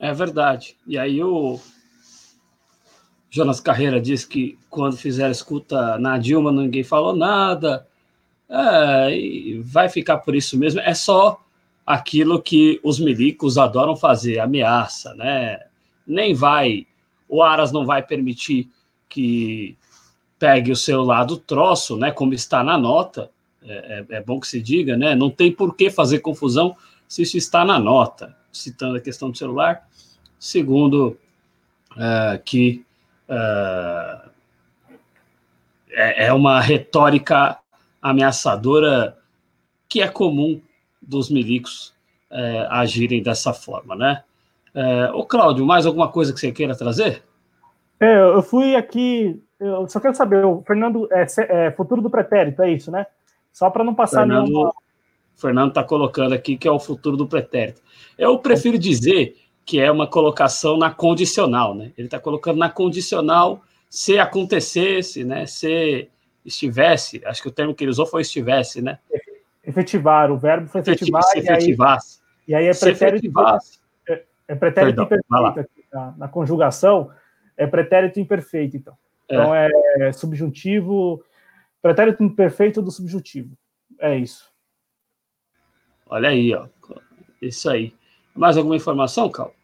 É verdade. E aí o Jonas Carreira diz que quando fizeram escuta na Dilma ninguém falou nada. É, e vai ficar por isso mesmo. É só aquilo que os milicos adoram fazer, ameaça, né? Nem vai, o Aras não vai permitir que pegue o celular do troço, né? Como está na nota. É, é, é bom que se diga, né? Não tem por que fazer confusão se isso está na nota. Citando a questão do celular, segundo uh, que uh, é, é uma retórica ameaçadora que é comum dos milicos agirem dessa forma, né? É, ô, Cláudio, mais alguma coisa que você queira trazer? É, eu fui aqui, eu só quero saber, o Fernando, é, é futuro do pretérito, é isso, né? Só para não passar Fernando, nenhuma... O Fernando está colocando aqui que é o futuro do pretérito. Eu prefiro dizer que é uma colocação na condicional, né? Ele está colocando na condicional se acontecesse, né? Se estivesse, acho que o termo que ele usou foi estivesse, né? Efetivar, o verbo foi efetivar. Se efetivasse. E aí, e aí é pretérito, é, é pretérito Perdão, imperfeito na, na, conjugação, é pretérito imperfeito, então. É. Então é, é subjuntivo, pretérito imperfeito do subjuntivo. É isso. Olha aí, ó. Isso aí. Mais alguma informação, Cal?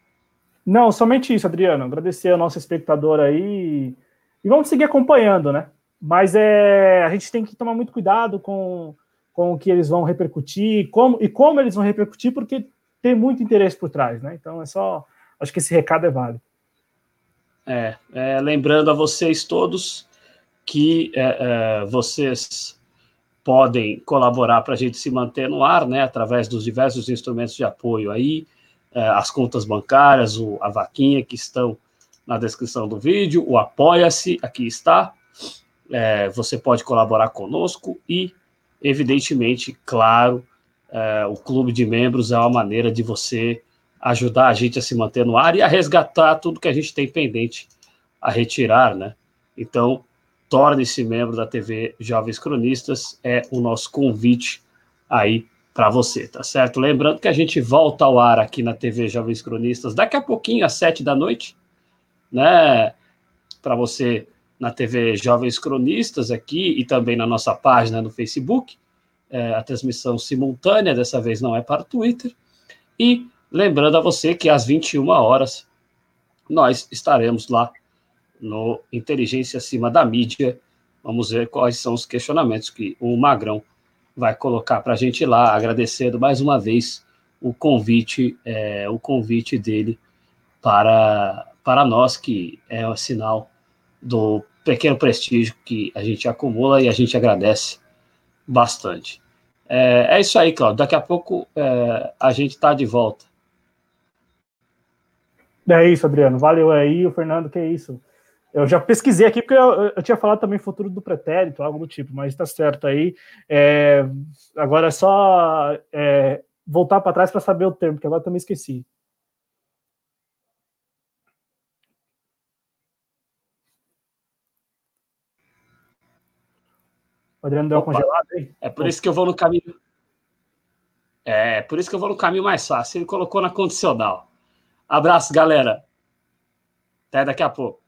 Não, somente isso, Adriano. Agradecer ao nosso espectador aí. E vamos seguir acompanhando, né? Mas é, a gente tem que tomar muito cuidado com, com o que eles vão repercutir como, e como eles vão repercutir, porque tem muito interesse por trás, né? Então é só. Acho que esse recado é válido. É, é lembrando a vocês todos que é, é, vocês podem colaborar para a gente se manter no ar, né? Através dos diversos instrumentos de apoio aí, as contas bancárias, o, a vaquinha que estão na descrição do vídeo, o Apoia-se, aqui está é, você pode colaborar conosco e, evidentemente, claro, é, o clube de membros é uma maneira de você ajudar a gente a se manter no ar e a resgatar tudo que a gente tem pendente a retirar, né? Então, torne-se membro da TV Jovens Cronistas, é o nosso convite aí para você, tá certo? Lembrando que a gente volta ao ar aqui na TV Jovens Cronistas daqui a pouquinho, às sete da noite, né? Para você na TV Jovens Cronistas aqui e também na nossa página no Facebook. É, a transmissão simultânea, dessa vez não é para o Twitter. E lembrando a você que às 21 horas nós estaremos lá no Inteligência Acima da Mídia. Vamos ver quais são os questionamentos que o Magrão vai colocar para a gente lá, agradecendo mais uma vez o convite, é, o convite dele para, para nós, que é um sinal do pequeno prestígio que a gente acumula e a gente agradece bastante. É, é isso aí, Claudio. Daqui a pouco é, a gente está de volta. É isso, Adriano. Valeu aí, o Fernando, que é isso. Eu já pesquisei aqui, porque eu, eu tinha falado também futuro do pretérito, algo do tipo, mas está certo aí. É, agora é só é, voltar para trás para saber o termo, que agora também esqueci. O Adriano deu Opa. uma congelada aí. É por isso que eu vou no caminho. É, por isso que eu vou no caminho mais fácil. Ele colocou na condicional. Abraço, galera. Até daqui a pouco.